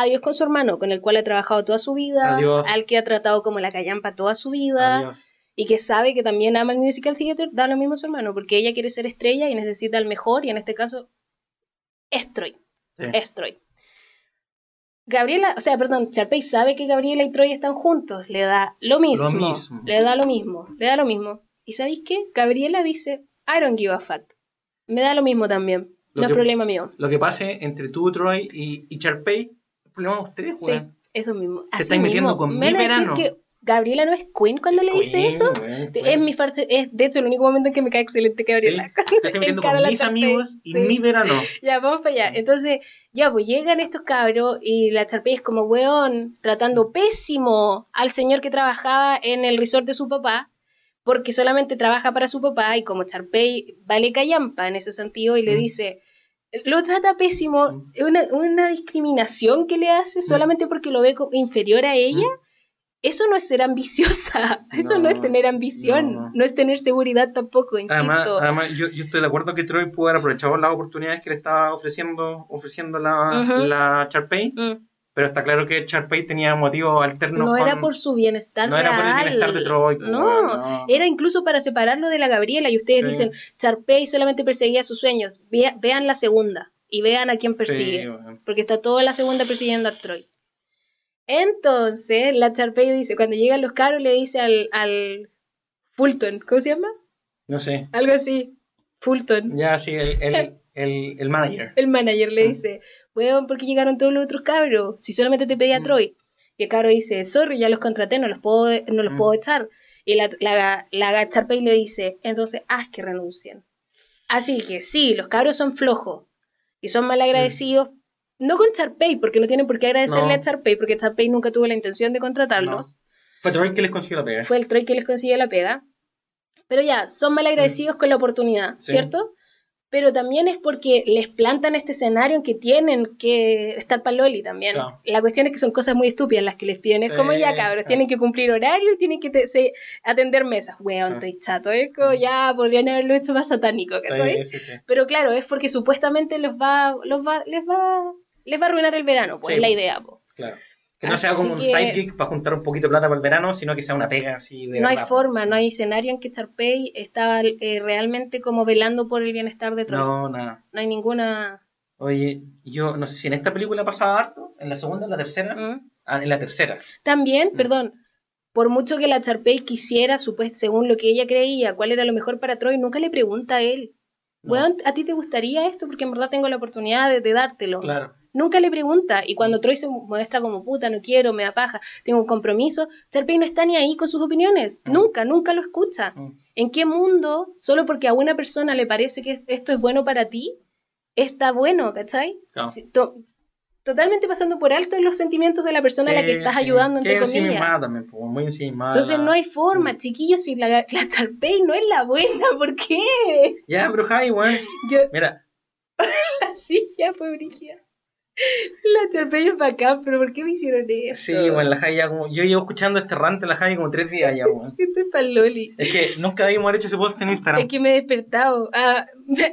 Adiós con su hermano, con el cual ha trabajado toda su vida, al que ha tratado como la callampa toda su vida, y que sabe que también ama el musical theater, da lo mismo a su hermano, porque ella quiere ser estrella y necesita el mejor, y en este caso, es Troy. Gabriela, o sea, perdón, Charpey sabe que Gabriela y Troy están juntos, le da lo mismo, lo mismo, le da lo mismo, le da lo mismo. ¿Y sabéis qué? Gabriela dice, I don't give a fuck. Me da lo mismo también. no es problema mío. Lo que pase entre tú, Troy y, y Charpey, de ustedes, Sí, eso mismo. Te estáis metiendo con mi verano. Que Gabriela no es Queen cuando le dice eso. Es mi es de hecho el único momento en que me cae excelente Gabriela. Sí, te estoy [LAUGHS] metiendo con mis amigos y mi verano. Ya, vamos para allá. Entonces, ya, pues llegan estos cabros y la Charpey es como weón, tratando pésimo al señor que trabajaba en el resort de su papá porque solamente trabaja para su papá y como Charpey vale callampa en ese sentido y le mm. dice, lo trata pésimo, mm. una, una discriminación que le hace solamente porque lo ve inferior a ella. Mm. Eso no es ser ambiciosa, [LAUGHS] eso no, es tener ambición, no, es tener seguridad tampoco, insisto. Además, yo, yo, estoy de acuerdo que Troy pudo haber aprovechado las oportunidades que le estaba ofreciendo, ofreciendo la, la Charpey pero está claro que Charpey tenía motivos alternos. No era por su bienestar. No era por el bienestar de Troy. Pues, no, era incluso para separarlo de la Gabriela. Y ustedes dicen, Charpey solamente perseguía sus sueños. vean la segunda y vean a quién persigue. Porque está toda la segunda persiguiendo a Troy. Entonces, la Charpey dice, cuando llegan los caros, le dice al, al Fulton, ¿cómo se llama? No sé. Algo así. Fulton. Ya, sí, el, el, [LAUGHS] el manager. El manager le mm. dice, weón, ¿por qué llegaron todos los otros cabros? Si solamente te pedía mm. Troy. Y el cabro dice, sorry, ya los contraté, no los puedo, no los mm. puedo echar. Y la, la, la Charpey le dice, entonces haz que renuncien. Así que sí, los cabros son flojos y son mal agradecidos, no con Charpey, porque no tienen por qué agradecerle a Charpey, porque Charpey nunca tuvo la intención de contratarlos. Fue Troy que les consiguió la pega. Fue el Troy que les consiguió la pega. Pero ya, son mal agradecidos con la oportunidad, ¿cierto? Pero también es porque les plantan este escenario en que tienen que estar para Loli también. La cuestión es que son cosas muy estúpidas las que les piden. Es como ya, cabros, tienen que cumplir horario y tienen que atender mesas. Weón, estoy chato, es como ya podrían haberlo hecho más satánico, Pero claro, es porque supuestamente los va, los va, les va, les va a arruinar el verano, pues es la idea, pues. Claro. Que no sea como un sidekick para juntar un poquito de plata para el verano, sino que sea una pega así de No hay forma, no hay escenario en que Charpey estaba eh, realmente como velando por el bienestar de Troy. No, nada. No hay ninguna... Oye, yo no sé si en esta película pasaba harto, en la segunda, en la tercera. ¿Mm? Ah, en la tercera. También, mm. perdón, por mucho que la Charpey quisiera, según lo que ella creía, cuál era lo mejor para Troy, nunca le pregunta a él. Bueno, ¿a ti te gustaría esto? Porque en verdad tengo la oportunidad de, de dártelo. Claro. Nunca le pregunta. Y cuando Troy se muestra como puta, no quiero, me da paja, tengo un compromiso, Charpey no está ni ahí con sus opiniones. Mm. Nunca, nunca lo escucha. Mm. ¿En qué mundo, solo porque a una persona le parece que esto es bueno para ti, está bueno, ¿cachai? Totalmente pasando por alto los sentimientos de la persona a la que estás ayudando, entre comillas. También, muy Entonces no hay forma, mm. chiquillos, si la, la Charpey no es la buena, [LAUGHS] ¿por qué? Ya, pero Javi, bueno. Mira. [LAUGHS] sí, ya fue Brigia. La Charpey es bacán, pero ¿por qué me hicieron eso? Sí, bueno, la Javi ya como. Yo llevo escuchando este rante la Javi como tres días ya, weón. [LAUGHS] Estoy pa'l Loli. Es que nunca habíamos hecho ese post en Instagram. Es que me he despertado. Ah,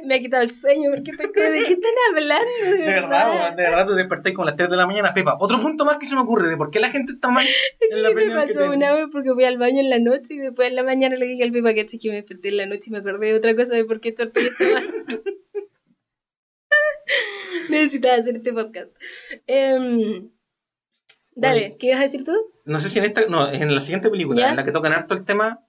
me, ha quitado el sueño. porque ¿De qué están hablando? De, de verdad, weón. De verdad, te desperté como a las 3 de la mañana. Pepa, otro punto más que se me ocurre de por qué la gente está mal en la me pasó una vez porque fui al baño en la noche y después en la mañana le dije al Pepa que, que me desperté en la noche y me acordé de otra cosa de por qué está mal. [LAUGHS] [LAUGHS] Necesitaba hacer este podcast. Em, dale, ¿qué ibas a decir tú? No sé si en esta, no, en la siguiente película, en la que tocan harto el tema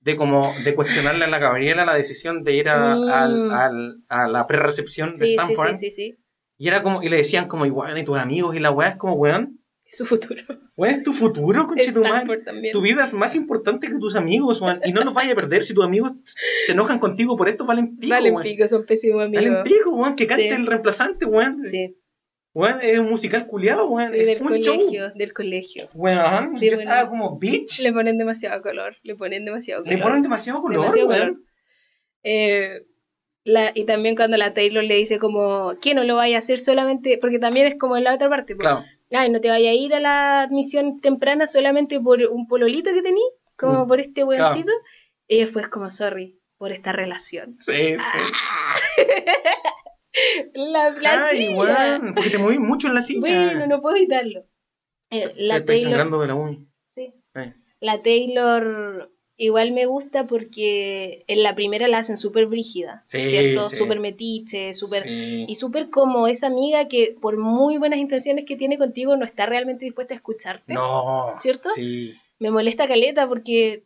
de como de cuestionarle a la Gabriela la decisión de ir a, mm. a la pre-recepción de Stanford. Sí, sí, sí, Y era como, y le decían como, igual, y tus amigos, y la weá es como, weón, [LAUGHS] su futuro. Bueno, es tu futuro, conchetumar. Tu vida es más importante que tus amigos, man. Y no los vayas a perder. Si tus amigos se enojan contigo por esto, valen pico, Valen pico, son pésimos amigos. Valen pico, weón. Que cante el reemplazante, weón. Sí. Weón, es un musical culiado, weón. Sí, es del colegio, del colegio. Weón, yo estaba como bitch. Le ponen demasiado color, le ponen demasiado color. Le ponen demasiado color, demasiado Color. Eh, la, y también cuando la Taylor le dice como, que no lo vaya a hacer solamente, porque también es como en la otra parte, claro ay, no te vaya a ir a la admisión temprana solamente por un pololito que tení, como mm, por este buencito. Y después como, sorry, por esta relación. Sí, sí. [LAUGHS] la, la Ay, bueno, porque te moví mucho en la silla. Bueno, no puedo evitarlo. Eh, la Taylor... de la Sí. La Taylor igual me gusta porque en la primera la hacen súper brígida, ¿cierto? Súper metiche, súper... Y súper como esa amiga que por muy buenas intenciones que tiene contigo no está realmente dispuesta a escucharte. No. ¿Cierto? Sí. Me molesta Caleta porque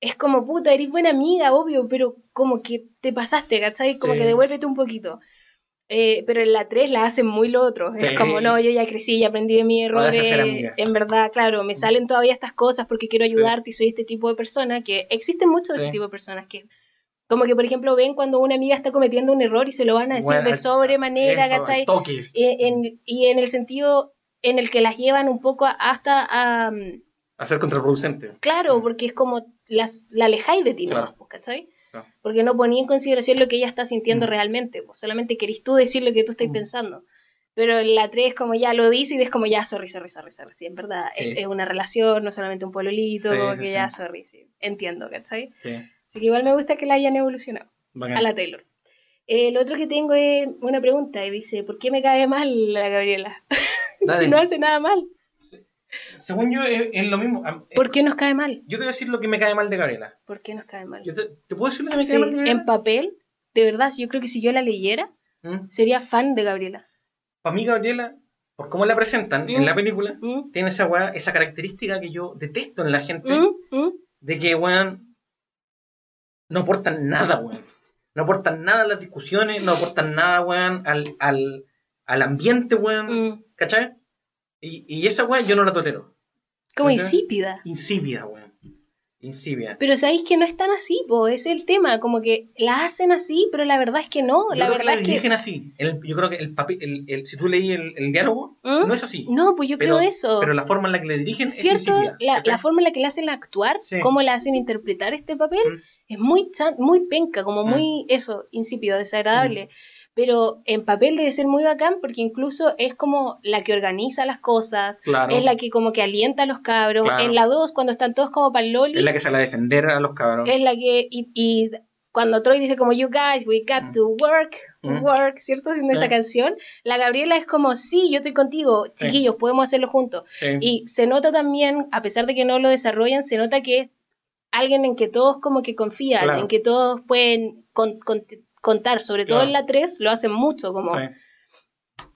es como, puta, eres buena amiga, obvio, pero como que te pasaste, ¿cachai? Como que devuélvete un poquito. Eh, pero en la 3 la hacen muy lo otro. Es como, no, yo ya crecí, ya aprendí de mi error. En verdad, claro, me salen todavía estas cosas porque quiero ayudarte y soy este tipo de persona. Que existen muchos de ese tipo de personas que, como que, por ejemplo, ven cuando una amiga está cometiendo un error y se lo van a decir de sobremanera, ¿cachai? Y en, y en el sentido en el que las llevan un poco hasta a. a ser contraproducente. Claro, porque es como las, la alejáis de ti, ¿no? ¿cachai? Porque no ponía en consideración lo que ella está sintiendo mm. realmente, pues solamente querís tú decir lo que tú estás mm. pensando. Pero la 3 como ya lo dice y es como ya, sorry, sorry, sorry, sorry. Sí, en verdad, Es, una relación, no solamente un pololito, que ya, sorry, sí. Entiendo, ¿cachai? Así que igual me gusta que la hayan evolucionado a la Taylor. El otro que tengo es una pregunta y dice, ¿por qué me cae mal la Gabriela? [LAUGHS] si no hace nada mal. Según yo, es, lo mismo. ¿Por qué nos cae mal? Yo te voy a decir lo que me cae mal de Gabriela. ¿Por qué nos cae mal? te, puedo decir lo que me cae mal de Gabriela? En papel, de verdad, yo creo que si yo la leyera, ¿Mm? sería fan de Gabriela. Para mí, Gabriela, por cómo la presentan en ¿Mm? la película, ¿Mm? tiene esa esa característica que yo detesto en la gente, de que, weón, no aportan nada, weón. No aportan nada a las discusiones, no aportan nada, weón, al, al, al ambiente, weón. ¿Cachai? Y, esa weá yo no la tolero. Como insípida. Insípida, weón. insibia. Pero sabéis que no es tan así, po, es el tema, como que la hacen así, pero la verdad es que no, la verdad es que... así, yo creo que el papel, el, si tú leí el, diálogo, ¿Mm? no es así. No, pues yo creo eso. Pero la forma en la que le dirigen ¿Cierto? es insípida. La, la, forma en la que le hacen actuar, cómo la hacen interpretar este papel, mm. es muy, muy penca, como mm. muy, eso, insípido, desagradable pero en papel debe ser muy bacán porque incluso es como la que organiza las cosas, es la que como que alienta a los cabros. En la 2, cuando están todos como para loli. Es la que sale a defender a los cabros. Es la que. Y, cuando Troy dice como, you guys, we got mm. to work, mm. work, ¿cierto? Haciendo esa canción, la Gabriela es como, sí, yo estoy contigo, chiquillos, podemos hacerlo juntos. Y se nota también, a pesar de que no lo desarrollan, se nota que es alguien en que todos como que confían, en que todos pueden con, contar, sobre todo en la 3, lo hacen mucho, como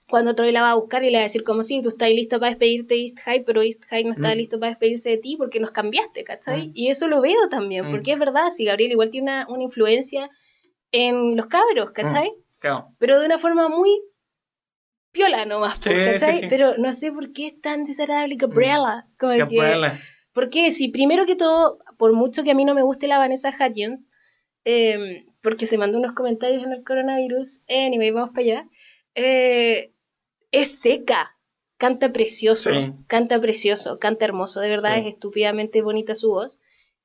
cuando Troy la va a buscar y le va a decir como sí, tú estás listo para despedirte de East High, pero East High no está mm. listo para despedirse de ti porque nos cambiaste, ¿cachai? Mm. Y eso lo veo también, mm. porque es verdad, si Gabriel igual tiene una, influencia en los cabros, ¿cachai? Pero de una forma muy piola nomás, ¿cachai? Pero no sé por qué es tan desagradable Gabriela. Como Gabriela. porque si primero que todo, por mucho que a mí no me guste la Vanessa Hudgens, eh, porque se mandó unos comentarios en el coronavirus. Anyway, vamos para allá. Eh, es seca, canta precioso, canta precioso, canta hermoso, de verdad es estúpidamente bonita su voz.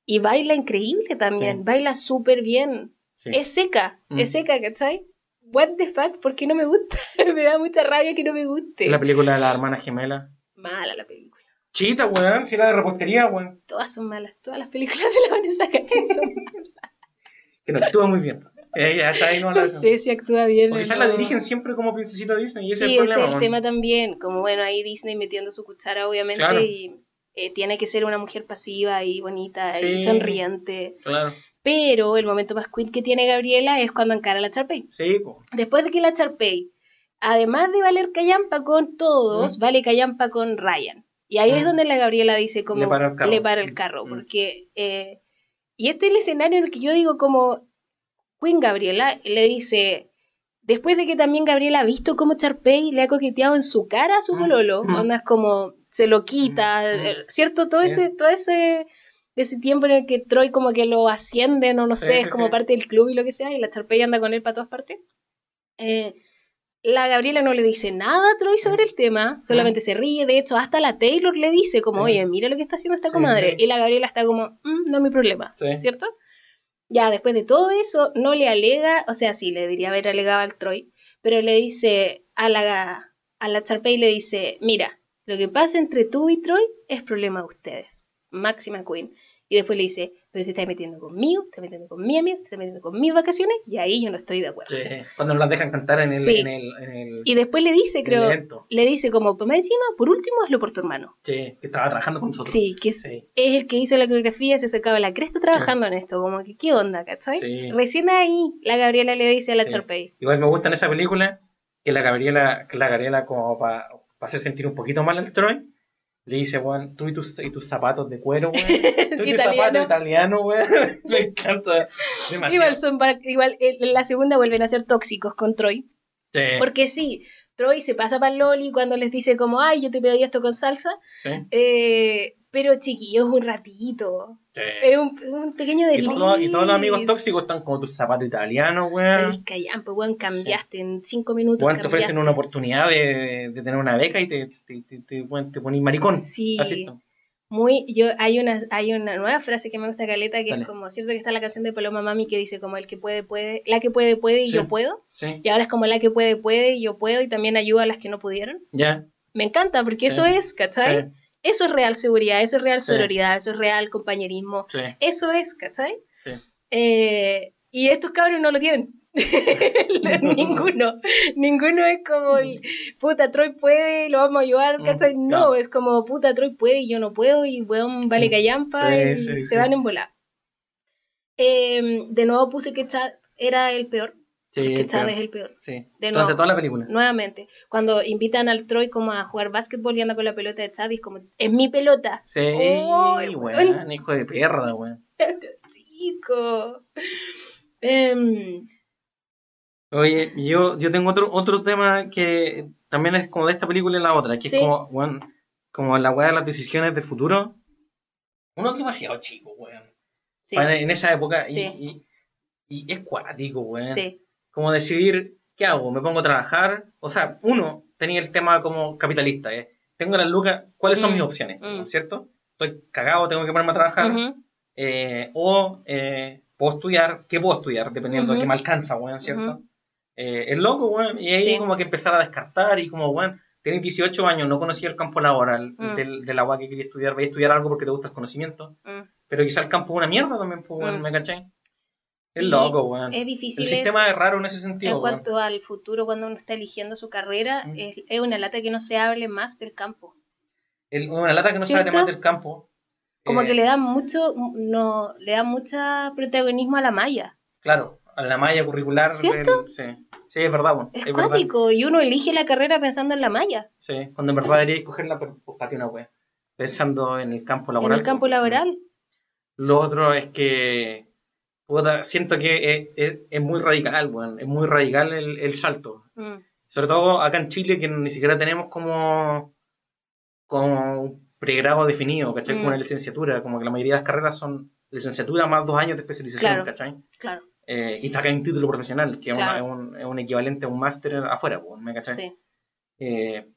Y baila increíble también, baila súper bien. Es seca, es mm. seca, ¿cachai? What the fuck, ¿por qué no me gusta? [LAUGHS] me da mucha rabia que no me guste. La película de la hermana gemela. Mala la película. Chita, weón, si era de repostería, weón. Todas son malas, todas las películas de la Vanessa Cachín son [LAUGHS] malas que no actúa muy bien. Ella está ahí, no, no sé si actúa bien. O quizás la dirigen siempre como princesita Disney. Y ese sí, es el, ese es el tema también. Como bueno, ahí Disney metiendo su cuchara, obviamente, y eh, tiene que ser una mujer pasiva y bonita y sonriente. Claro. Pero el momento más queen que tiene Gabriela es cuando encara a la Charpey. Sí, Después de que la Charpey, además de valer callampa con todos, vale callampa con Ryan. Y ahí es donde la Gabriela dice como le para el carro, porque eh, y este es el escenario en el que yo digo como Queen Gabriela le dice, después de que también Gabriela ha visto cómo Charpey le ha coqueteado en su cara a su pololo, mm, mm. como se lo quita, mm, eh, ¿cierto? Todo ese, todo ese, ese tiempo en el que Troy como que lo asciende, no, no sé, es como parte del club y lo que sea, y la Charpey anda con él para todas partes. Eh, la Gabriela no le dice nada a Troy sobre el tema, solamente se ríe. De hecho, hasta la Taylor le dice como, oye, mira lo que está haciendo esta comadre. Y la Gabriela está como, mm, no es mi problema, ¿cierto? Ya, después de todo eso, no le alega, o sea, sí, le diría haber alegado al Troy, pero le dice a la, a la Charpey, le dice, mira, lo que pasa entre tú y Troy es problema de ustedes. Máxima Queen. Y después le dice, pero te estás metiendo conmigo, te estás metiendo con mi amigo, te estás metiendo con mis vacaciones, y ahí yo no estoy de acuerdo. Sí, cuando no las dejan cantar en el, en el, Y después le dice, creo, le dice como, pues encima, por último, hazlo por tu hermano. Sí, que estaba trabajando con nosotros. Sí, que es, el que hizo la coreografía, se sacaba la cresta trabajando en esto, como que, ¿qué onda, cachai? Recién ahí, la Gabriela le dice a la Charpey. Igual me gusta en esa película que la Gabriela, que la Gabriela como para hacer sentir un poquito mal al Troy, le dice, weón, tú y tus, y tus zapatos de cuero, weón. [LAUGHS] Tú y tus zapatos italianos, weón. [LAUGHS] Me encanta. Igual, son igual en la segunda vuelven a ser tóxicos con Troy. Sí. Porque sí, Troy se pasa para Loli cuando les dice como, ay, yo te pedí esto con salsa. Sí. Eh, pero chiquillos, un ratito. Es un, pequeño desliz. Y, y, todos los amigos tóxicos están como tus zapatos italianos, weón. Callampa, weón, cambiaste en cinco minutos. Weón, te ofrecen una oportunidad de, de, tener una beca y te, te, te, te, te pones maricón. Sí. Muy, yo, hay una, hay una nueva frase que me gusta caleta que es como, cierto que está la canción de Paloma Mami que dice como el que puede, puede, la que puede, puede y yo puedo. Sí. Y ahora es como la que puede, puede y yo puedo y también ayuda a las que no pudieron. Ya. Me encanta porque eso es, ¿cachai? Eso es real seguridad, eso es real sororidad, eso es real compañerismo. Eso es, ¿cachai? Sí. Eh, y estos cabros no lo tienen. [LAUGHS] ninguno. Ninguno es como puta Troy puede y lo vamos a ayudar, mm, ¿cachai? No, es como puta Troy puede y yo no puedo y weón vale mm. callampa y se van en volar. Em, de nuevo puse que Chad era el peor. Sí, que Chad es el peor. Sí. De Durante toda la película. Nuevamente. Cuando invitan al Troy como a jugar básquetbol y anda con la pelota de Chad y es como, es mi pelota. Sí, oh, weón, hijo de perra, weón. [LAUGHS] Chico. Em, Oye, yo, yo tengo otro, otro tema que también es como de esta película y la otra, que es como, como la weá de las decisiones del futuro. Uno es demasiado chico, weón. En esa época. Y, y, es cuático, weón. Como decidir, ¿qué hago? ¿Me pongo a trabajar? O sea, uno tenía el tema como capitalista, ¿eh? Tengo las lucas, ¿cuáles son mm, mis opciones? Mm. ¿Cierto? Estoy cagado, tengo que ponerme a trabajar. Eh, o eh, puedo estudiar, ¿qué puedo estudiar? Dependiendo de qué me alcanza, weón, ¿cierto? Eh, es loco, weón. Y ahí como que empezar a descartar y como, weón, tenés 18 años, no conocía el campo laboral mm. del, del, agua que quería estudiar, voy a estudiar algo porque te gusta el conocimiento. Mm. Pero quizá el campo es una mierda también, pues, weón, mm. ¿me caché? es loco, weón. Es difícil. El sistema es raro en ese sentido. En cuanto al futuro, cuando uno está eligiendo su carrera, es, es, una lata que no se hable más del campo. El, una lata que no se hable más del campo. Como que eh, le da mucho, no, le da mucho protagonismo a la malla. Claro, a la malla curricular. ¿Cierto? sí. sí, es verdad. Bueno, es, cuático, y uno elige la carrera pensando en la malla. Sí, cuando en verdad debería escogerla, pero pues, una. Pensando en el campo laboral. En el campo laboral. Lo otro es que siento que es, es, muy radical, bueno, es muy radical el, el salto. Mm. Sobre todo acá en Chile, que ni siquiera tenemos como, como pregrado definido, ¿cachai? Como una mm. licenciatura, como que la mayoría de las carreras son licenciatura más dos años de especialización, claro, ¿cachai? Claro. Eh, y saca un título profesional, que es, un, es, un, equivalente a un máster afuera, ¿me cachai? Sí. Eh,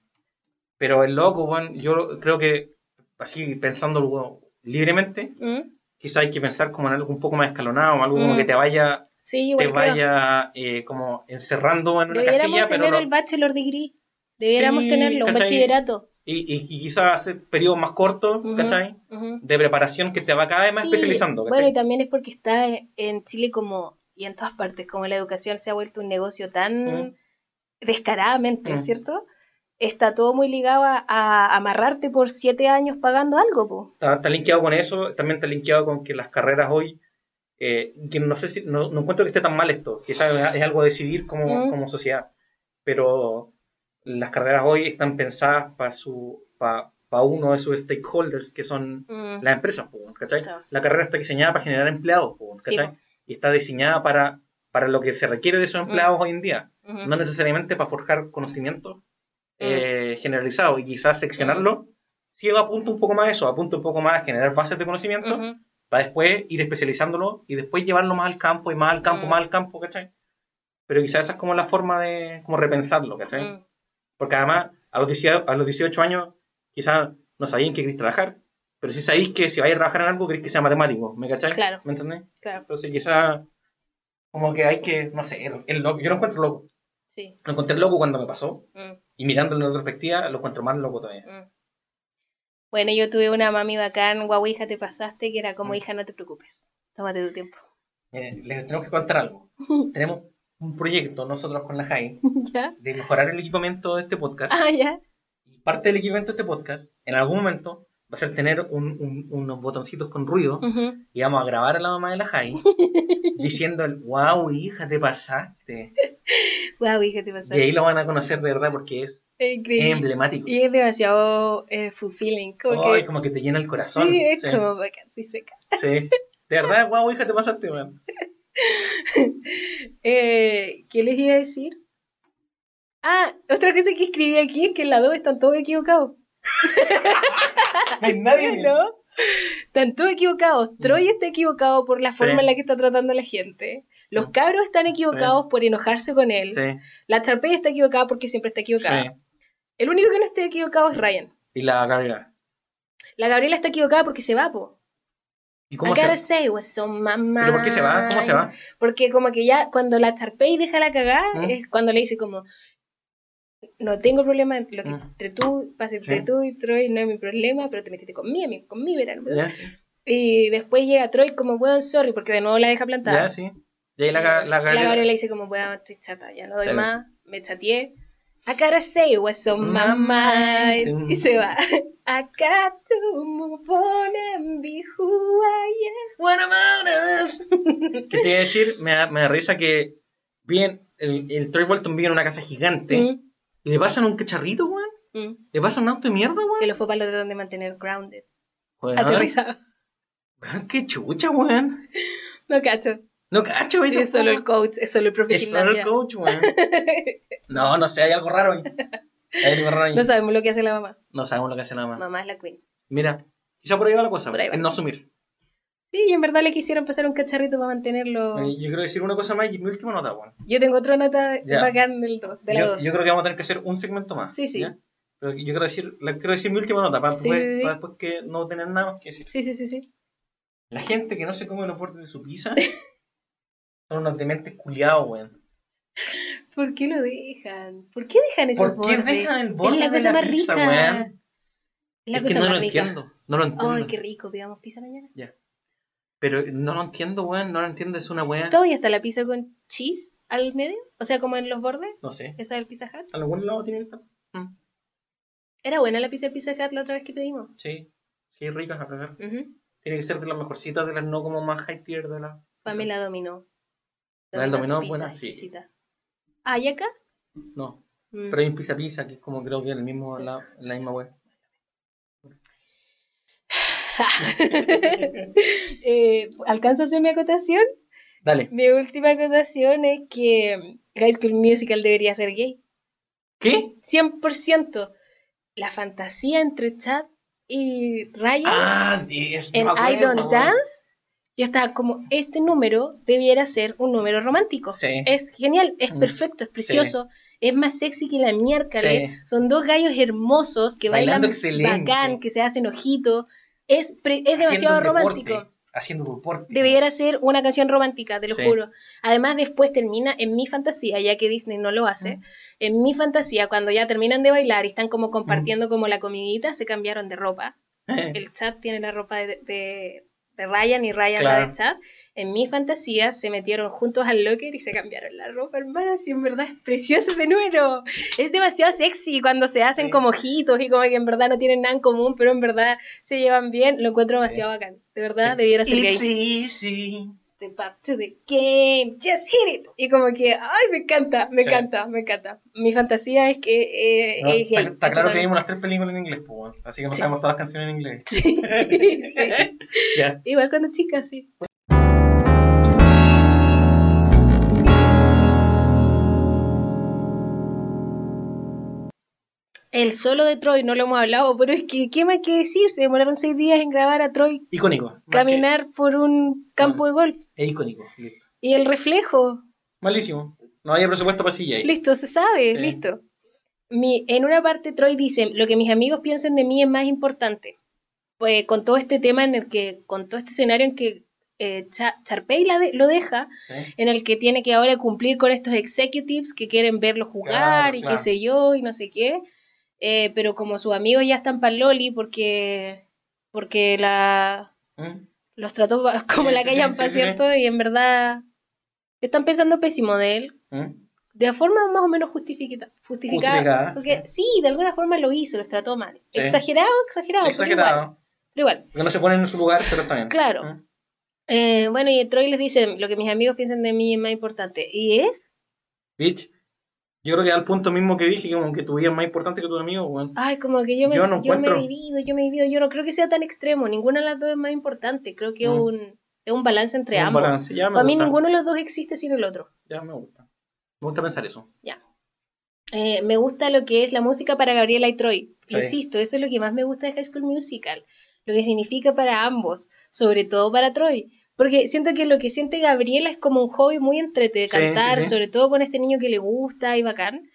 pero el loco, bueno, yo creo que, así pensándolo libremente, mm. Quizá hay que pensar como en algo un poco más escalonado, algo como mm. que te vaya, sí, te vaya eh, como encerrando en una casilla. Deberíamos tener el bachelor degree, deberíamos tenerlo, un bachillerato. Y, y, quizás hacer periodos más cortos, ¿cachai? De preparación que te va cada vez más especializando. Bueno, y también es porque está en Chile como, y en todas partes, como la educación se ha vuelto un negocio tan descaradamente, ¿cierto? Está todo muy ligado a, amarrarte por siete años pagando algo, po. Está, está, linkeado con eso, también está linkeado con que las carreras hoy, eh, que no sé si, no, no, encuentro que esté tan mal esto, quizás es algo a decidir como, como sociedad, pero las carreras hoy están pensadas para su para uno de sus stakeholders, que son mm. las empresas, ¿cachai? La carrera está diseñada para generar empleados, ¿cachai? Y está diseñada para, para lo que se requiere de esos mm. empleados hoy en día, no necesariamente para forjar conocimiento mm. Eh, generalizado y quizás seccionarlo, si apunta un poco más a eso, apunta un poco más a generar bases de conocimiento, para después ir especializándolo y después llevarlo más al campo y más al campo, más al campo, ¿cachai? Pero quizás esa es como la forma de como repensarlo, ¿cachai? Porque además, a los 18, a los 18 años, quizás no sabían que queréis trabajar, pero si sabéis que si vais a trabajar en algo, queréis que sea matemático, ¿me cacháis? Claro. ¿Me entendés? Claro. Entonces, quizás, como que hay que, no sé, el, loco, yo lo encuentro loco. Sí. Lo encontré loco cuando me pasó, mm. Y mirándolo en perspectiva, lo encuentro más loco todavía. Mm. Bueno, yo tuve una mami bacán, guau, hija, te pasaste, que era como, mm. hija, no te preocupes, tómate tu tiempo. les tenemos que contar algo. [LAUGHS] Tenemos un proyecto nosotros con la JAI [LAUGHS] de mejorar el equipamiento de este podcast. Ah, ya. Y parte del equipamiento de este podcast, en algún momento, va a ser tener un, unos botoncitos con ruido y vamos a grabar a la mamá de la Jai [LAUGHS] diciendo wow, hija, te pasaste. Wow, hija, te pasaste. Y ahí lo van a conocer de verdad porque es emblemático. Y es demasiado eh, fulfilling. Como, que... como que te llena el corazón. Sí, es como casi seca. Sí. De verdad, wow, hija, te pasaste, man. [LAUGHS] Eh, ¿Qué les iba a decir? Ah, otra cosa que escribí aquí es que en la 2 están todos equivocados. [LAUGHS] nadie. ¿No? Están todos equivocados. Mm. Troy está equivocado por la forma en la que está tratando a la gente. Los cabros están equivocados por enojarse con él. La Charpey está equivocada porque siempre está equivocada. El único que no está equivocado es Ryan. Y la Gabriela. La Gabriela está equivocada porque se va, po. ¿Y cómo I gotta say what's on my ¿Pero por qué se va? ¿Cómo se va? Porque como que ya cuando la Charpey deja la cagada, ¿Mm? es cuando le dice como no tengo problema entre, lo que, ¿Mm? entre tú, pasa entre tú y Troy, no es mi problema, pero te metiste conmigo, con mi verano. Y después llega Troy como, bueno, sorry, porque de nuevo la deja plantada. Ya, sí. Y ahí la, la, la, la, le dice como, bueno, estoy chata, ya no doy más, me chateé. I gotta say what's on my mind. Y se va. I got to move on and be who I am. What ¿Qué te iba a decir? Me da, me da risa que bien, el, el Troy Bolton vive en una casa gigante mm. y le pasan un cacharrito, weón. Mm. Le pasan un auto de mierda, weón. Que los papás lo tratan de mantener grounded. Aterrizado. Qué chucha, weón. [LAUGHS] No cacho. No cacho, güey. Es solo el coach, es solo el profe Es solo el coach, weón. no, no sé, hay algo raro ahí. Hay algo raro. No sabemos lo que hace la mamá. No sabemos lo que hace la mamá. Mamá es la queen. Mira, quizá por ahí va la cosa, en no asumir. Sí, y en verdad le quisieron pasar un cacharrito para mantenerlo. Yo quiero decir una cosa más y mi última nota, bueno. Yo tengo otra nota bacán del 2, de la 2. Yo, creo que vamos a tener que hacer un segmento más. Sí, sí. Pero yo quiero decir, quiero decir mi última nota para, después, que no tener nada más que decir. Sí, sí, sí, sí. La gente que no se come los bordes de su pizza [LAUGHS] son unos dementes culiados, weón. ¿Por qué lo dejan? ¿Por qué dejan esos ¿Por qué dejan el borde es la cosa de la más pizza, rica. weón? Es la cosa que no más lo entiendo. No lo entiendo. Ay, qué rico, pidamos pizza mañana. Ya. Pero no lo entiendo, weón, no lo entiendo, es una weá. ¿Todavía está la pizza con cheese al medio? O sea, como en los bordes. No sé. ¿Esa del Pizza Hut? A algún lado tiene que estar. Mm. Era buena la pizza del Pizza Hut la otra vez que pedimos. Sí, sí, rica, a pesar. Tiene que ser de las mejorcitas, de las no como más high tier de la. Pamela dominó. La del dominó, buena, sí. ¿Hay acá? No. Mm. Pero hay un pizza pizza que es como creo que el mismo, la, la misma web. [LAUGHS] eh, ¿Alcanzo a hacer mi acotación? Dale. Mi última acotación es que High School Musical debería ser gay. ¿Qué? 100%. La fantasía entre Chad y Ryan ah, en I Don't Dance. Yo estaba como, este número debiera ser un número romántico. Es genial, es mm. perfecto, es precioso. Es más sexy que la miércoles. Son dos gallos hermosos que bailan bacán, que se hacen ojitos es, es demasiado romántico. Haciendo deporte. Debería ser una canción romántica, te lo juro. Además, después termina en mi fantasía, ya que Disney no lo hace. Mm. En mi fantasía, cuando ya terminan de bailar y están como compartiendo mm. como la comidita, se cambiaron de ropa. [LAUGHS] El chat tiene la ropa de, de Ryan y Ryan la de Chad, en mi fantasía se metieron juntos al locker y se cambiaron la ropa, hermano. Si en verdad es precioso ese número. Es demasiado sexy cuando se hacen como ojitos y como que en verdad no tienen nada en común, pero en verdad se llevan bien. Lo encuentro demasiado bacán. De verdad, debiera ser gay. Sí, sí. Step up to the game, just hit it. Y como que, ay, me encanta, me encanta, me encanta. Mi fantasía es que eh, es gay. Está, claro que vimos las tres películas en inglés, pues, así que no sabemos todas las canciones en inglés. Sí, sí. [LAUGHS] Igual cuando chicas, sí. El solo de Troy, no lo hemos hablado, pero es que, ¿qué más que decir? Se demoraron seis días en grabar a Troy. Icónico. Caminar por un campo de golf. Es icónico, listo. Y el reflejo. Malísimo. No había presupuesto para CGI. Listo, se sabe, listo. Mi, en una parte Troy dice, lo que mis amigos piensen de mí es más importante. Pues con todo este tema en el que, con todo este escenario en que eh, Charpey lo deja, en el que tiene que ahora cumplir con estos executives que quieren verlo jugar y qué sé yo, y no sé qué. Eh, pero como sus amigos ya están para Loli porque, porque la, ¿Mm? Los trató [LAUGHS] como la que sí, ¿cierto? Y en verdad están pensando pésimo de él. ¿Mm? De forma más o menos justificada. justificada, porque sí. de alguna forma lo hizo, los trató mal. Exagerado, exagerado, exagerado. Pero igual. Porque no se ponen en su lugar, pero también. Claro. ¿Mm? Eh, bueno, y Troy les dice, lo que mis amigos piensan de mí es más importante. ¿Y es? Bitch. Yo creo que al punto mismo que dije, como que tu vida es más importante que tu amigo, weón. Ay, como que yo me, yo, me he vivido, yo me he vivido. Yo no creo que sea tan extremo. Ninguna de las dos es más importante. Creo que es, mm. un, es un balance entre ambos. Para mí ninguno de los dos existe sin el otro. Ya me gusta. Me gusta pensar eso. Ya. Eh, me gusta lo que es la música para Gabriela y Troy. Insisto, eso es lo que más me gusta de High School Musical. Lo que significa para ambos, sobre todo para Troy. Porque siento que lo que siente Gabriela es como un hobby muy entrete de cantar, sobre todo con este niño que le gusta y bacán.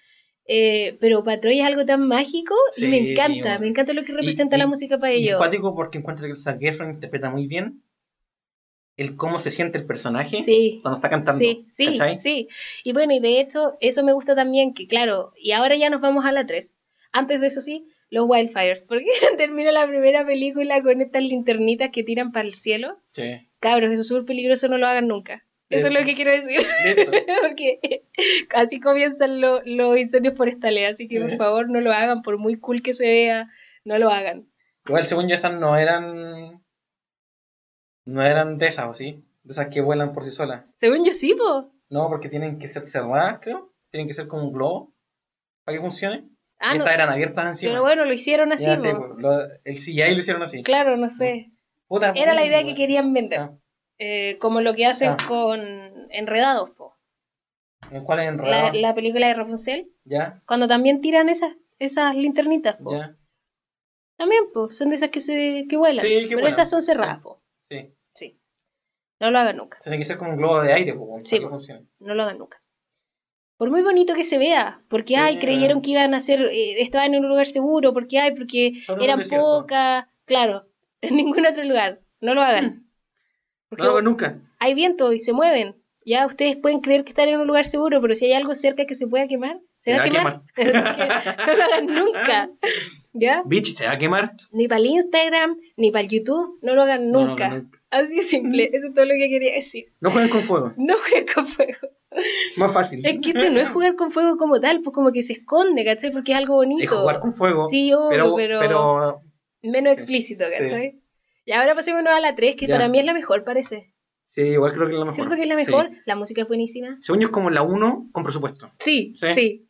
Eh, pero para Troy es algo tan mágico y me encanta, me encanta lo que representa la música para ellos. Es cuático porque encuentro que Zac Efron interpreta muy bien el cómo se siente el personaje cuando está cantando. Sí, sí, sí. Y bueno, y de hecho, eso me gusta también, que claro, y ahora ya nos vamos a la 3. Antes de eso sí, los wildfires, porque [LAUGHS] termina la primera película con estas linternitas que tiran para el cielo. Sí. Cabros, eso es súper peligroso, no lo hagan nunca. Eso, es lo que quiero decir. [LAUGHS] Porque así comienzan los incendios forestales, así que por favor no lo hagan, por muy cool que se vea, no lo hagan. Igual según yo esas no eran... No eran de esas, ¿o sí? De esas que vuelan por sí solas. Según yo sí, po. No, porque tienen que ser cerradas, creo. Tienen que ser como un globo para que funcione. Ah, y estas eran abiertas encima. Pero bueno, lo hicieron así, sí, El CGI lo hicieron así. Claro, no sé. Era la idea que querían vender. Ah. Eh, como lo que hacen ah. con Enredados, po. ¿Cuál es Enredados? La, película de Rapunzel. Ya. Cuando también tiran esas, esas linternitas, po. Ya. También, po. Son de esas que se que vuelan. Sí, que Pero esas son cerradas, po. Sí. Sí. No lo hagan nunca. Tiene que ser como un globo de aire, pues, sí, no lo hagan nunca. Por muy bonito que se vea, porque ay, creyeron que iban a ser, eh, estaban en un lugar seguro, porque ay, porque eran pocas, claro, en ningún otro lugar. No lo hagan. no lo hagan nunca. Hay viento y se mueven. Ya ustedes pueden creer que están en un lugar seguro, pero si hay algo cerca que se pueda quemar, se, va, a quemar. [LAUGHS] no lo hagan nunca. ¿Ya? Bitch, se va a quemar. Ni para el Instagram, ni para el YouTube, no lo hagan nunca. Así de simple, eso es todo lo que quería decir. No jueguen con fuego. No jueguen con fuego. Más fácil. Es que esto no es jugar con fuego como tal, pues como que se esconde, ¿cachai? Porque es algo bonito. Es jugar con fuego. Sí, obvio, pero, menos explícito, ¿cachai? Y ahora pasémonos a la 3, que para mí es la mejor, parece. Sí, igual creo que es la mejor. ¿Cierto que es la mejor? La música es buenísima. Según yo es como la 1 con presupuesto. Sí, sí,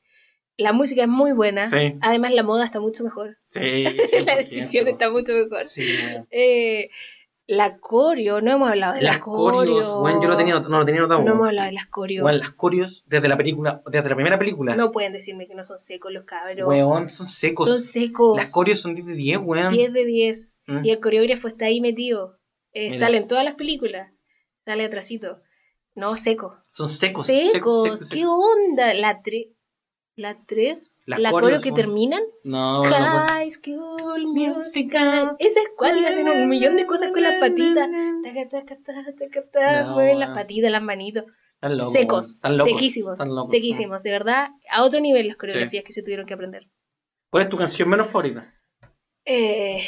La música es muy buena. Sí. Además, la moda está mucho mejor. Sí. [LAUGHS] la decisión está mucho mejor. Sí. Eh, la coreo, no hemos hablado de las la corios. Bueno, yo lo tenía, no lo tenía notado. No hemos hablado de las corios. Bueno, las corios desde la película, desde la primera película. No pueden decirme que no son secos los cabros. Weón, son secos. Son secos. Las corios son 10 de 10, weón. 10 de 10. Mm. Y el coreógrafo está ahí metido. Eh, sale en todas las películas. Sale atrásito. No, seco. Son secos. Secos. ¿Qué onda? La 3. La 3. La coreo que terminan. No, High no, School Musical. Esa es cuál hacen un millón de cosas con las patitas. Mueven las patitas, las manitos. secos, sequísimos, sequísimos, de verdad, a otro nivel las coreografías que se tuvieron que aprender. ¿Cuál es tu canción menos favorita? Eh,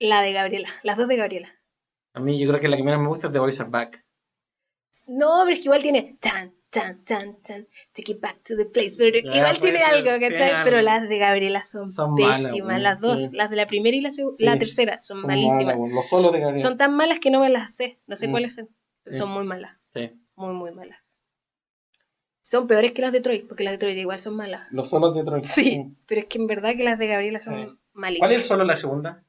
la de Gabriela, las dos de Gabriela. A mí yo creo que la que menos me gusta es The Voice Are Back. No, pero es que igual tiene tan, tan, tan, tan, take it back to the place. Pero igual tiene algo, ¿cachai? Pero las de Gabriela son, pésimas. las dos, las de la primera y la, la tercera son malísimas. los solos de Gabriela. Son tan malas que no me las sé. No sé mm. cuáles son. Son muy malas. Sí. Muy, muy malas. Son peores que las de Troy, porque las de Troy igual son malas. Los solos de Troy. Sí, pero es que en verdad que las de Gabriela son malísimas. ¿Cuál es el solo la segunda?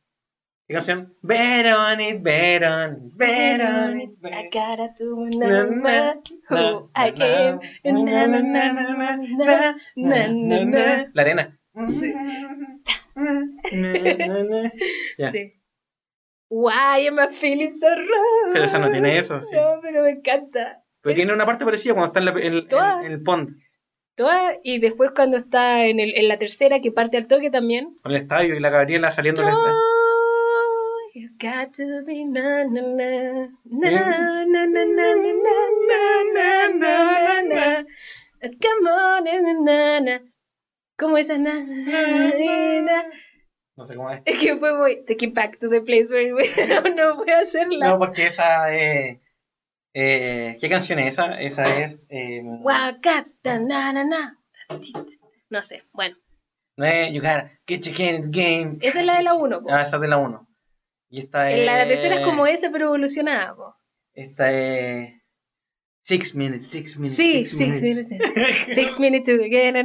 ¿Qué canción? Bet on it, bet on it, bet on it. I gotta do who I am. Na, na, na, na, na, na, na, na. La arena. Sí. sí. Why am I feeling so wrong? Pero esa no tiene eso, sí. No, pero me encanta. Pero tiene una parte parecida cuando está en, la, en, en el pond. Toda, y después cuando está en, el, en la tercera que parte al toque también. Con el estadio y la Gabriela saliendo del estadio. You got to be na na na na na na na na na na na Come on na na ¿Cómo es na na No sé cómo es. Es que fue muy Take it back to the place where we no, voy a hacerla. No, porque esa eh, eh, ¿Qué canción es esa? Esa es eh, Wow Cats na na na No sé, bueno. No es You gotta get your game. Esa es la de la 1. Ah, esa es de la 1. Y esta es... La, tercera es como esa, pero evolucionada. Esta es... Six minutes, six minutes. Sí, six, minutes. six minutes to the game.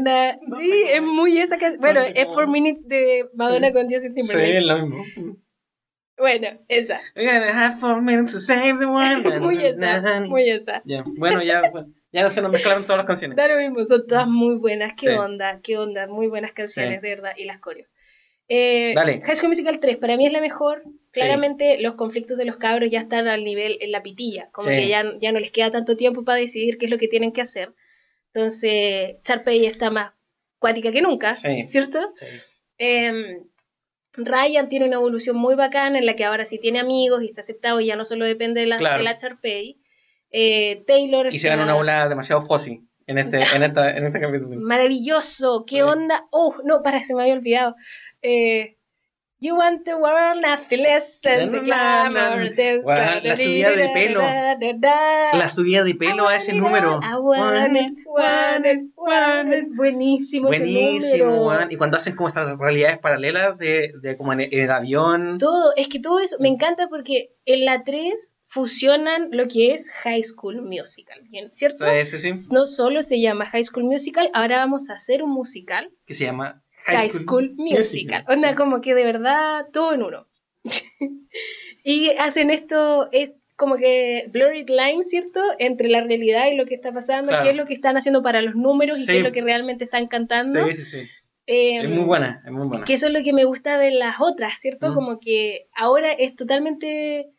sí, es muy esa que. Bueno, es four minutes de Madonna con 10 centímetros. Sí, es lo mismo. Bueno, esa. We're gonna have four minutes to save the world. [LAUGHS] muy esa, muy esa. Bueno, ya, [LAUGHS] ya se nos mezclaron todas las canciones. Da lo mismo, son todas muy buenas. Qué onda, qué onda. Muy buenas canciones, de verdad. Y las coreos. Eh, High School Musical 3 para mí es la mejor. Claramente los conflictos de los cabros ya están al nivel en la pitilla, como que ya, ya no les queda tanto tiempo para decidir qué es lo que tienen que hacer. Entonces, Charpey está más cuática que nunca, ¿cierto? Em, Ryan tiene una evolución muy bacana en la que ahora sí tiene amigos y está aceptado y ya no solo depende de la, de la Charpey. Eh, Taylor. Hicieron una ola demasiado fósil en este, [LAUGHS] en esta, en este capítulo. Maravilloso, qué onda. Oh, no, para, se me había olvidado. Eh, you want the world, nothing less than the glamour. la subida de pelo. La subida de pelo a ese número. Buenísimo, Buenísimo, Y cuando hacen como esas realidades paralelas de, de como en el avión. Todo, es que todo eso me encanta porque en la 3 fusionan lo que es High School Musical, ¿cierto? No solo se llama High School Musical, ahora vamos a hacer un musical. Que se llama High, School, Musical. Onda como que de verdad todo en uno. [LAUGHS] y hacen esto, es como que blurred line, ¿cierto? Entre la realidad y lo que está pasando, qué es lo que están haciendo para los números y qué es lo que realmente están cantando. Sí, sí, sí. es muy buena, es muy buena. Que eso es lo que me gusta de las otras, ¿cierto? Mm. Como que ahora es totalmente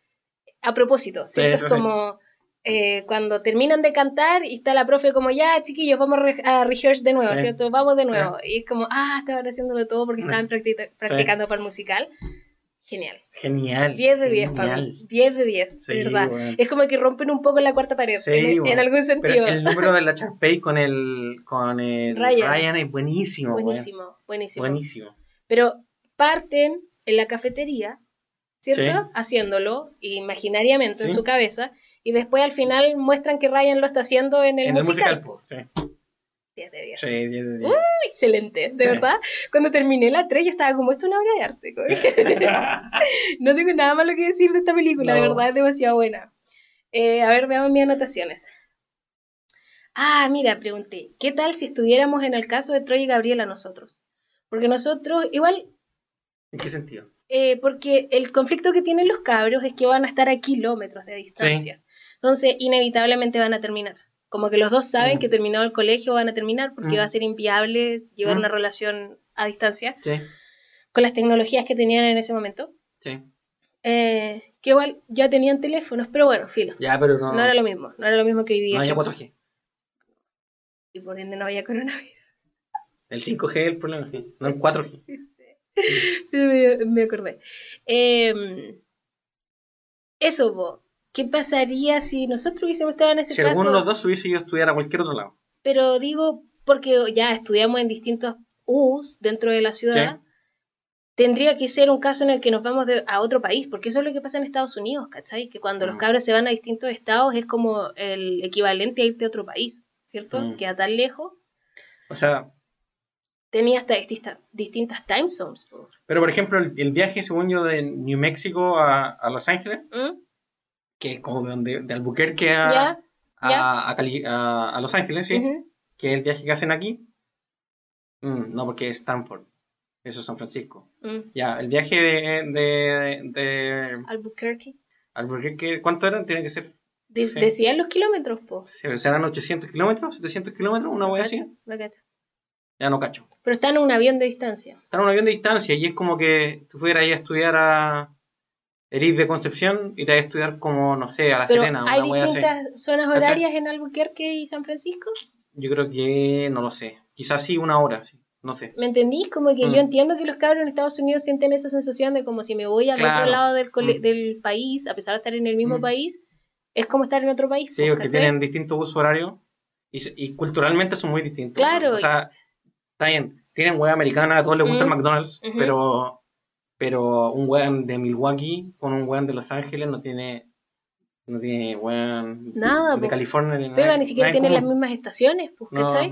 a propósito, ¿cierto? es como eh, cuando terminan de cantar y está la profe como, ya chiquillos, vamos a, rehearse de nuevo, ¿cierto? Vamos de nuevo. Y es como, ah, estaban haciéndolo todo porque estaban practicando para el musical. Genial. Genial. 10 de 10 para mí. 10 de 10, verdad. Es como que rompen un poco la cuarta pared, en, algún sentido. el número de la [LAUGHS] Charpey con el, con el Ryan. es buenísimo. Buenísimo, buenísimo. Buenísimo. Pero parten en la cafetería, ¿cierto? Haciéndolo imaginariamente en su cabeza y después al final muestran que Ryan lo está haciendo en el musical. 10 de 10. Sí, 10 de 10. Uh, excelente, de verdad. Cuando terminé la 3 yo estaba como, esto es una obra de arte. [LAUGHS] [LAUGHS] no tengo nada malo que decir de esta película, de verdad es demasiado buena. Eh, a ver, veamos mis anotaciones. Ah, mira, pregunté, ¿qué tal si estuviéramos en el caso de Troy y Gabriela nosotros? Porque nosotros, igual... ¿En qué sentido? Eh, porque el conflicto que tienen los cabros es que van a estar a kilómetros de distancias. Entonces, inevitablemente van a terminar. Como que los dos saben mm. que terminado el colegio van a terminar porque va a mm. ser inviable llevar mm. una relación a distancia con las tecnologías que tenían en ese momento. Sí. Eh, que igual ya tenían teléfonos, pero bueno, filo. Ya, pero no. No era lo mismo, no era lo mismo que hoy día. No había 4G. Y por ende no había coronavirus. El 5G es el problema, sí. No el 4G. [LAUGHS] sí, sí [LAUGHS] me, acordé. Em, eso, vos. ¿Qué pasaría si nosotros hubiésemos estado en ese caso? Si alguno de los dos hubiese ido a estudiar a cualquier otro lado. Pero digo, porque ya estudiamos en distintos U's dentro de la ciudad, tendría que ser un caso en el que nos vamos a otro país, porque eso es lo que pasa en Estados Unidos, ¿cachai? Que cuando los mm. cabros se van a distintos estados es como el equivalente a irte a otro país, ¿cierto? Mm. Queda tan lejos. O sea, tenía hasta distintas, distintas time zones. Pero, por ejemplo, el, viaje, según yo, de New Mexico a, Los Ángeles, ¿Mm? Que es como de, de Albuquerque a, a, Los Ángeles, ¿sí? Que es el viaje que hacen aquí. Mm, no, porque es Stanford. Eso es San Francisco. Mm. Ya, el viaje de, de, Albuquerque. Albuquerque, ¿cuánto eran? Tiene que ser. Decían los kilómetros, pues. serán 800 kilómetros, 700 kilómetros, una vez así. Ya no cacho. Pero están en un avión de distancia. Están en un avión de distancia y es como que tú fueras ahí a estudiar a Eris de Concepción y te vas a estudiar como, no sé, a La Serena. ¿Hay distintas zonas horarias en Albuquerque y San Francisco? Yo creo que no lo sé. Quizás sí una hora, sí. No sé. ¿Me entendís? Como que yo mm. entiendo que los cabros en Estados Unidos sienten esa sensación de como si me voy al otro lado del, mm. del, país, a pesar de estar en el mismo mm. país, es como estar en otro país. Sí, porque tienen distintos usos horarios y, y, culturalmente son muy distintos. Claro. O sea, está bien, tienen web americana, a todos les gusta el mm, McDonald's, pero, pero un weón de Milwaukee con un weón de Los Ángeles no tiene no tiene weón nada de, California ni nada. ni siquiera tienen las mismas estaciones, pues, ¿cachai?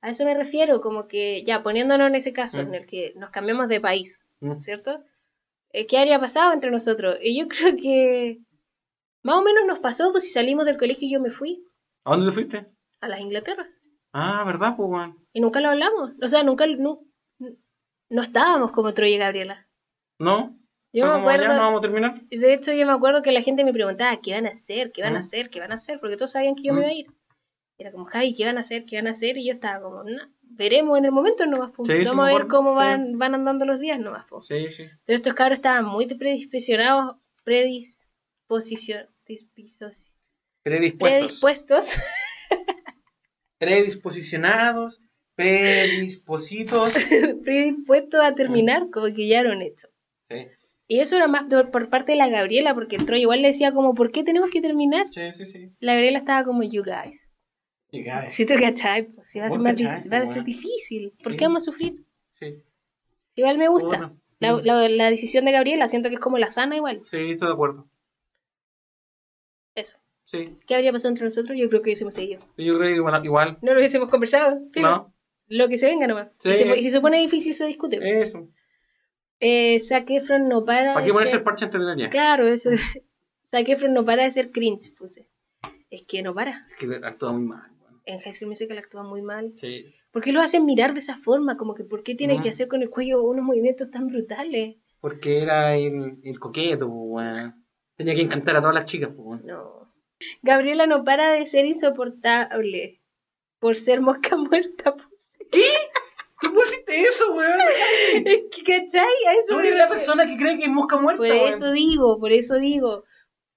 A eso me refiero, como que ya poniéndonos en ese caso en mm. el que nos cambiamos de país, mm. ¿cierto? Eh, ¿Qué habría pasado entre nosotros? Y yo [LAUGHS] creo que más o menos nos pasó, pues si salimos del colegio y yo me fui. ¿A dónde te fuiste? A las Inglaterras. Ah, ¿verdad, pues, weón? Y nunca lo hablamos. O sea, nunca. No, no estábamos como Troy y Gabriela. ¿No? Yo me acuerdo. no vamos a terminar. De hecho, yo me acuerdo que la gente me preguntaba qué van a hacer, qué van a hacer, qué van a hacer, porque todos sabían que yo me iba a ir. Era como, Javi, ¿qué van a hacer? ¿Qué van a hacer? Y yo estaba como, no, veremos en el momento nomás, pues. Vamos a ver cómo van, van andando los días nomás. Sí, sí. Pero estos cabros estaban muy predisposicionados, predisposición, predispuestos. predispuestos [LAUGHS] predisposicionados, predispositos. [LAUGHS] predispuestos a terminar, como que ya lo han hecho. Sí. Y eso era más por, parte de la Gabriela, porque el Troy igual le decía como, ¿por qué tenemos que terminar? Sí, sí, sí. La Gabriela estaba como, you guys. You guys. Si, tú cachai, pues, si va a ser, más difícil, va a ser difícil. ¿Por qué vamos a sufrir? Sí. igual me gusta. La, la, la, decisión de Gabriela, siento que es como la sana igual. Sí, estoy de acuerdo. Eso. Sí. ¿Qué habría pasado entre nosotros? Yo creo que hubiésemos seguido. Yo creo que igual. igual. No lo hubiésemos conversado. No. Lo que se venga nomás. Y, si se pone difícil, se discute. Eso. Eh, Zac Efron no para. ¿Para qué ponerse el parche antes de la Claro, eso. [LAUGHS] Zac Efron no para de ser cringe, puse. Es que no para. Es que actúa muy mal. En High School Musical actúa muy mal. Sí. ¿Por qué lo hacen mirar de esa forma? Como que, ¿por qué tiene que hacer con el cuello unos movimientos tan brutales? Porque era el, el coqueto, pues, Tenía que encantar a todas las chicas, pues. No. Gabriela no para de ser insoportable por ser mosca [LAUGHS] muerta. Pues. ¿Qué? ¿Cómo hiciste eso, weón? [LAUGHS] Es que, ¿cachai? A eso ¿Tú eres la persona que cree que es mosca muerta, Por eso digo, por eso digo.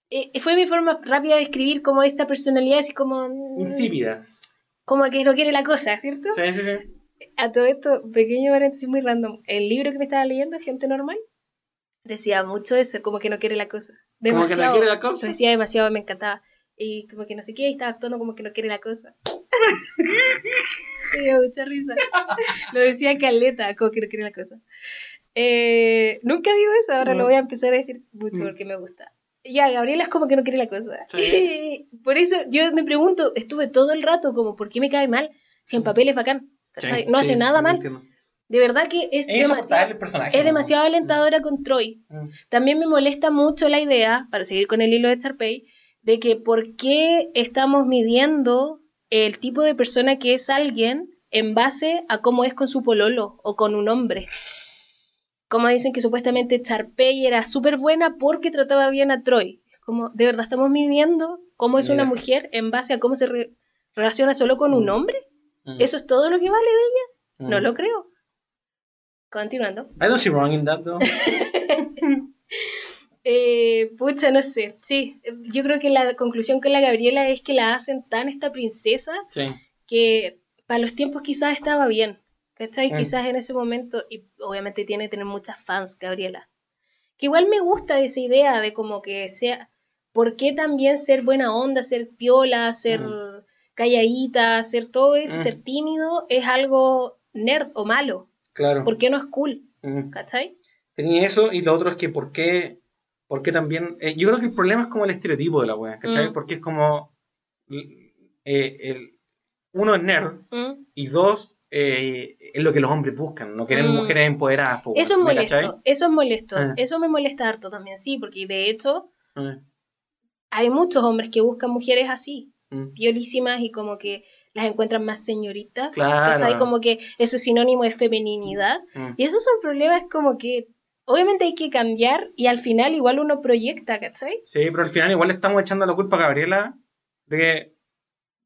eh, fue mi forma rápida de escribir como esta personalidad así como... Mm, Insípida. Como que no quiere la cosa, ¿cierto? Sí, sí, sí. A todo esto, pequeño paréntesis muy random. El libro que me estaba leyendo, Gente Normal, decía mucho eso, como que no quiere la cosa. Demasiado. Como que no quiere la cosa. Decía demasiado, me encantaba. Y como que no sé qué, y estaba actuando como que no quiere la cosa. [LAUGHS] me dio mucha risa. [LAUGHS] Lo decía Caleta, como que no quiere la cosa. Eh, nunca digo eso, ahora lo voy a empezar a decir mucho mm. porque me gusta. Ya, Gabriela es como que no quiere la cosa. [LAUGHS] Por eso yo me pregunto, estuve todo el rato como, ¿por qué me cae mal? Si en papel es bacán, no hace nada mal. De verdad que es, demasiado, es demasiado alentadora con Troy. Mm. También me molesta mucho la idea, para seguir con el hilo de Charpey, de que por qué estamos midiendo el tipo de persona que es alguien en base a cómo es con su pololo o con un hombre como dicen que supuestamente Charpey era súper buena porque trataba bien a Troy. Como, ¿de verdad estamos midiendo cómo es una mujer en base a cómo se relaciona solo con un mm. hombre? Mm. ¿Eso es todo lo que vale de ella? No mm. lo creo. Continuando. I don't see wrong in that, though. [LAUGHS] eh, pucha, no sé. Sí, yo creo que la conclusión con la Gabriela es que la hacen tan esta princesa que para los tiempos quizás estaba bien. ¿Cachai? Mm. Quizás en ese momento, y obviamente tiene que tener muchas fans, Gabriela. Que igual me gusta esa idea de como que sea, ¿por qué también ser buena onda, ser piola, ser mm. calladita, ser todo eso, mm. ser tímido, es algo nerd o malo? Claro. ¿Por qué no es cool? ¿Cachai? Tenía eso, y lo otro es que ¿por qué, por qué también... Eh, yo creo que el problema es como el estereotipo de la wea, ¿cachai? Porque es como... Eh, el, uno es nerd, y dos eh, es lo que los hombres buscan, no quieren mm. mujeres empoderadas. eso es molesto, eso es molesto, ah. eso me molesta harto también, sí, porque de hecho ah. hay muchos hombres que buscan mujeres así, mm. piolísimas y como que las encuentran más señoritas, claro. como que eso es sinónimo de femeninidad, mm. y esos son problemas como que obviamente hay que cambiar y al final igual uno proyecta, ¿cachai? Sí, pero al final igual estamos echando la culpa a Gabriela de,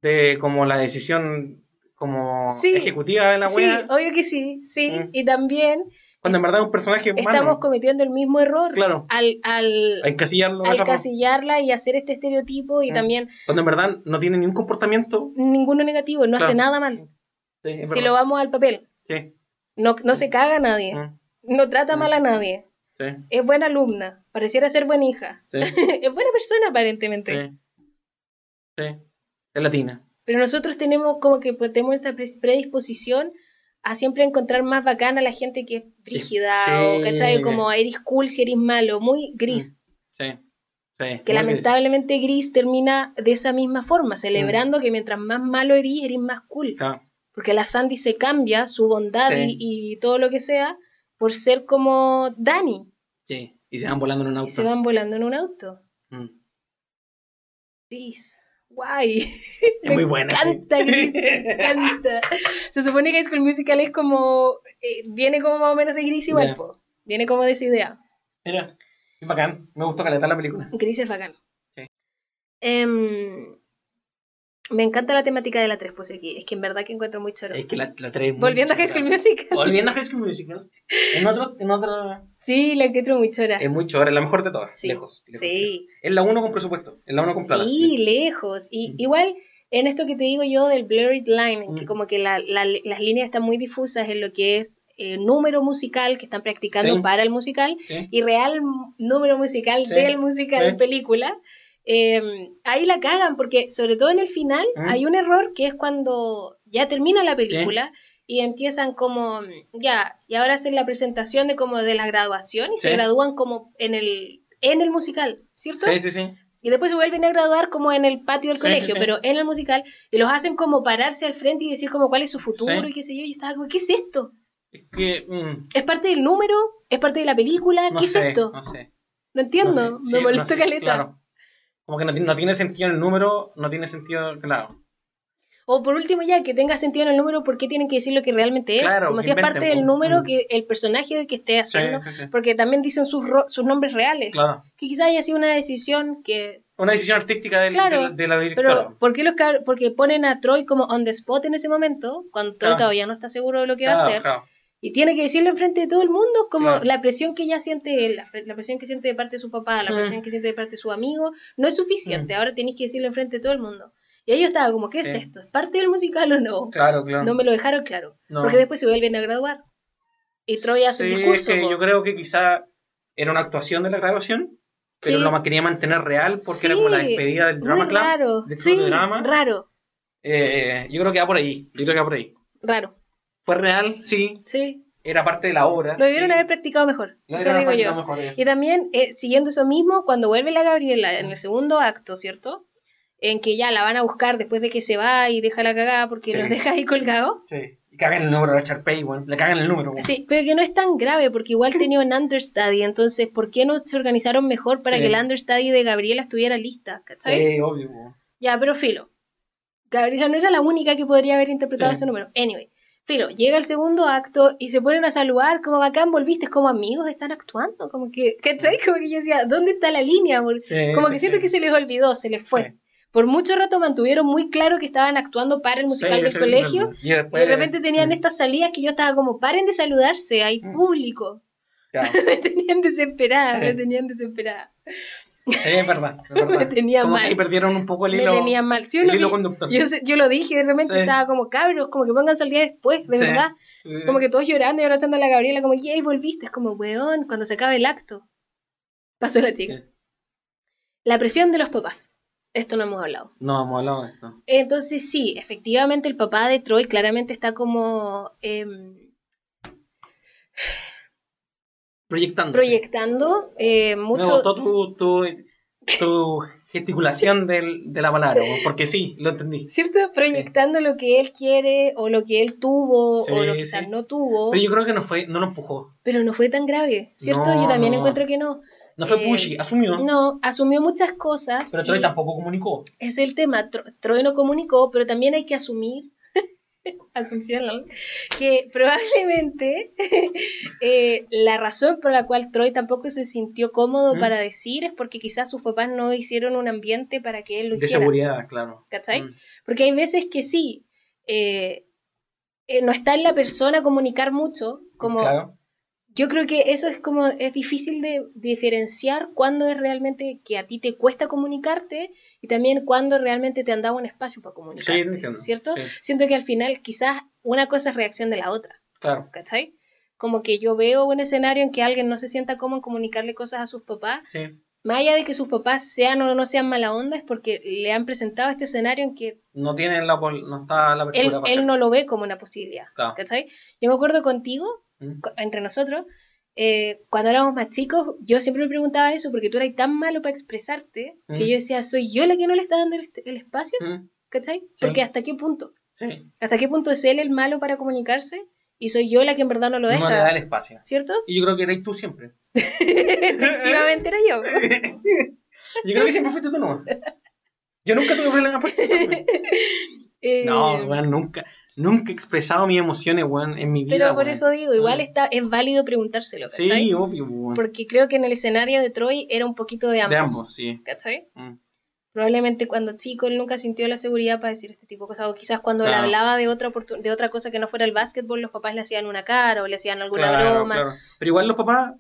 de como la decisión como ejecutiva de la wea. Sí, obvio que sí, sí. Mm. Y también. Cuando en verdad es un personaje humano. Estamos cometiendo el mismo error. Claro. Al, al, al casillarla y hacer este estereotipo y mm. también. Cuando en verdad no tiene ningún comportamiento. Ninguno negativo, no hace nada mal. si lo vamos al papel. Sí. No, no se caga a nadie. Mm. No trata mal a nadie. Sí. Es buena alumna. Pareciera ser buena hija. Sí. [LAUGHS] es buena persona, aparentemente. Sí. Sí. Es latina. Pero nosotros tenemos como que pues, tenemos esta predisposición a siempre encontrar más bacana a la gente que es frígida o ¿cachai? como eres cool si eres malo, muy gris. Mm, sí. Sí, que lamentablemente gris. termina de esa misma forma, celebrando que mientras más malo eres, eres más cool. Porque la Sandy se cambia su bondad y, todo lo que sea por ser como Dani. Sí, y se van volando en un auto. se van volando en un auto. Mm. Gris guay. Es [LAUGHS] muy buena. Me encanta, [LAUGHS] me encanta. Se supone que High School Musical es como. Eh, viene como más o menos de Gris igual, Viene como de esa idea. Mira, es bacán. Me gustó calentar la película. Gris es bacán. Sí. Em, me encanta la temática de la 3, pues aquí. Es que en verdad que encuentro muy choro. Es que la, la 3 Volviendo a High School Musical. Volviendo a High School Musical. En otro, en otro... Sí, la encuentro muy chora. Es muy chora, es la mejor de todas. Lejos, sí. Es la 1 con presupuesto. Es la 1 con plata. Sí, lejos. Y igual, en esto que te digo yo del blurred line, que como que la, las líneas están muy difusas en lo que es eh, número musical que están practicando para el musical y real número musical del musical película. Em, ahí la cagan, porque sobre todo en el final ah. hay un error que es cuando ya termina la película y empiezan como, ya, y ahora hacen la presentación de como de la graduación y se gradúan como en el, en el musical, ¿cierto? Sí, sí, sí. Y después se vuelven a graduar como en el patio del colegio, pero en el musical, y los hacen como pararse al frente y decir como cuál es su futuro y qué sé yo, y estaba como, ¿qué es esto? Es que... Mm. ¿Es parte del número? ¿Es parte de la película? ¿Qué es esto? No sé. No entiendo, me molestó caleta. Como que no, tiene sentido el número, no tiene sentido, claro. O por último ya, que tenga sentido en el número, ¿por qué tienen que decir lo que realmente es? Como si es parte del número mm. que el personaje que esté haciendo, porque también dicen sus, sus nombres reales. Claro. Que quizás haya sido una decisión que... Una decisión artística del, de, la directora. Pero ¿por qué los porque ponen a Troy como on the spot en ese momento, cuando Troy todavía no está seguro de lo que va a hacer? Y tiene que decirlo enfrente de todo el mundo, como la presión que ella siente él, la, presión que siente de parte de su papá, la mm. presión que siente de parte de su amigo, no es suficiente. Mm. Ahora tenéis que decirlo enfrente de todo el mundo. Y ellos estaba como, ¿qué es esto? ¿Es parte del musical o no? Claro, claro. No me lo dejaron claro. Porque después se vuelven a graduar. Y Troy hace el discurso. yo creo que quizá era una actuación de la graduación, pero lo quería mantener real porque era como la despedida del drama club. Raro. sí, raro. Eh, yo creo que va por ahí. Yo creo que va por ahí. Raro. Fue real, sí. Sí. Era parte de la obra. Lo debieron haber practicado mejor. eso digo yo. y también, eh, siguiendo eso mismo, cuando vuelve la Gabriela en el segundo acto, ¿cierto? En que ya la van a buscar después de que se va y deja la cagada porque los deja ahí colgados. Sí. Y cagan el número de Richard Pay, Le cagan el número, Sí, pero que no es tan grave porque igual tenía un understudy. Entonces, ¿por qué no se organizaron mejor para que el understudy de Gabriela estuviera lista? ¿Cachai? Sí, obvio. Ya, pero filo. Gabriela no era la única que podría haber interpretado ese número. Anyway. Filo, llega el segundo acto y se ponen a saludar, como bacán, volviste, como amigos están actuando, como que, ¿cachai? Como que yo decía, ¿dónde está la línea? como que siento que se les olvidó, se les fue. Por mucho rato mantuvieron muy claro que estaban actuando para el musical del colegio y, de repente tenían estas salidas que yo estaba como, paren de saludarse, hay mm. público. [LAUGHS] me tenían desesperada, me tenían desesperada. Sí, es verdad. [LAUGHS] me tenía como mal. que perdieron un poco el hilo, me tenía mal. Sí, el hilo conductor. Yo, yo, lo dije, de repente estaba como cabros, como que pónganse al día después, de verdad. Como que todos llorando y abrazando a la Gabriela, como, y volviste. Es como, weón, cuando se acabe el acto. Pasó la chica. La presión de los papás. Esto no hemos hablado. No hemos hablado de esto. Entonces, sí, efectivamente, el papá de Troy claramente está como. Eh, proyectando. Proyectando eh, mucho. Me gustó tu, tu, tu [LAUGHS] gesticulación del, de la palabra, [LAUGHS] porque sí, lo entendí. ¿Cierto? Proyectando lo que él quiere o lo que él tuvo o lo que quizás no tuvo. Pero yo creo que no fue, no lo empujó. Pero no fue tan grave, ¿cierto? yo también encuentro que no. No fue eh, pushy, asumió. No, asumió muchas cosas. Pero Troy tampoco comunicó. Es el tema. Troy no comunicó, pero también hay que asumir [LAUGHS] Asunción, que probablemente [LAUGHS] eh, la razón por la cual Troy tampoco se sintió cómodo para decir es porque quizás sus papás no hicieron un ambiente para que él lo hiciera. De seguridad, claro. ¿Cachai? Mm. Porque hay veces que sí, eh, eh, no está en la persona comunicar mucho, como yo creo que eso es como, es difícil de, diferenciar cuándo es realmente que a ti te cuesta comunicarte y también cuándo realmente te han dado un espacio para comunicarte, ¿cierto? Siento que al final quizás una cosa es reacción de la otra, claro. ¿cachai? Como que yo veo un escenario en que alguien no se sienta cómodo en comunicarle cosas a sus papás, más allá de que sus papás sean o no sean mala onda, es porque le han presentado este escenario en que... No tienen la, no está la apertura Él, él no lo ve como una posibilidad, ¿cachai? Yo me acuerdo contigo entre nosotros, eh, cuando éramos más chicos, yo siempre me preguntaba eso porque tú eras tan malo para expresarte que yo decía, ¿soy yo la que no le está dando el, espacio? ¿Cachai? Porque ¿hasta qué punto? ¿Hasta qué punto es él el malo para comunicarse? Y soy yo la que en verdad no lo deja. No le da el espacio. ¿Cierto? Y yo creo que eras tú siempre. [LAUGHS] Efectivamente era yo. [LAUGHS] yo creo que siempre fuiste tú no. Yo nunca tuve problemas por [LAUGHS] eh... No, bueno, nunca. Nunca he expresado mis emociones, weón, en mi vida. Pero por eso digo, igual está, es válido preguntárselo, ¿cachai? Sí, obvio, weón. Porque creo que en el escenario de Troy era un poquito de ambos. De ambos, sí. ¿Cachai? Mm. Probablemente cuando chico él nunca sintió la seguridad para decir este tipo de cosas. O quizás cuando él hablaba de otra, de otra cosa que no fuera el básquetbol, los papás le hacían una cara o le hacían alguna broma. Claro. Pero igual los papás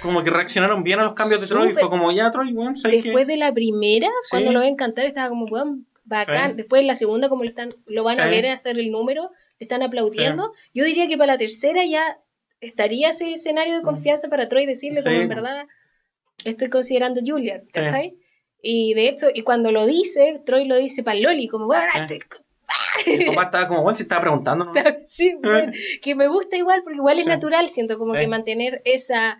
como que reaccionaron bien a los cambios de Troy. Fue como, ya, Troy, weón, Después de la primera, cuando lo ven cantar, estaba como, weón, bacán. Después en la segunda, como le están, lo van a ver hacer el número, le están aplaudiendo. Yo diría que para la tercera ya estaría ese escenario de mm. confianza para Troy decirle como en verdad estoy considerando Juliet, ¿cachai? Y de hecho, y cuando lo dice, Troy lo dice para Loli, como, bueno, el papá estaba como, bueno, si estaba preguntando, ¿no? [LAUGHS] Sí, que me gusta igual, porque igual es natural, siento como que mantener esa,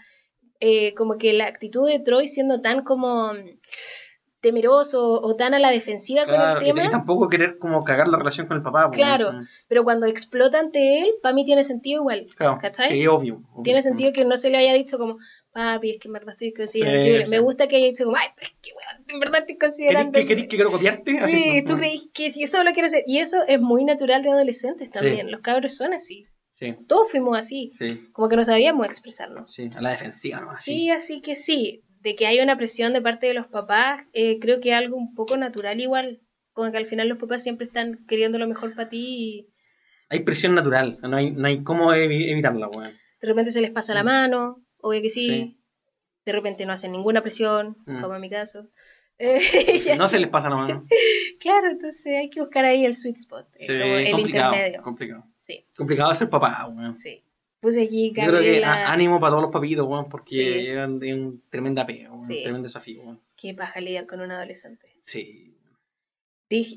eh, como que la actitud de Troy siendo tan como temeroso o tan a la defensiva con el tema. Y, tampoco querer como cagar la relación con el papá. Pues, claro, pero cuando explota ante él, para mí tiene sentido igual. Claro, ¿cachai? Sí, obvio, Tiene sentido que no se le haya dicho como, papi, es que en verdad estoy considerando. Me gusta que haya dicho como, ay, pero es que weón, en verdad estoy considerando. ¿Querés que, que, quiero copiarte? Sí, tú crees que si yo solo quiero hacer. Y eso es muy natural de adolescentes también. Los cabros son así. Sí. Todos fuimos así. Sí. Como que no sabíamos expresarnos. Sí, a la defensiva, ¿no? Sí, así que sí de que haya una presión de parte de los papás, eh, creo que es algo un poco natural igual, como que al final los papás siempre están queriendo lo mejor para ti hay presión natural, no hay, no hay cómo evitarla, weón. De repente se les pasa la mm. mano, obvio que sí. De repente no hacen ninguna presión, mm. como en mi caso. [LAUGHS] [LAUGHS] no se les pasa la mano. claro, entonces hay que buscar ahí el sweet spot, sí, el intermedio. Complicado. Sí. Complicado ser papá, weón. Sí. Puse aquí Gabriela... Yo creo que ánimo para todos los papitos, weón, porque llegan de un tremenda pega, un tremendo desafío, weón. Qué paja lidiar con un adolescente. Sí.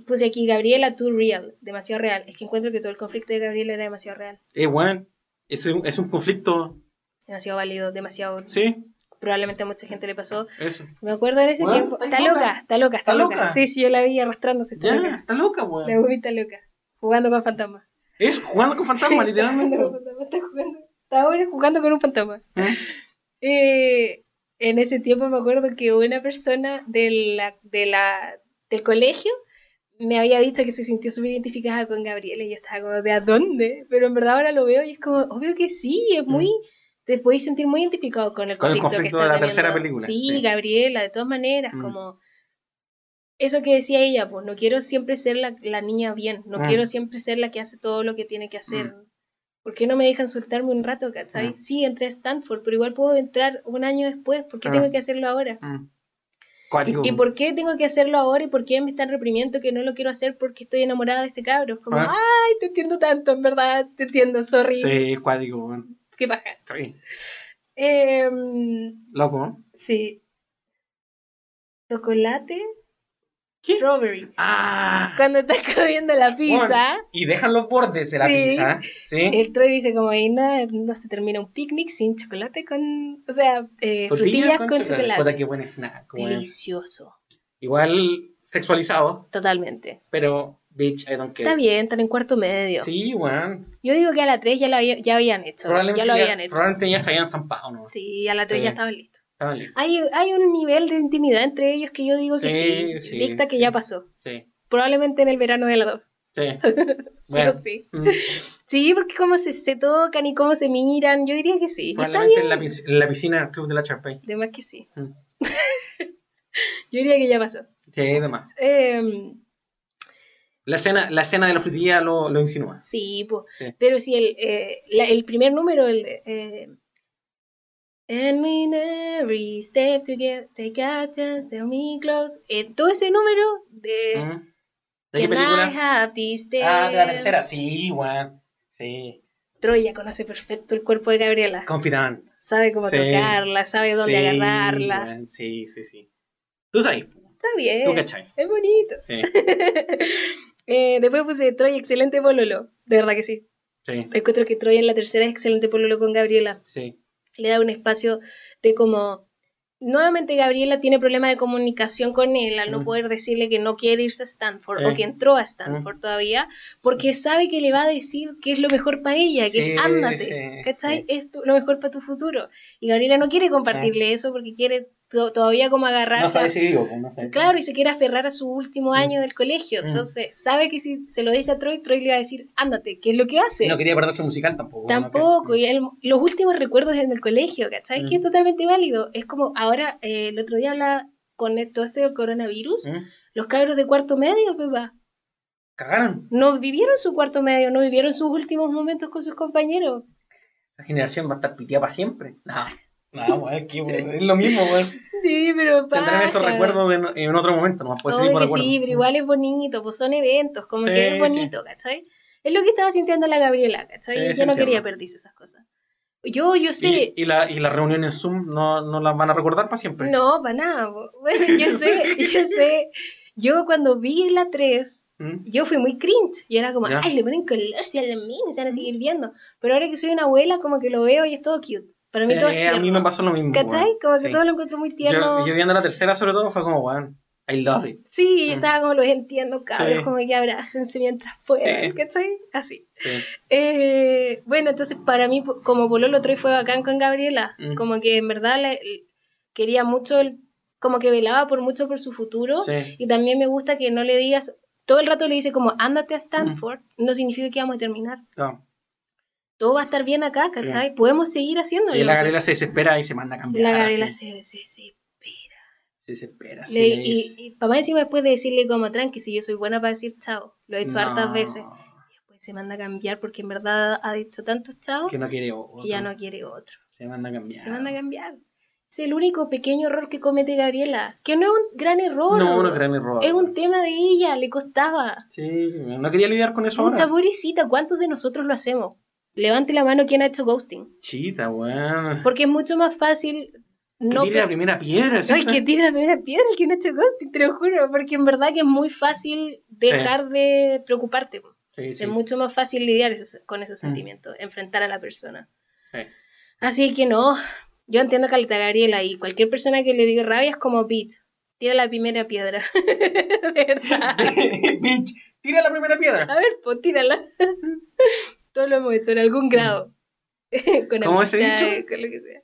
puse aquí Gabriela too real, demasiado real. Es que encuentro que todo el conflicto de Gabriela era demasiado real. Eh, bueno, es un, es un conflicto... Demasiado válido, demasiado... Sí. Probablemente a mucha gente le pasó. Eso. Me acuerdo en ese tiempo. Está loca? está loca, está, loca? Sí, sí, yo la vi arrastrándose. Está ya, loca. está loca, weón. La vi está loca. Jugando con fantasmas. Es jugando con [LAUGHS] fantasmas, literalmente. está jugando. Está ahora jugando con un fantasma. ¿Eh? Eh, en ese tiempo me acuerdo que una persona de la, de la, del colegio me había dicho que se sintió súper identificada con Gabriela y yo estaba como, ¿de a dónde? Pero en verdad ahora lo veo y es como, obvio que sí, es muy... Te podéis sentir muy identificado con el conflicto, que está de la tercera película. Sí, Gabriela, de todas maneras, mm. como... Eso que decía ella, pues no quiero siempre ser la, la niña bien, no mm. quiero siempre ser la que hace todo lo que tiene que hacer. Mm. ¿Por qué no me dejan soltarme un rato, cachai? Sí, entré a Stanford, pero igual puedo entrar un año después. ¿Por qué tengo que hacerlo ahora? ¿Y, por qué tengo que hacerlo ahora y por qué me están reprimiendo que no lo quiero hacer porque estoy enamorada de este cabro? Como, ah. ay, te entiendo tanto, en verdad, te entiendo, sorry. Sí, cuático, Qué paja. Sí. Eh, Loco. Sí. Chocolate. Strawberry. Ah. Cuando estás [LAUGHS] comiendo la pizza. y dejan los bordes de la pizza. ¿sí? El Troy dice como ahí no, no se termina un picnic sin chocolate con. O sea, eh, frutillas con, chocolate. Puta, qué buen snack. Delicioso. Igual sexualizado. Totalmente. Pero Bitch, I don't care. Está bien, están en cuarto medio. Sí, weón. Yo digo que a la 3 ya lo ya habían hecho. ya lo habían hecho. Probablemente ya se habían zampado, ¿no? Sí, a la 3 ya Hay, hay un nivel de intimidad entre ellos que yo digo que sí, sí dicta que ya pasó. Sí. Probablemente en el verano de la 2. Sí. [LAUGHS] sí sí. Mm. Sí, porque cómo se, se, tocan y cómo se miran, yo diría que sí. Probablemente en la, en la, piscina del Club de la Charpey. De más que sí. Mm. [LAUGHS] yo diría que ya pasó. Sí, de más. Eh, la escena, la escena de la frutilla lo, lo insinúa. Sí, pues. Pero si el, eh, el primer número, el. Eh, And we every step together, take a chance, tell me close. Eh, todo ese número de. ¿De qué película? I have these ah, de la tercera, sí, weón. Sí. Troya conoce perfecto el cuerpo de Gabriela. Confidante. Sabe cómo tocarla, sabe dónde agarrarla. Sí, sí, sí. Tú sabes. Está bien. Tú cachai. Es bonito. Sí. [LAUGHS] eh, después puse Troy, excelente pololo. De verdad que sí. Sí. Encuentro que Troy en la tercera es excelente pololo con Gabriela. Sí le da un espacio de como nuevamente Gabriela tiene problemas de comunicación con él al no mm. poder decirle que no quiere irse a Stanford o que entró a Stanford mm. todavía, porque sabe que le va a decir que es lo mejor para ella, que ándate, ¿cachai? Es lo mejor para tu futuro. Y Gabriela no quiere compartirle eso porque quiere todavía como agarrarse. No pues, Claro, y se quiere aferrar a su último mm. año del colegio. Mm. Entonces, sabe que si se lo dice a Troy, Troy le va a decir, ándate, ¿qué es lo que hace? no quería perder su musical tampoco. Tampoco, y los últimos recuerdos en el colegio, ¿cachai? Mm. Que es totalmente válido. Es como ahora, eh, el otro día hablaba con todo este del coronavirus, los cabros de cuarto medio, Pepa. Cagaron. No vivieron su cuarto medio, no vivieron sus últimos momentos con sus compañeros. Esa generación va a estar pitiada para siempre. No. No, es lo mismo, weón. Sí, pero Tendrán esos recuerdos en, otro momento, no puede ser por Sí, pero igual es bonito, pues son eventos, como que es bonito, ¿cachai? Es lo que estaba sintiendo la Gabriela, ¿cachai? Yo no quería perderse esas cosas. Yo, yo sé. ¿Y, la, y la reunión en Zoom no, no las van a recordar para siempre? No, para nada. Bueno, yo sé, [LAUGHS] yo sé. Yo cuando vi la 3, ¿Mm? yo fui muy cringe. Y era como, ay, le ponen color si a la mina se van a seguir viendo. Pero ahora que soy una abuela, como que lo veo y es todo cute. Para mí todo es A mí me pasó lo mismo. ¿Cachai? Como que todo lo encuentro muy tierno. Yo, viendo la tercera, sobre todo, fue como, bueno, I love it. Sí, yo mm. estaba como, los entiendo, cabros, como que abrácense mientras fueran, ¿cachai? Así. Eh, bueno, entonces para mí, como Pololo Troy fue bacán con Gabriela, mm. como que en verdad le, quería mucho, como que velaba por mucho por su futuro, y también me gusta que no le digas, todo el rato le dice como, ándate a Stanford, no significa que vamos a terminar. No todo va a estar bien acá, ¿cachai? Podemos seguir haciéndolo. Y la Gabriela se desespera y se manda a cambiar. La Gabriela se desespera. Se desespera. y, papá encima después de decirle como tranqui, si yo soy buena para decir chao, lo he hecho hartas veces. después se manda a cambiar porque en verdad ha dicho tantos chavos que, no quiere otro. que ya no quiere otro. Se manda a cambiar. Se manda a cambiar. Es el único pequeño error que comete Gabriela. Que no es un gran error. No, no es gran error. Es un tema de ella, le costaba. Sí, no quería lidiar con eso. Mucha pobrecita, ¿cuántos de nosotros lo hacemos? Levante la mano quien ha hecho ghosting. Chita, weón. Porque es mucho más fácil. No que tire la primera piedra. No, es que tire la primera piedra el que no ha hecho ghosting, te lo juro. Porque en verdad que es muy fácil dejar de preocuparte. Es mucho más fácil lidiar con esos mm. sentimientos, enfrentar a la persona. Así que no, yo entiendo a Gabriela y cualquier persona que le diga rabia es como bitch, tira la primera piedra. [LAUGHS] ¿Verdad? [LAUGHS] bitch, tira la primera piedra. A ver, pues tírala. Todos lo hemos hecho en algún grado. [LAUGHS] con ¿Cómo ese dicho? Con lo que sea.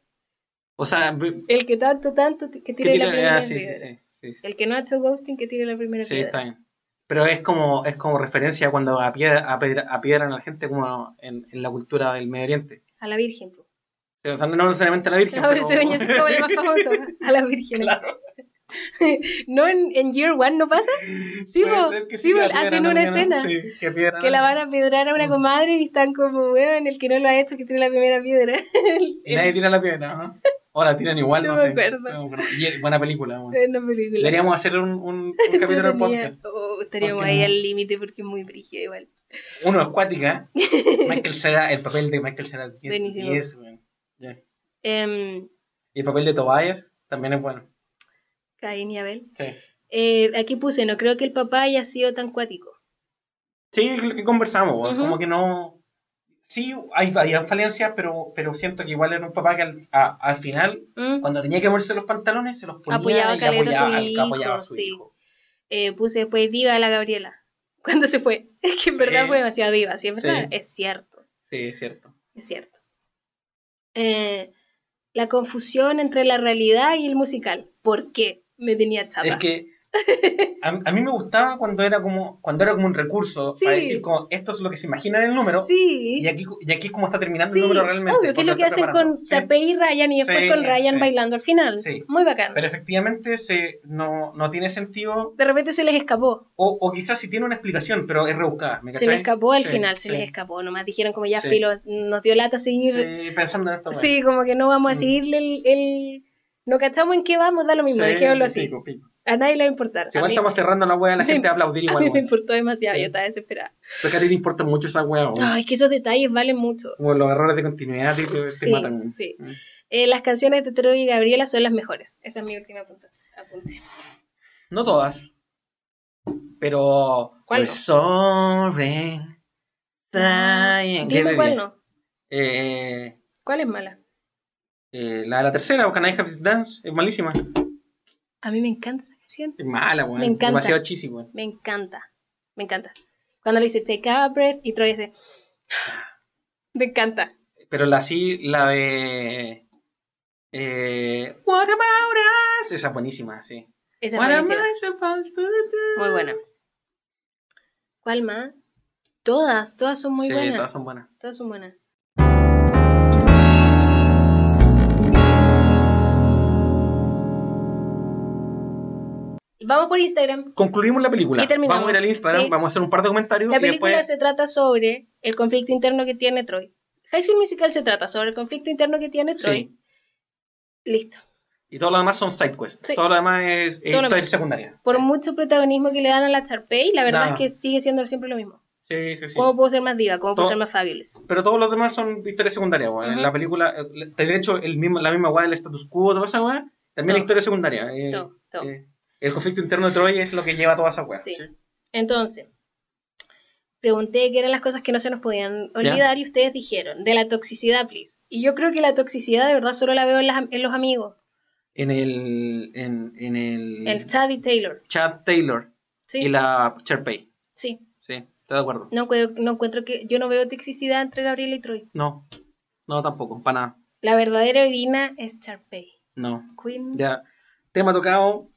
O sea, el que tanto, tanto, que tire la primera ah. Sí, sí, sí, el que no ha hecho ghosting, que tire la primera piedra. Sí, está bien. Pero es como, es como referencia cuando a piedra, a piedra, a la gente como en, en, la cultura del Medio Oriente. A la Virgen. O sea, no necesariamente a la Virgen. pero... se es como el más [LAUGHS] famoso, a la Virgen. Claro. [LAUGHS] ¿No en, en, Year One no pasa? Sí, sí, hacen una escena sí, que, que, la van a piedrar a una comadre y están como, weón, el que no lo ha hecho que tiene la primera piedra. [LAUGHS] y nadie tira la piedra, ¿no? O la tiran igual, [LAUGHS] no, no sé. No, buena película. Buena película. Deberíamos hacer un, un, un capítulo del podcast. Oh, estaríamos ahí al límite porque es muy brígido igual. Uno, acuática. Michael será el papel de Michael 10. Buenísimo. 10, Em, y el papel de Tobias también es bueno. Caín y Abel. Sí. Eh, aquí puse, no creo que el papá haya sido tan cuático. Sí, es lo que conversamos, como que no... Sí, hay, falencias, pero, pero siento que igual era un papá que al, al final, mm. cuando tenía que ponerse los pantalones, se los ponía apoyaba y apoyaba, a su hijo, apoyaba a su sí. hijo. Eh, puse después viva la Gabriela. [LAUGHS] Cuando se fue. [LAUGHS] Es que en verdad fue demasiado viva, ¿sí es verdad? Es cierto. Sí, es cierto. Es cierto. Eh, la confusión entre la realidad y el musical. ¿Por qué? Me tenía chata. Es que a, mí me gustaba cuando era como cuando era como un recurso para decir como esto es lo que se imagina en el número y aquí y aquí es como está terminando el número realmente obvio que es lo que hacen con Charpey y Ryan y después con Ryan bailando al final. Muy bacán. Pero efectivamente se no, no tiene sentido. De repente se les escapó. O, o quizás sí tiene una explicación pero es rebuscada se les escapó al final se les escapó. Nomás dijeron como ya filo nos dio lata seguir sí pensando en esto sí como que no vamos a mm. seguirle el, el... no cachamos en qué vamos da lo mismo dejémoslo así pico, pico. A nadie le va a importar. Si igual estamos cerrando la wea, la [LAUGHS] gente va a aplaudir igual. A mí me importó demasiado, yo estaba desesperada. Porque a ti te importa mucho esa wea. No, es que esos detalles valen mucho. Como los errores de continuidad y te, sí, matan. Sí. Mm. Eh, las canciones de Troy y Gabriela son las mejores. Esa es mi última apunte. No todas. Pero. ¿Cuál? No? Dime cuál no. Eh, ¿Cuál es mala? Eh, la de la tercera, o Can I Have Dance, es malísima. A mí me encanta esa canción. Es mala, weón. Me encanta. Demasiado cheesy, weón. Me encanta. Me encanta. Cuando le dice Take a breath y Troy dice. me encanta. Pero la sí, la de. Eh, What about us? Esa es buenísima, sí. Esa es buenísima. Muy buena. ¿Cuál más? Todas, todas son muy sí, buenas. Todas son buenas. Todas son buenas. Vamos por Instagram. Concluimos la película. Vamos a ir al Instagram, vamos a hacer un par de comentarios. La película se trata sobre el conflicto interno que tiene Troy. High School Musical se trata sobre el conflicto interno que tiene Troy. Listo. Y todo lo demás son side quests. Todo lo demás es, historia secundaria. Por mucho protagonismo que le dan a la Charpey, la verdad es que sigue siendo siempre lo mismo. Sí, sí, sí. ¿Cómo puedo ser más diva? ¿Cómo puedo ser más fabulous? Pero todos los demás son historias secundarias, En la película, eh, de hecho, el mismo, la misma weá del status quo, toda esa weá, también es historia secundaria. Eh, todo, todo. Eh, el conflicto interno de Troy es lo que lleva a toda esa weá. Sí. Entonces, pregunté qué eran las cosas que no se nos podían olvidar y ustedes dijeron, de la toxicidad, please. Y yo creo que la toxicidad de verdad solo la veo en, los amigos. En el, en, en el... El Chad y Taylor. Chad Taylor. Sí. Y la Cherpey. Sí. Sí, estoy de acuerdo. No, no encuentro que... Yo no veo toxicidad entre Gabriel y Troy. No, no tampoco, para nada. La verdadera heroína es Cherpey. No. Queen. Ya. Tema tocado,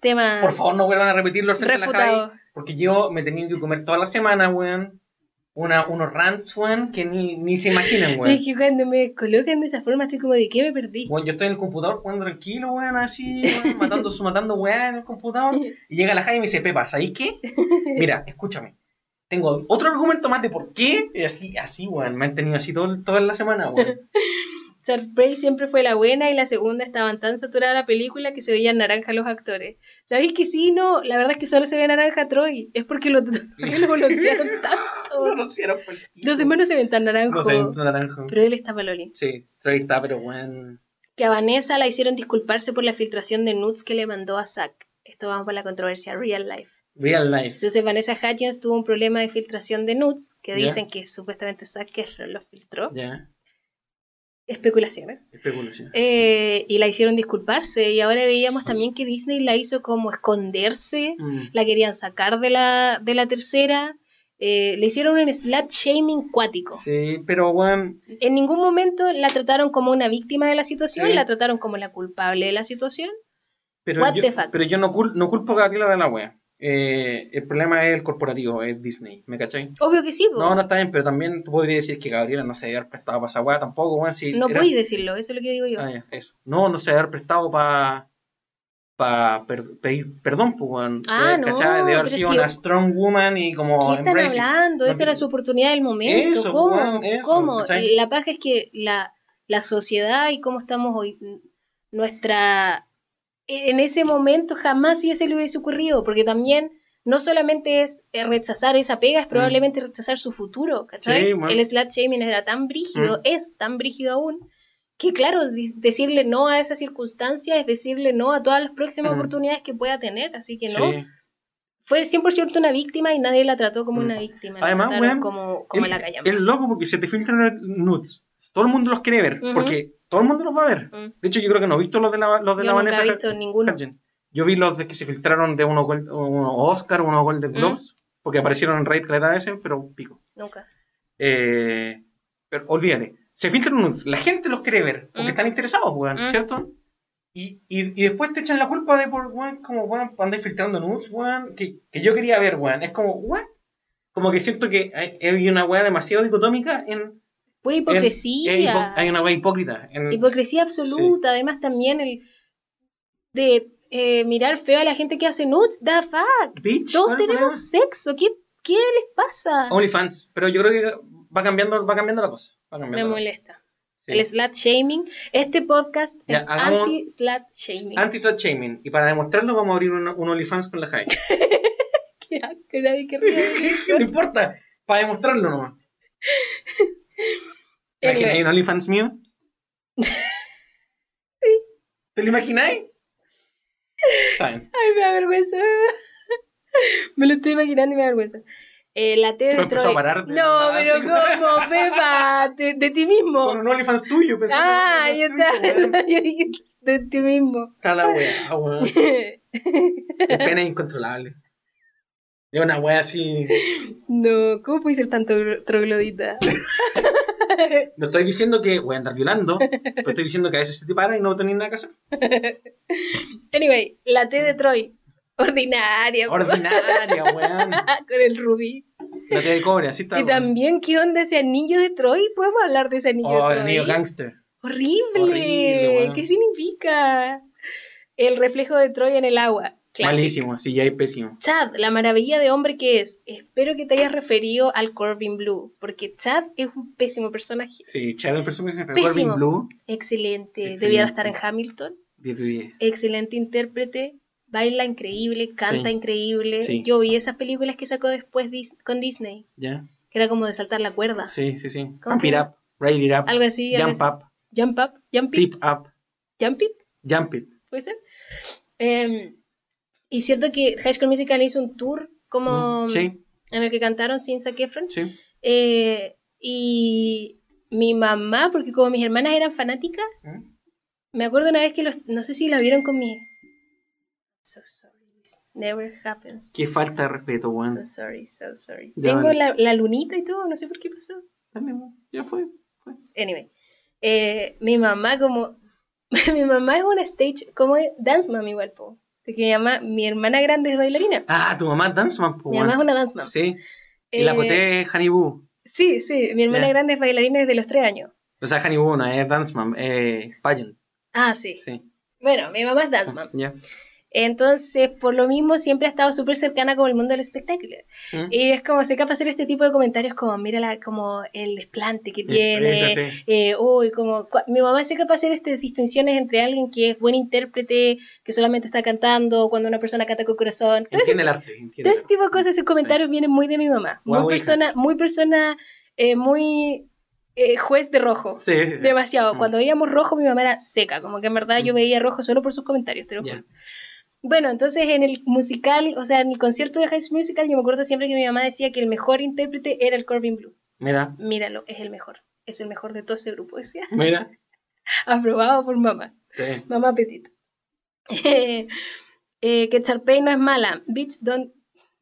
Tema. Por favor, no vuelvan a repetirlo al frente de la calle. Porque yo me tenía que comer toda la semana, weón. Una, unos rants, weón, que ni, ni se imaginan, weón. Es que cuando me colocan de esa forma estoy como de qué me perdí. Weón, yo estoy en el computador jugando tranquilo, weón, así, weón, matando, matando weón en el computador. Y llega la Jaime y me dice, Pepa, ¿sabes qué? Mira, escúchame. tengo otro argumento más de por qué. Y así, así, weón. Me han tenido así todo, toda la semana, weón. Prey siempre fue la buena y la segunda estaban tan saturada la película que se veían naranja los actores. ¿Sabéis que sí? No, la verdad es que solo se ve naranja Troy. Es porque [LAUGHS] lo, [LAUGHS] lo balancearon tanto. los demás no se ven tan naranjos. Pero él está paloli. Sí, Troy está, pero bueno. Que a Vanessa la hicieron disculparse por la filtración de nudes que le mandó a Zack. Esto vamos por la controversia Real Life. Real Life. Entonces Vanessa Hudgens tuvo un problema de filtración de nudes que dicen que supuestamente Zack Efron los filtró. Ya especulaciones. Eh, y la hicieron disculparse. Y ahora veíamos también que Disney la hizo como esconderse, mm. la querían sacar de la, de la tercera. Eh, le hicieron un slut shaming cuático. Sí, pero bueno. En ningún momento la trataron como una víctima de la situación, la trataron como la culpable de la situación. Pero yo, Pero yo no, no culpo a Gabriela de la wea. Eh, el problema es el corporativo, es Disney, ¿me cachai? Obvio que sí, No, no está bien, pero también tú podrías decir que Gabriela no se debe haber prestado para esa weá tampoco, weón. Si no puedes decirlo, eso es lo que digo yo. Ah, eso. No, no se debe haber prestado para para pedir perdón, pues, weón. Ah, no. ¿cachai? De haber sido una strong woman y como. ¿Qué están hablando? Esa era su oportunidad del momento. Eso, ¿Cómo? ¿Cómo? La paja es que la, la sociedad y cómo estamos hoy, nuestra en ese momento jamás se le hubiese ocurrido, porque también no solamente es eh, rechazar esa pega, es mm. probablemente rechazar su futuro, ¿cachai? El slut shaming era tan brígido, mm. es tan brígido aún, que claro, decirle no a esa circunstancia es decirle no a todas las próximas mm. oportunidades que pueda tener, así que no. Fue 100% una víctima y nadie la trató como una víctima. Además, como, como la Es loco porque se te filtran nudes. Todo el mundo los quiere ver, porque todo el mundo los va a ver. Mm. De hecho, yo creo que no he visto los de la, los de yo la Vanessa. No he visto ninguno. Yo vi los de que se filtraron de unos uno Oscar, unos Golden mm. Globes, porque aparecieron en Raid cada vez, pero pico. Nunca. Eh, pero olvídate, se filtran unos, la gente los quiere ver, porque mm. están interesados, weón, ¿cierto? Y, y, y, después te echan la culpa de por, weón, como, weón, andáis filtrando nudes, weón, que, que yo quería ver, weón. Es como, ¿what? Como que siento que hay, hay una weá demasiado dicotómica en Pura hipocresía. hay una wea hipócrita. Hipocresía absoluta. Además, también el de eh, mirar feo a la gente que hace nudes. Da fuck. Todos tenemos sexo. ¿Qué, ¿Qué, les pasa? OnlyFans. Pero yo creo que va cambiando, va cambiando la cosa. Me molesta. El slut shaming. Este podcast es anti-slut shaming. Anti-slut shaming. Y para demostrarlo, vamos a abrir un, OnlyFans con la Jai. [LAUGHS] Qué asco, nadie que [LAUGHS] No importa. Para demostrarlo nomás. [LAUGHS] ¿Imagináis un OnlyFans mío? sí. ¿Te lo imagináis? Ay, me da vergüenza. me lo estoy imaginando y me da vergüenza. Eh, la T de Troy. no, pero ¿cómo, Pepa? De, de, ti mismo. Con un OnlyFans tuyo, Ah, ya [LAUGHS] está. de ti mismo. Está la wea, weón. Es pena [LAUGHS] incontrolable. Es una wea así. No, ¿cómo puede ser tanto troglodita? [LAUGHS] [LAUGHS] No estoy diciendo que voy a andar violando, pero estoy diciendo que a veces se te para y no tenés nada que hacer. [LAUGHS] Anyway, la T de Troy. Ordinaria. Ordinaria, weón. [LAUGHS] Con el rubí. La T de cobre, así está. Y también, ¿qué onda ese anillo de Troy? ¿Podemos hablar de ese anillo de Troy? Oh, el anillo gangster. Horrible. ¿Qué significa? El reflejo de Troy en el agua. Malísimo, sí, ya hay pésimo. Chad, la maravilla de hombre que es. Espero que te hayas referido al Corbin Blue, porque Chad es un pésimo personaje. Sí, Chad es un personaje. Corbin Blue. Excelente. Debía estar en Hamilton. Excelente intérprete. Baila increíble, canta increíble. Yo vi esas películas que sacó después con Disney. Ya. Que era como de saltar la cuerda. Sí, sí, sí. Jump it up, ride it up. Algo así. Jump up. Jump up, jump it. Tip up. Jump it. Jump it. ¿Puede ser? Eh, y cierto que High School Musical hizo un tour como mm, en el que cantaron sin Zac Efron. Sí. Eh, y mi mamá, porque como mis hermanas eran fanáticas, ¿Mm? me acuerdo una vez que los, no sé si la vieron con mi... So sorry, never happens. Qué falta de respeto, weón. So sorry, so sorry. Tengo la, la, lunita y todo, no sé por qué pasó. También, ya fue, fue. Anyway, eh, mi mamá como... [LAUGHS] mi mamá es una stage, como dance mom igual, po que mi llama, mi hermana grande es bailarina. Ah, tu mamá es danceman, Mi mamá es una danceman. Sí. Y la coté es Hanniboo. Sí, sí, mi hermana grande es bailarina desde los tres años. O sea, Hanniboo no es danceman, eh, pageant. Ah, sí. Sí. Bueno, mi mamá es danceman. Ya. Entonces, por lo mismo, siempre ha estado súper cercana con el mundo del espectáculo. ¿Mm? Y es como, se capaz hacer este tipo de comentarios como, mira como el desplante que tiene, eh, uy, como, mi mamá se capaz hacer estas distinciones entre alguien que es buen intérprete, que solamente está cantando, cuando una persona canta con corazón. Todo entiende ese, el arte. todo ese tipo de cosas, esos comentarios vienen muy de mi mamá. Muy persona, muy persona, eh, muy eh, juez de rojo. Sí, sí, Demasiado. Mm. Cuando veíamos rojo, mi mamá era seca. Como que en verdad yo mm. veía rojo solo por sus comentarios, te lo juro. Bueno, entonces en el musical, o sea, en el concierto de High School Musical, yo me acuerdo siempre que mi mamá decía que el mejor intérprete era el Corbin Blue. Mira. Míralo, es el mejor. Es el mejor de todo ese grupo, decía. Mira. [LAUGHS] Aprobado por mamá. Sí. Mamá Petita. [LAUGHS] eh, que Charpey no es mala. Bitch, don't.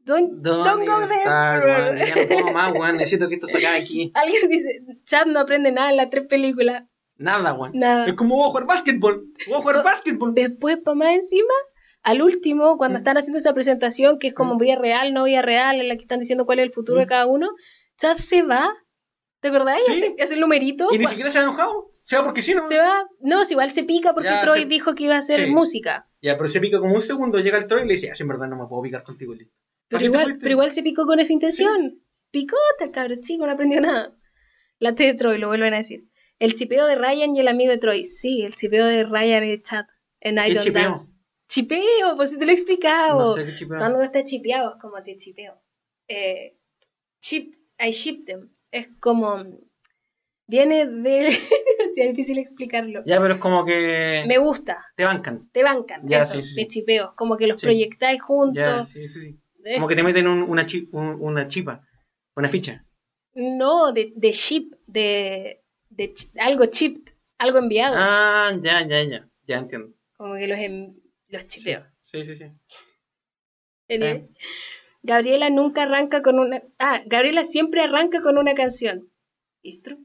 Don't, don't go there. Ya [LAUGHS] no más, Juan. Necesito que esto salga aquí. Alguien dice: Chad no aprende nada en las tres películas. Nada, Juan. Nada. Es como voy a jugar básquetbol. Voy a jugar básquetbol. Después, para más encima, al último, cuando mm. están haciendo esa presentación, que es como mm. vida real, no vida real, en la que están diciendo cuál es el futuro de mm. cada uno, Chad se va. ¿Te acordás? ¿Sí? Hace, el numerito. Y ni siquiera se ha enojado. Se va porque sí, ¿no? Se va. No, si igual se pica porque Troy dijo que iba a hacer música. Ya, pero se pica como un segundo, llega el Troy y le dice, así en verdad no me puedo picar contigo. Pero igual, pero igual se picó con esa intención. Picota, cabrón, chico, no aprendió nada. La T de Troy, lo vuelven a decir. El chipeo de Ryan y el amigo de Troy. Sí, el chipeo de Ryan y Chad en I Don't Dance. Chipeo, pues si te lo he explicado. No sé Cuando está chipeado, es como te chipeo. Eh, chip, I ship them. Es como. Viene de. [LAUGHS] si es difícil explicarlo. Ya, pero es como que. Me gusta. Te bancan. Te bancan. Ya, eso, sí, chipeo. Como que los proyectáis juntos. Ya, sí, sí, sí. Como que te meten una, chip, una chipa, una ficha. No, de, de ship, de, de algo chipped, algo enviado. Ah, ya, ya, ya. Ya entiendo. Como que los, los chipeo. Sí, sí, sí. Gabriela nunca arranca con una. Ah, Gabriela siempre arranca con una canción. ¿Listo?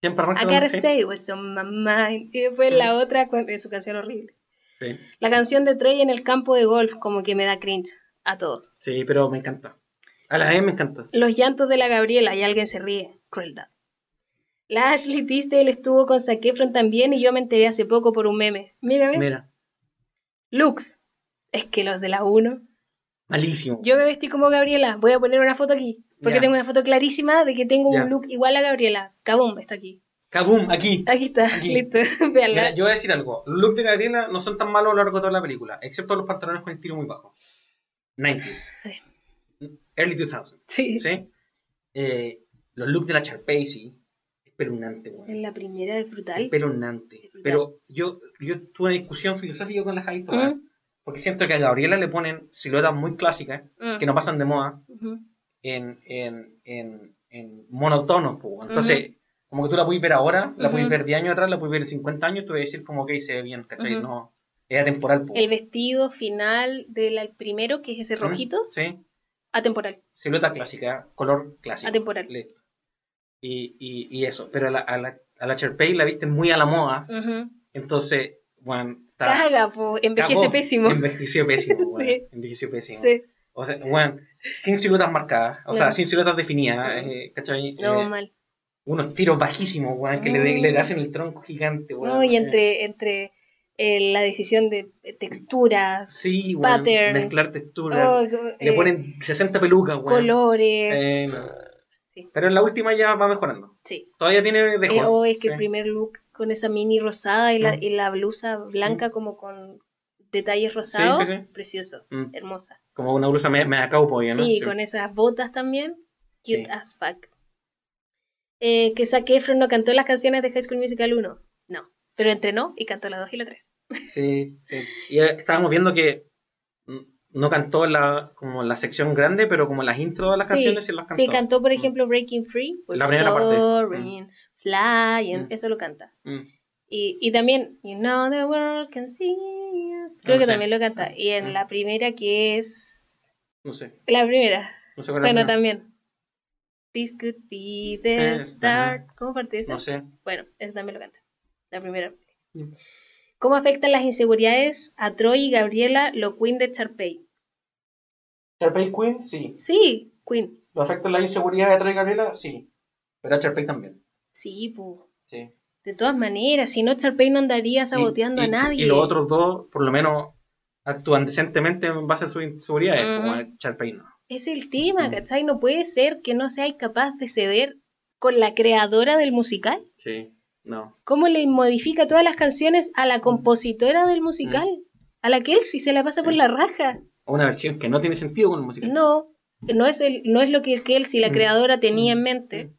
Siempre arranca con una canción. say what's on my mind. Y después la otra de su canción horrible. Sí. La canción de Trey en el campo de golf, como que me da cringe a todos. Sí, pero me encanta. A la vez me encanta. Los llantos de la Gabriela y alguien se ríe. Crueldad. La Ashley Tisdale estuvo con Zac Efron también y yo me enteré hace poco por un meme. Mira, mira. Lux. Es que los de la 1. Malísimo. Yo me vestí como Gabriela. Voy a poner una foto aquí. Porque tengo una foto clarísima de que tengo un look igual a Gabriela. Kabum está aquí. Kabum, aquí. Aquí está, listo. [LAUGHS] Mira, yo voy a decir algo. Los looks de Gabriela no son tan malos a lo largo de toda la película, excepto los pantalones con el tiro muy bajo. 90s. Sí. Early 2000s. Sí. ¿Sí? Eh, los looks de la Charpacey espeluznante, En la primera es brutal. Espeluznante. Pero yo, yo tuve una discusión filosófica con la Javi ¿Mm? porque siento que a Gabriela le ponen siluetas muy clásicas, ¿Mm? que no pasan de moda, en, en, en, en monotono. Entonces, como que tú la puedes ver ahora, la puedes ver 10 años atrás, la puedes ver 50 años, tú vas a decir como que se ve bien, ¿cachai? No, es atemporal. El vestido final del primero, que es ese rojito. Sí. Atemporal. Silueta clásica, color clásico. Atemporal. Y, y, y, eso, pero a la, a la, a la Cherpey la visten muy a la moda. Entonces, bueno, está. Caga, po, envejece pésimo. Envejeció pésimo, bueno, [LAUGHS] sí. Envejeció pésimo. Sí. O sea, bueno, sin siluetas marcadas, o sea, sin siluetas definidas, eh, ¿cachai? No, eh, mal. Unos tiros bajísimos, weón, que le, le hacen el tronco gigante, weón. No, y entre, entre eh, la decisión de texturas, sí, patterns. mezclar texturas. Oh, le ponen 60 pelucas, weón. Colores. Pero en la última ya va mejorando. Sí. Todavía tiene dejos. Eh, oh, es que el primer look con esa mini rosada y la, mm. y la blusa blanca mm. como con detalles rosados, precioso, mm. hermosa. Como una blusa media cowboy, ¿no? Sí, con esas botas también, cute as fuck. Eh, que Zac Efron no cantó las canciones de High School Musical 1, no, pero entrenó y cantó la 2 y la 3. Sí, sí. Y estábamos viendo que no cantó la, como la sección grande, pero como las intros de las canciones sí las cantó. Sí, cantó, por mm. ejemplo, Breaking Free, la primera parte. Mm. Flying, mm. eso lo canta. Y, y, también, You know the world can see us. Creo que también lo canta. Y en la primera que es... No sé. La primera. No sé cuál Bueno, también. This could be the start. ¿Cómo parte esa? No sé. Bueno, eso también lo canta. La primera. ¿Cómo afectan las inseguridades a Troy y Gabriela, lo Queen de Charpey? ¿Charpey Queen? Sí. Sí, Queen. ¿Lo afectan las inseguridades a Troy y Gabriela? Sí. Pero a Charpey también. Sí, pues. Sí. De todas maneras, si no, Charpey no andaría saboteando a nadie. Y los otros dos, por lo menos, actúan decentemente en base a sus inseguridades, como el Charpey no. Es el tema, mm. ¿cachai? No puede ser que no seáis capaz de ceder con la creadora del musical. Sí, no. ¿Cómo le modifica todas las canciones a la mm. compositora del musical? Mm. A la que él sí se la pasa por la raja. Una versión que no tiene sentido con el musical. No, no es, el, no es lo que Kelsey, la creadora, tenía en mente.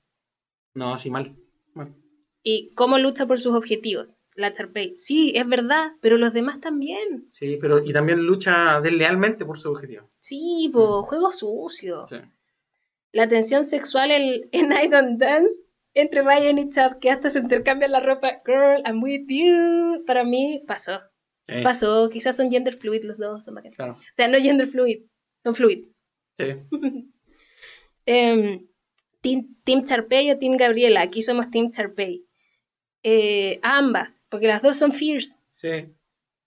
No, sí, mal. Y cómo lucha por sus objetivos. La Charpey. Sí, es verdad, pero los demás también. Sí, pero y también lucha deslealmente por su objetivo. Sí, po, juego sucio. Sí. La tensión sexual en, en Night on Dance entre Ryan y Chad, que hasta se intercambian la ropa. Girl, I'm with you. Para mí pasó. Pasó. Quizás son gender fluid los dos. Son claro. O sea, no gender fluid, son fluid. Sí. [LAUGHS] Em, team, team Charpey o Team Gabriela. Aquí somos Team Charpey. Eh, ambas, porque las dos son fierce. Sí.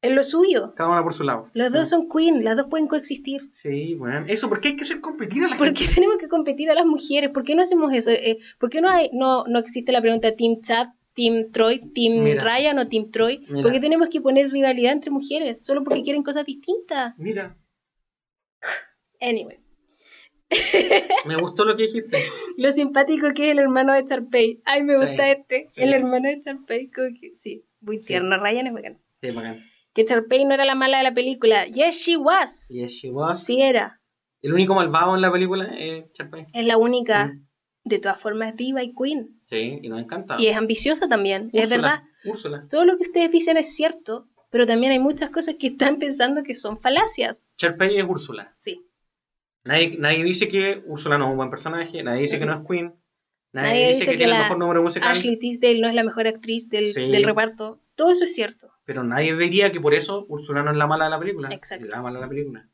Es lo suyo. Cada una por su lado. Los dos son queen, las dos pueden coexistir. Sí, bueno. Eso, ¿por qué hay que hacer competir a las ¿Por qué tenemos que competir a las mujeres? ¿Por qué no hacemos eso? Eh, ¿Por qué no, hay, no, no existe la pregunta Team Chat, Team Troy, Team Ryan o Team Troy? ¿Por qué tenemos que poner rivalidad entre mujeres? Solo porque quieren cosas distintas. Mira. [SIGHS] Anyway. [LAUGHS] Me gustó lo que dijiste. lo simpático que es el hermano de Charpey. Ay, me gusta este. El hermano de Charpey. Sí, muy tierno. Ryan es bacán. Sí, bacán. Que Charpey no era la mala de la película. Yes, she was. Yes, she was. Sí era. El único malvado en la película es Charpey. Es la única. Mm. De todas formas es diva y queen. Sí, y nos encanta. Y es ambiciosa también, es verdad. Úrsula. Todo lo que ustedes dicen es cierto, pero también hay muchas cosas que están pensando que son falacias. Charpey es Úrsula. Sí. Nadie, dice que Úrsula no es un buen personaje, nadie dice que no es Queen, nadie, dice, que, tiene el mejor número musical. Ashley Tisdale no es la mejor actriz del, del, reparto. Todo eso es cierto. Pero nadie diría que por eso Úrsula no es la mala de la película. Exacto. la mala de la película.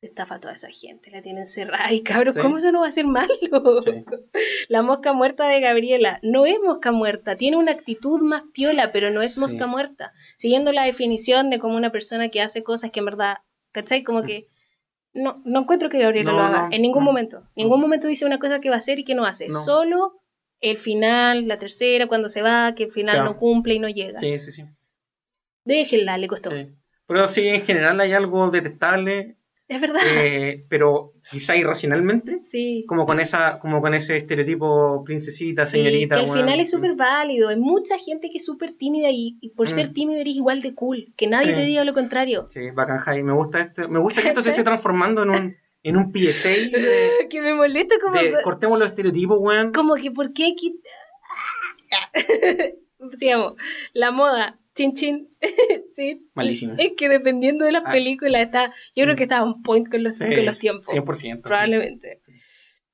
Se estafa toda esa gente, la tienen cerrada. [LAUGHS] Y cabros, ¿cómo eso no va a ser malo? [LAUGHS] La mosca muerta de Gabriela no es mosca muerta, tiene una actitud más piola, pero no es mosca muerta. Siguiendo la definición de como una persona que hace cosas que en verdad, ¿cachai? Como que no, no encuentro que Gabriela lo haga, en ningún momento. En ningún momento dice una cosa que va a hacer y que no hace. Solo el final, la tercera, cuando se va, que el final no cumple y no llega. Sí, sí, sí. Déjenla, le costó. Pero sí, en general hay algo detestable es verdad. Eh, pero quizá irracionalmente. Sí. Como con esa, como con ese estereotipo princesita, señorita. Que al final es súper válido. Hay mucha gente que es súper tímida y, por ser mm. tímido eres igual de cool. Que nadie te diga lo contrario. Sí, bacán Jai. Me gusta este, me gusta que esto se [LAUGHS] esté transformando en un en un PSA [LAUGHS] que me molesta como cortemos los estereotipos, weón. Como que por qué [LAUGHS] Sigamos. La moda Chin chin. [LAUGHS] sí. Malísimo. Es que dependiendo de las ah. películas está. Yo creo que está un point con los, con los tiempos. 100%. Probablemente.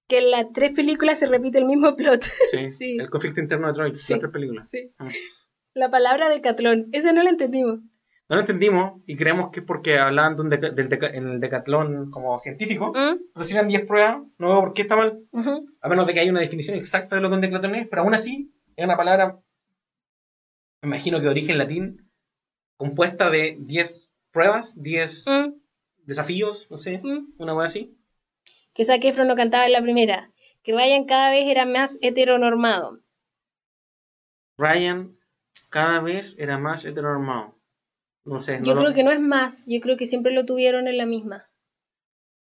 Que en las tres películas se repite el mismo plot. Sí. El conflicto interno de Troy. Las tres películas. Sí. Ah. La palabra decatlón. Esa no la entendimos. No lo entendimos y creemos que es porque hablaban de un del en el decatlón como científico, ¿Mm? pero si eran 10 pruebas, no veo por qué está mal, a menos de que haya una definición exacta de lo que un decatlón es, pero aún así es una palabra me imagino que origen latín, compuesta de 10 pruebas, 10 mm. desafíos, no sé, mm. una cosa así. Que Zac Efron no cantaba en la primera, que Ryan cada vez era más heteronormado. Ryan cada vez era más heteronormado. No sé. yo creo que no es más, yo creo que siempre lo tuvieron en la misma.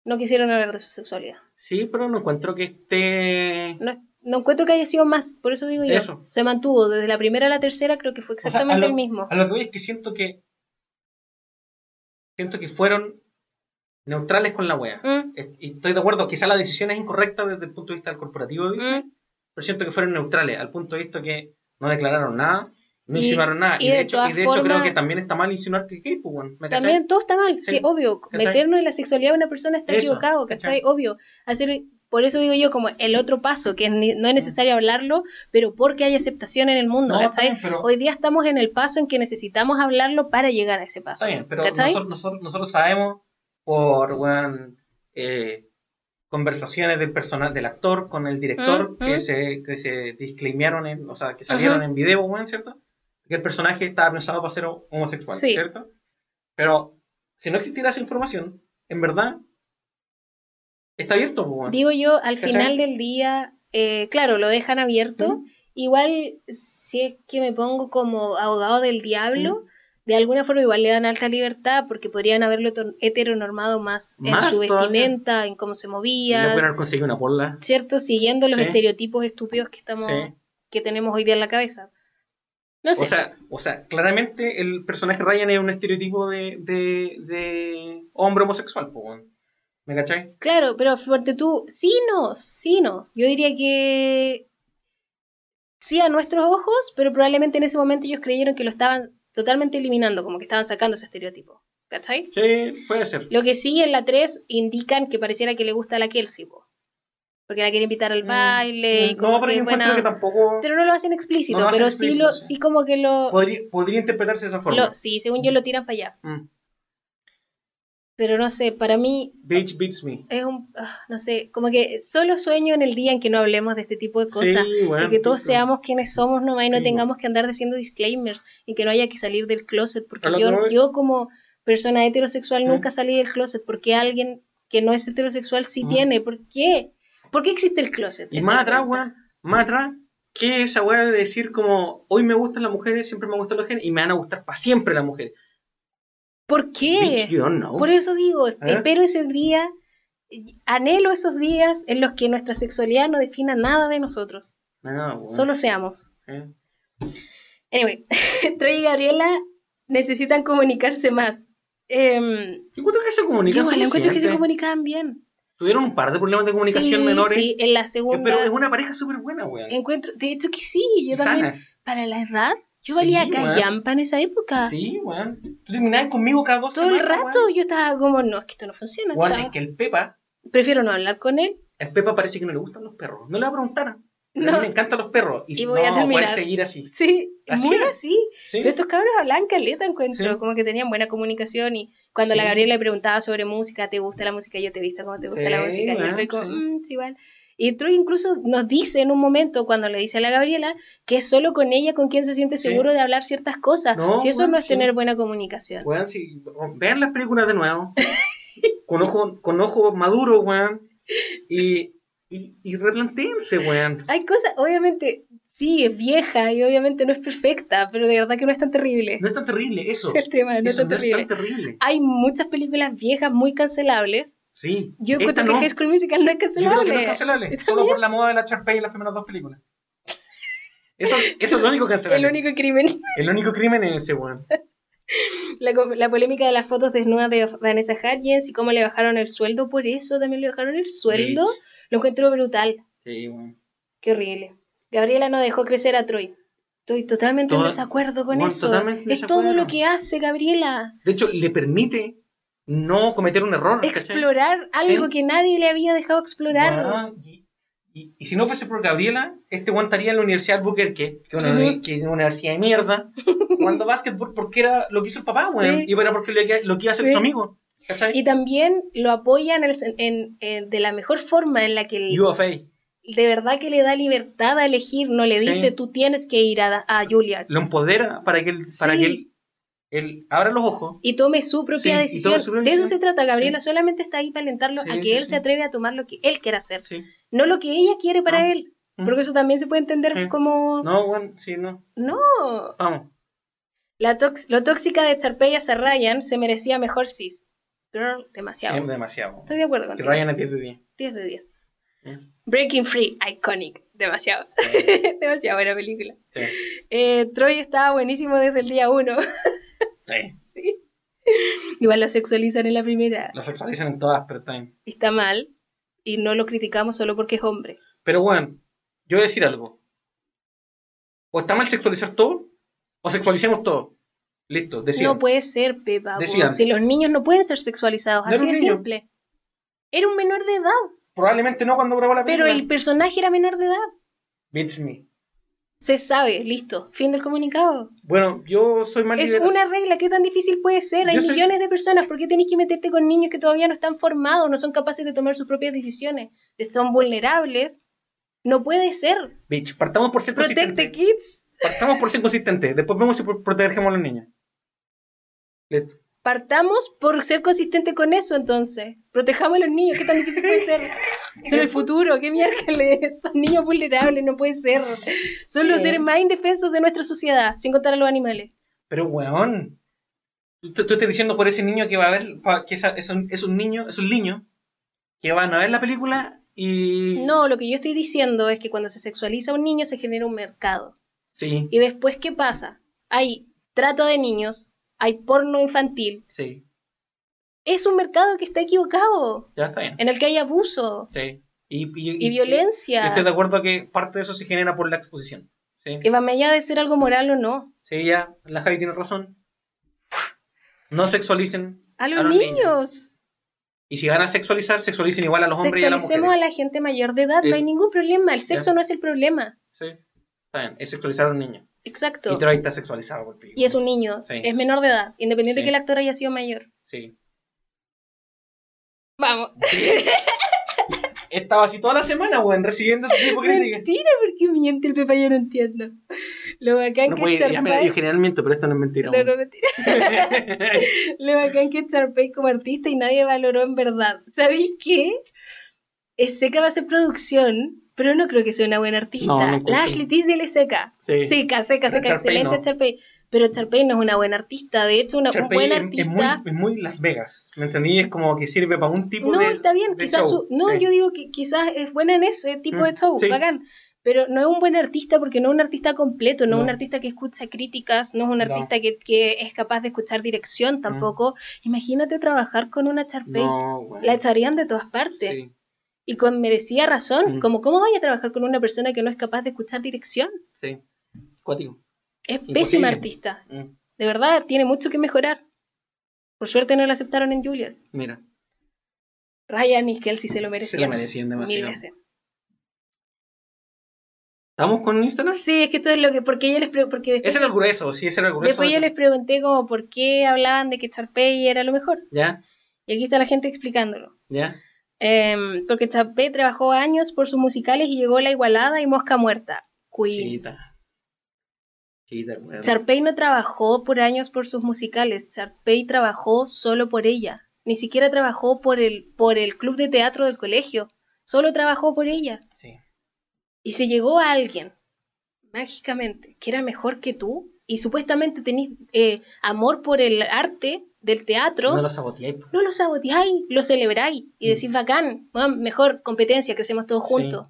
No quisieron hablar de su sexualidad. Sí, pero no encuentro que esté... No, no encuentro que haya sido más, por eso digo yo. Se mantuvo desde la primera a la tercera, creo que fue exactamente el mismo. A lo que voy es que siento que. Siento que fueron neutrales con la wea. Mm. Y estoy de acuerdo, quizá la decisión es incorrecta desde el punto de vista del corporativo de mm. pero siento que fueron neutrales, al punto de vista que no declararon nada, no insinuaron nada. Y, de, hecho, y de hecho creo que también está mal insinuar que gay, pues, También todo está mal, sí, obvio. Meternos en la sexualidad de una persona está equivocado, ¿cachai? Obvio. Hacer por eso digo yo, como el otro paso, que no es necesario hablarlo, pero porque hay aceptación en el mundo, Hoy día estamos en el paso en que necesitamos hablarlo para llegar a ese paso. Está bien, pero nosotros, nosotros, sabemos por eh, conversaciones del personal, del actor con el director, mm, que, mm. se, que se disclaimearon, o sea, que salieron en video, ¿cierto? Que el personaje estaba pensado para ser homosexual, ¿cierto? Pero si no existiera esa información, en verdad está abierto. Digo yo, al final del día, eh, claro, lo dejan abierto. Igual, si es que me pongo como abogado del diablo, de alguna forma igual le dan alta libertad porque podrían haberlo heteronormado más, en su vestimenta, en cómo se movía. No pueden conseguido una porla. ¿Cierto? Siguiendo los estereotipos estúpidos que estamos que tenemos hoy día en la cabeza. No sé. O sea, o sea, claramente el personaje Ryan es un estereotipo de, de, de hombre homosexual, ¿me cachai? Claro, pero fuerte tú, sí no, sí no. Yo diría que sí a nuestros ojos, pero probablemente en ese momento ellos creyeron que lo estaban totalmente eliminando, como que estaban sacando ese estereotipo. ¿Cachai? Sí, puede ser. Lo que sí en la 3 indican que pareciera que le gusta a la Kelsey, porque la quiere invitar al mm, baile y mm, como no, pero que, que tampoco pero no lo hacen explícito pero sí lo sí como que lo podría, podría interpretarse de esa forma. Sí según yo lo tiran para allá. Mm. pero no sé para mí Beach beats me. es un ah, no sé como que solo sueño en el día en que no hablemos de este tipo de cosas y que todos seamos quienes somos nomás y no tengamos que andar diciendo disclaimers y que no haya que salir del closet porque yo yo como persona heterosexual nunca salí del closet porque alguien que no es heterosexual sí tiene ¿por qué? ¿Por qué existe el closet? Y más atrás, weón, más atrás, ¿qué es esa weá de decir como hoy me gustan las mujeres, siempre me gustan los genes y me van a gustar para siempre las mujeres? ¿Por qué? Por eso digo, espero ese día, anhelo esos días en los que nuestra sexualidad no defina nada de nosotros. Solo seamos. ¿Eh? Anyway, [LAUGHS] Troy y Gabriela necesitan comunicarse más. Eh, encuentro que se comunican Yo encuentro que se comunicaban bien. Tuvieron un par de problemas de comunicación menores. Sí, en la segunda. Pero es una pareja súper buena, weón. Encuentro, de hecho que sí, yo también. Para la edad, yo valía sí, callampa en esa época. Sí, weón. Tú terminabas conmigo cada dos Todo el rato yo estaba como, no, es que esto no funciona. Weón, es que el Pepa. Prefiero no hablar con él. El Pepa parece que no le gustan los perros. No le va a preguntar. [LAUGHS] No. A mí me encantan los perros. Y, voy no, a terminar. seguir así. Sí, muy así. Pero estos cabros hablaban caleta, encuentro. Como que tenían buena comunicación. Y cuando la Gabriela le preguntaba sobre música, ¿te gusta la música? Yo te he visto cómo te gusta la música. y yo como, mm, sí, igual. Y Troy incluso nos dice en un momento, cuando le dice a la Gabriela, que es solo con ella con quien se siente seguro de hablar ciertas cosas. si eso no es tener buena comunicación. Bueno, Vean las películas de nuevo. [LAUGHS] con ojo, con ojo maduro, weón. Y y, y replanteense, weón. Hay cosas, obviamente, sí, es vieja y obviamente no es perfecta, pero de verdad que no es tan terrible. No es tan terrible, eso. [LAUGHS] Es el tema, no, es, tan terrible. Hay muchas películas viejas muy cancelables. Sí. Yo encuentro que High School Musical no es cancelable. Yo creo que no es cancelable, solo por la moda de la Charpey y las primeras dos películas. Eso, eso es lo único [LAUGHS] cancelable. El único crimen. El único crimen es ese, weón. [LAUGHS] La, la, polémica de las fotos desnudas de Vanessa Hudgens y cómo le bajaron el sueldo por eso, también le bajaron el sueldo. Lo encuentro brutal. Sí, bueno. Qué horrible. Gabriela no dejó crecer a Troy. Estoy totalmente en desacuerdo con eso. es todo lo que hace Gabriela. De hecho, le permite no cometer un error. Explorar algo que nadie le había dejado explorar. y, y, si no fuese por Gabriela, este aguantaría en la Universidad Albuquerque, que, una, que es una universidad de mierda, jugando [LAUGHS] básquetbol porque era lo que hizo el papá, güey. Y era porque lo, que iba a hacer su amigo. Y también lo apoya en en, de la mejor forma en la que... El, UFA. De verdad que le da libertad a elegir, no le dice tú tienes que ir a, a Juilliard. Lo empodera para que él, para que él, abra los ojos. Y tome su propia decisión. de eso se trata, Gabriela solamente está ahí para alentarlo a que él se atreve a tomar lo que él quiere hacer. No lo que ella quiere para él. Mm. Porque eso también se puede entender como... No, bueno, sí, no. No. Vamos. La lo tóxica de Charpeya a Ryan se merecía mejor cis. Girl, demasiado. Siempre demasiado. Estoy de acuerdo contigo. Que Ryan es 10 de 10. 10 de 10. Breaking Free, iconic. Demasiado. [LAUGHS] demasiado buena película. Sí. Eh, Troy estaba buenísimo desde el día 1. sí. [LAUGHS] sí. Igual lo sexualizan en la primera. Lo sexualizan en todas, pero está Está mal. Y no lo criticamos solo porque es hombre. Pero bueno, yo voy a decir algo. O está mal sexualizar todo, o sexualicemos todo. Listo, decían. No puede ser, Pepa. Si los niños no pueden ser sexualizados, así de simple. Era un menor de edad. Probablemente no cuando grabó la película. Pero el personaje era menor de edad. Beats me. Se sabe, listo. Fin del comunicado. Bueno, yo soy mal Es una regla, ¿qué tan difícil puede ser? Hay millones de personas, ¿por qué tenéis que meterte con niños que todavía no están formados, no son capaces de tomar sus propias decisiones? Son vulnerables. No puede ser. Bitch, partamos por ser Protect the kids. Partamos por ser consistentes. Después vemos si protegemos a los niños. Partamos por ser consistente con eso, entonces. Protejamos a los niños, ¿qué tan difícil puede ser? [LAUGHS] Son el futuro, qué mierda, [LAUGHS] son niños vulnerables, no puede ser. Son los seres más indefensos de nuestra sociedad, sin contar a los animales. Pero, weón, Tú, estás diciendo por ese niño que va a ver, que es, un, es un niño, es un niño que van a ver la película y... No, lo que yo estoy diciendo es que cuando se sexualiza a un niño se genera un mercado. Sí. Y después, ¿qué pasa? Hay trata de niños, hay porno infantil. Sí. Es un mercado que está equivocado. Ya está bien. En el que hay abuso. Sí. Y, y, violencia. estoy de acuerdo que parte de eso se genera por la exposición. ¿sí? Que va más allá de ser algo moral o no. Sí, ya, la Javi tiene razón. No sexualicen a los, niños. Y si van a sexualizar, sexualicen igual a los hombres y a las mujeres. Sexualicemos a la gente mayor de edad, no hay ningún problema. El sexo no es el problema. Sí, está bien, es sexualizar a un niño. Exacto. Y Troy está sexualizado por Y es un niño, es menor de edad, independiente de que el actor haya sido mayor. Sí. Vamos. [LAUGHS] Estaba así toda la semana, weón, recibiendo este tipo de críticas. Mentira, porque miente el Pepa, yo no entiendo. Lo bacán que puede, Charpey... Yo generalmente, pero esto no es mentira. No, no es mentira. [LAUGHS] Lo bacán que Charpey como artista y nadie valoró en verdad. ¿Sabéis qué? Es seca va a ser producción, pero no creo que sea una buena artista. la Ashley Tisdale es seca. Seca, seca, seca. Excelente Charpey pero Charpey no es una buena artista. De hecho, una buena artista. Es muy, Las Vegas. ¿Me entendí? Es como que sirve para un tipo de. No, está bien. quizás no, yo digo que quizás es buena en ese tipo de mm, show. Bacán. Pero no es un buen artista porque no es un artista completo, no, es un artista que escucha críticas, no es un artista que, es capaz de escuchar dirección mm. tampoco. Imagínate trabajar con una Charpey. La echarían de todas partes. Y con merecía razón. Mm. Como, ¿cómo vaya a trabajar con una persona que no es capaz de escuchar dirección? Sí. Cuático. Es pésima artista. Mm. De verdad, tiene mucho que mejorar. Por suerte no la aceptaron en Juilliard. Mira. Ryan y Kelsey se lo merecían. Se lo merecían demasiado. Mil veces. ¿Estamos con Instagram? Sí, es que esto es lo que. Porque yo les porque después, Ese era el grueso, sí, ese era el grueso. Después yo les pregunté como por qué hablaban de que Charpey era lo mejor. Ya. Y aquí está la gente explicándolo. Ya. Em, porque Charpey trabajó años por sus musicales y llegó La Igualada y Mosca Muerta. Queen. Charpey no trabajó por años por sus musicales, Charpey trabajó solo por ella. Ni siquiera trabajó por el, por el club de teatro del colegio, solo trabajó por ella. Sí. Y se llegó a alguien, mágicamente, que era mejor que tú, y supuestamente tenéis eh, amor por el arte del teatro. No lo saboteáis. No lo saboteáis, lo celebráis y mm. decís bacán, mejor competencia, crecemos todos juntos.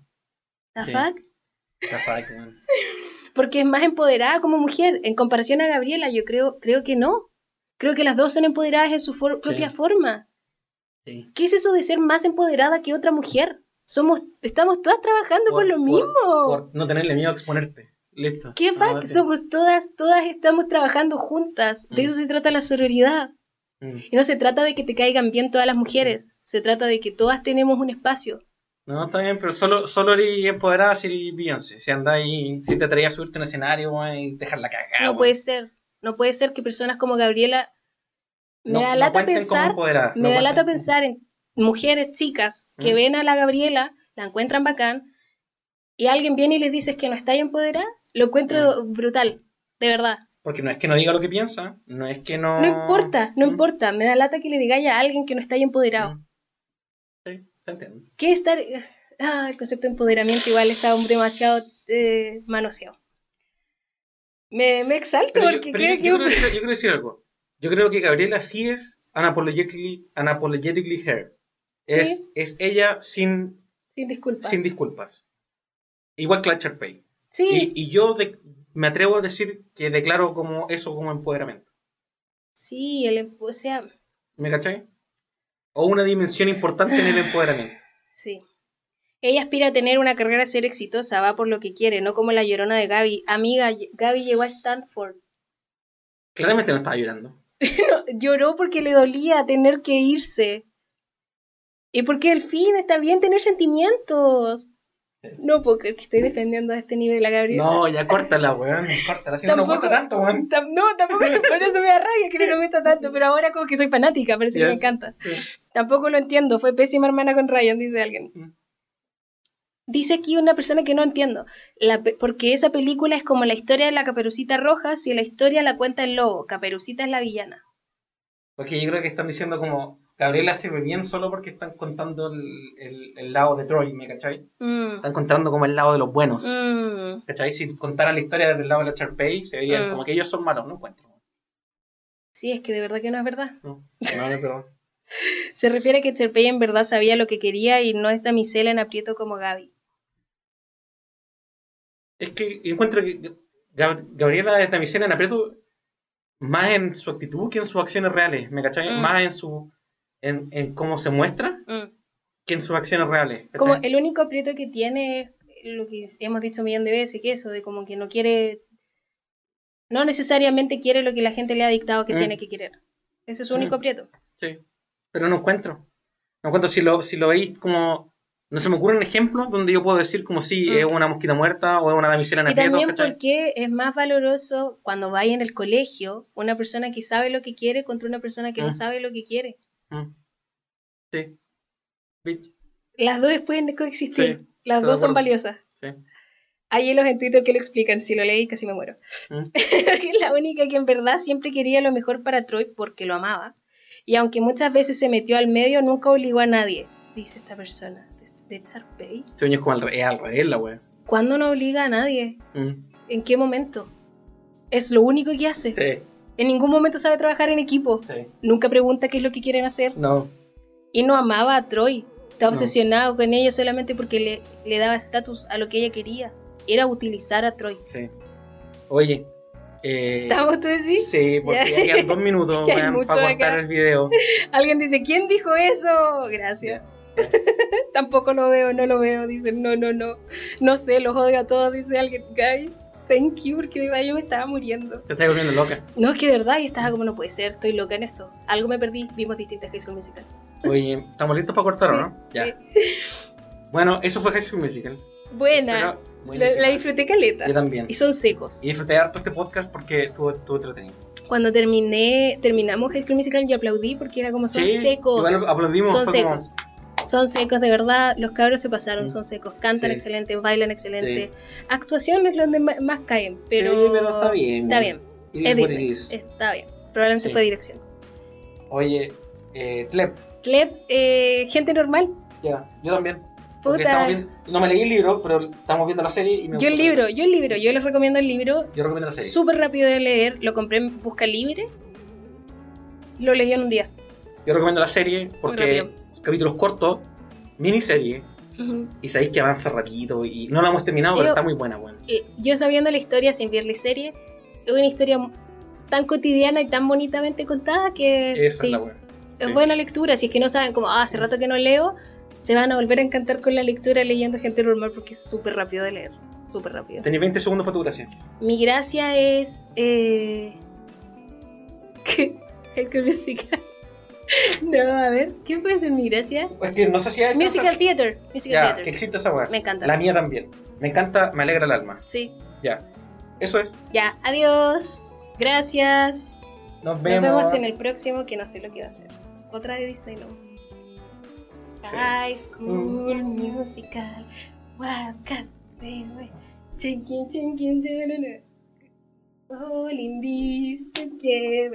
¿La? La fuck, [LAUGHS] porque es más empoderada como mujer. En comparación a Gabriela, yo creo, creo que no. Creo que las dos son empoderadas en su propia forma. ¿Qué es eso de ser más empoderada que otra mujer? Somos, estamos todas trabajando con lo mismo. Por no tenerle miedo a exponerte. Listo. ¿Qué fact? Somos todas, todas estamos trabajando juntas. De eso mm. se trata la sororidad. Mm. Y no se trata de que te caigan bien todas las mujeres. Se trata de que todas tenemos un espacio. No, está bien, pero solo, solo eres empoderada si eres Beyoncé. Si andáis, si te atrevías a subirte en escenario y dejarla cagada. No puede ser. No puede ser que personas como Gabriela. Me da lata pensar. Me da lata pensar en mujeres chicas que mm. ven a la Gabriela, la encuentran bacán, y alguien viene y les dice que no está empoderada. Lo encuentro mm. brutal, de verdad. Porque no es que no diga lo que piensa, no es que no. No importa, no mm. importa. Me da lata que le digáis a alguien que no está empoderado. ¿Qué estar.? Ah, el concepto de empoderamiento igual está demasiado eh, manoseado. Me, me exalto porque creo que. Yo, quiero decir, yo quiero decir algo. Yo creo que Gabriela sí es unapologetically, unapologetically her. Es, es ella sin. Sin disculpas. Sin disculpas. Igual que la Charpey. Sí. Y, y yo me atrevo a decir que declaro como eso como empoderamiento. Sí, el, o sea. ¿Me cachai? o una dimensión importante en el empoderamiento. Sí. Ella aspira a tener una carrera ser exitosa, va por lo que quiere, no como la llorona de Gaby. Amiga, Gaby llegó a Stanford. Claramente no estaba llorando. [LAUGHS] lloró porque le dolía tener que irse. Y porque al fin está bien tener sentimientos. No puedo creer que estoy defendiendo a este nivel a Gabriela. No, ya córtala, weón. Córtala. Si no nos gusta tanto, weón. No, tampoco. [LAUGHS] Por eso me da rabia que no me gusta tanto. Pero ahora como que soy fanática, pero sí que me encanta. Tampoco lo entiendo. Fue pésima hermana con Ryan, dice alguien. Mm. Dice aquí una persona que no entiendo. porque esa película es como la historia de la caperucita roja si la historia la cuenta el lobo. Caperucita es la villana. Porque yo creo que están diciendo como Gabriela sirve bien solo porque están contando el, el, lado de Troy, ¿me cachai? Mm. Están contando como el lado de los buenos. Mm. ¿Cachai? Si contaran la historia desde el lado de la Charpey, se verían mm. como que ellos son malos, ¿no encuentro? Sí, es que de verdad que no es verdad. No, no, no [LAUGHS] Se refiere a que Cherpey en verdad sabía lo que quería y no es damisela en aprieto como Gaby. Es que encuentro que Gabriela es damisela en aprieto más en su actitud que en sus acciones reales, ¿me cachai? Mm. Más en su en, en, cómo se muestra mm. que en sus acciones reales. Como el único aprieto que tiene es lo que hemos dicho un millón de veces, que eso, de como que no quiere, no necesariamente quiere lo que la gente le ha dictado que mm. tiene que querer. Ese es su único aprieto. Sí, pero no encuentro. No encuentro si lo, si lo veis como no se me ocurre un ejemplo donde yo puedo decir como si es una mosquita muerta o es una damisela en Y también porque es más valoroso cuando vaya en el colegio una persona que sabe lo que quiere contra una persona que no mm. sabe lo que quiere. Mm. Sí. Las dos pueden coexistir. Las dos son valiosas. Sí. Hay hielos en Twitter que lo explican. Si lo leí, casi me muero. Mm. [LAUGHS] es la única que en verdad siempre quería lo mejor para Troy porque lo amaba. Y aunque muchas veces se metió al medio, nunca obligó a nadie, dice esta persona de Charpey. Sueños como al, es al revés la wea. ¿Cuándo no obliga a nadie? Mm. ¿En qué momento? Es lo único que hace. Sí. En ningún momento sabe trabajar en equipo. Sí. Nunca pregunta qué es lo que quieren hacer. No. Y no amaba a Troy. Estaba obsesionado con ella solamente porque le, le daba estatus a lo que ella quería. Era utilizar a Troy. Sí. Oye, eh, ¿Estamos tú decís? Sí, porque ya, quedan dos [LAUGHS] minutos para contar el video. [LAUGHS] Alguien dice, ¿quién dijo eso? Gracias. [LAUGHS] Tampoco lo veo, no lo veo. Dicen, no, no, no. No sé, los odio a todos, dice alguien. Guys, thank you, porque de verdad yo me estaba muriendo. Te estás volviendo loca. No, es que de verdad, y estaba como, no puede ser, estoy loca en esto. Algo me perdí, vimos distintas High School Musicals. Oye, ¿estamos listos para cortar o no? Ya. Bueno, eso fue High School Musical. Buena. La, disfruté caleta. Yo también. Y son secos. Y disfruté harto este podcast porque estuvo, estuvo entretenido. Cuando terminé, terminamos High School Musical y aplaudí porque era como son sí, secos. Bueno, aplaudimos. Son secos. Son secos, de verdad, los cabros se pasaron, son secos, cantan excelente, bailan excelente. Actuación es donde más caen, pero, está bien. Está bien. Es Disney. Está bien. Probablemente fue dirección. Oye, eh, Clep. Clep, eh, gente normal. Ya, yo también. no me leí el libro, pero estamos viendo la serie y me Yo el libro, yo el libro, yo les recomiendo el libro. Yo recomiendo la serie. Súper rápido de leer, lo compré en Busca Libre. Lo leí en un día. Yo recomiendo la serie porque capítulos cortos, miniserie. Y sabéis que avanza rápido y no la hemos terminado, pero está muy buena, bueno. Yo sabiendo la historia sin ver la serie, es una historia tan cotidiana y tan bonitamente contada que sí, es, buena lectura. Si es que no saben como, ah, hace rato que no leo, se van a volver a encantar con la lectura leyendo gente normal porque es súper rápido de leer. Súper rápido. Tenéis 20 segundos para tu gracia. Mi gracia es. Eh... [LAUGHS] que el que musical. [LAUGHS] No, a ver, ¿qué puede ser mi gracia? Es que no sé si hay. Musical Theater. Musical ya, que existe esa weá. Me encanta. La mía también. Me encanta, me alegra el alma. Sí. Ya. Eso es. Ya, adiós. Gracias. Nos vemos. Nos vemos en el próximo que no sé lo que va a hacer. Otra de Disney, ¿no? High School Musical. Wildcats, baby. Chinkin, chinkin, Oh, lindis, te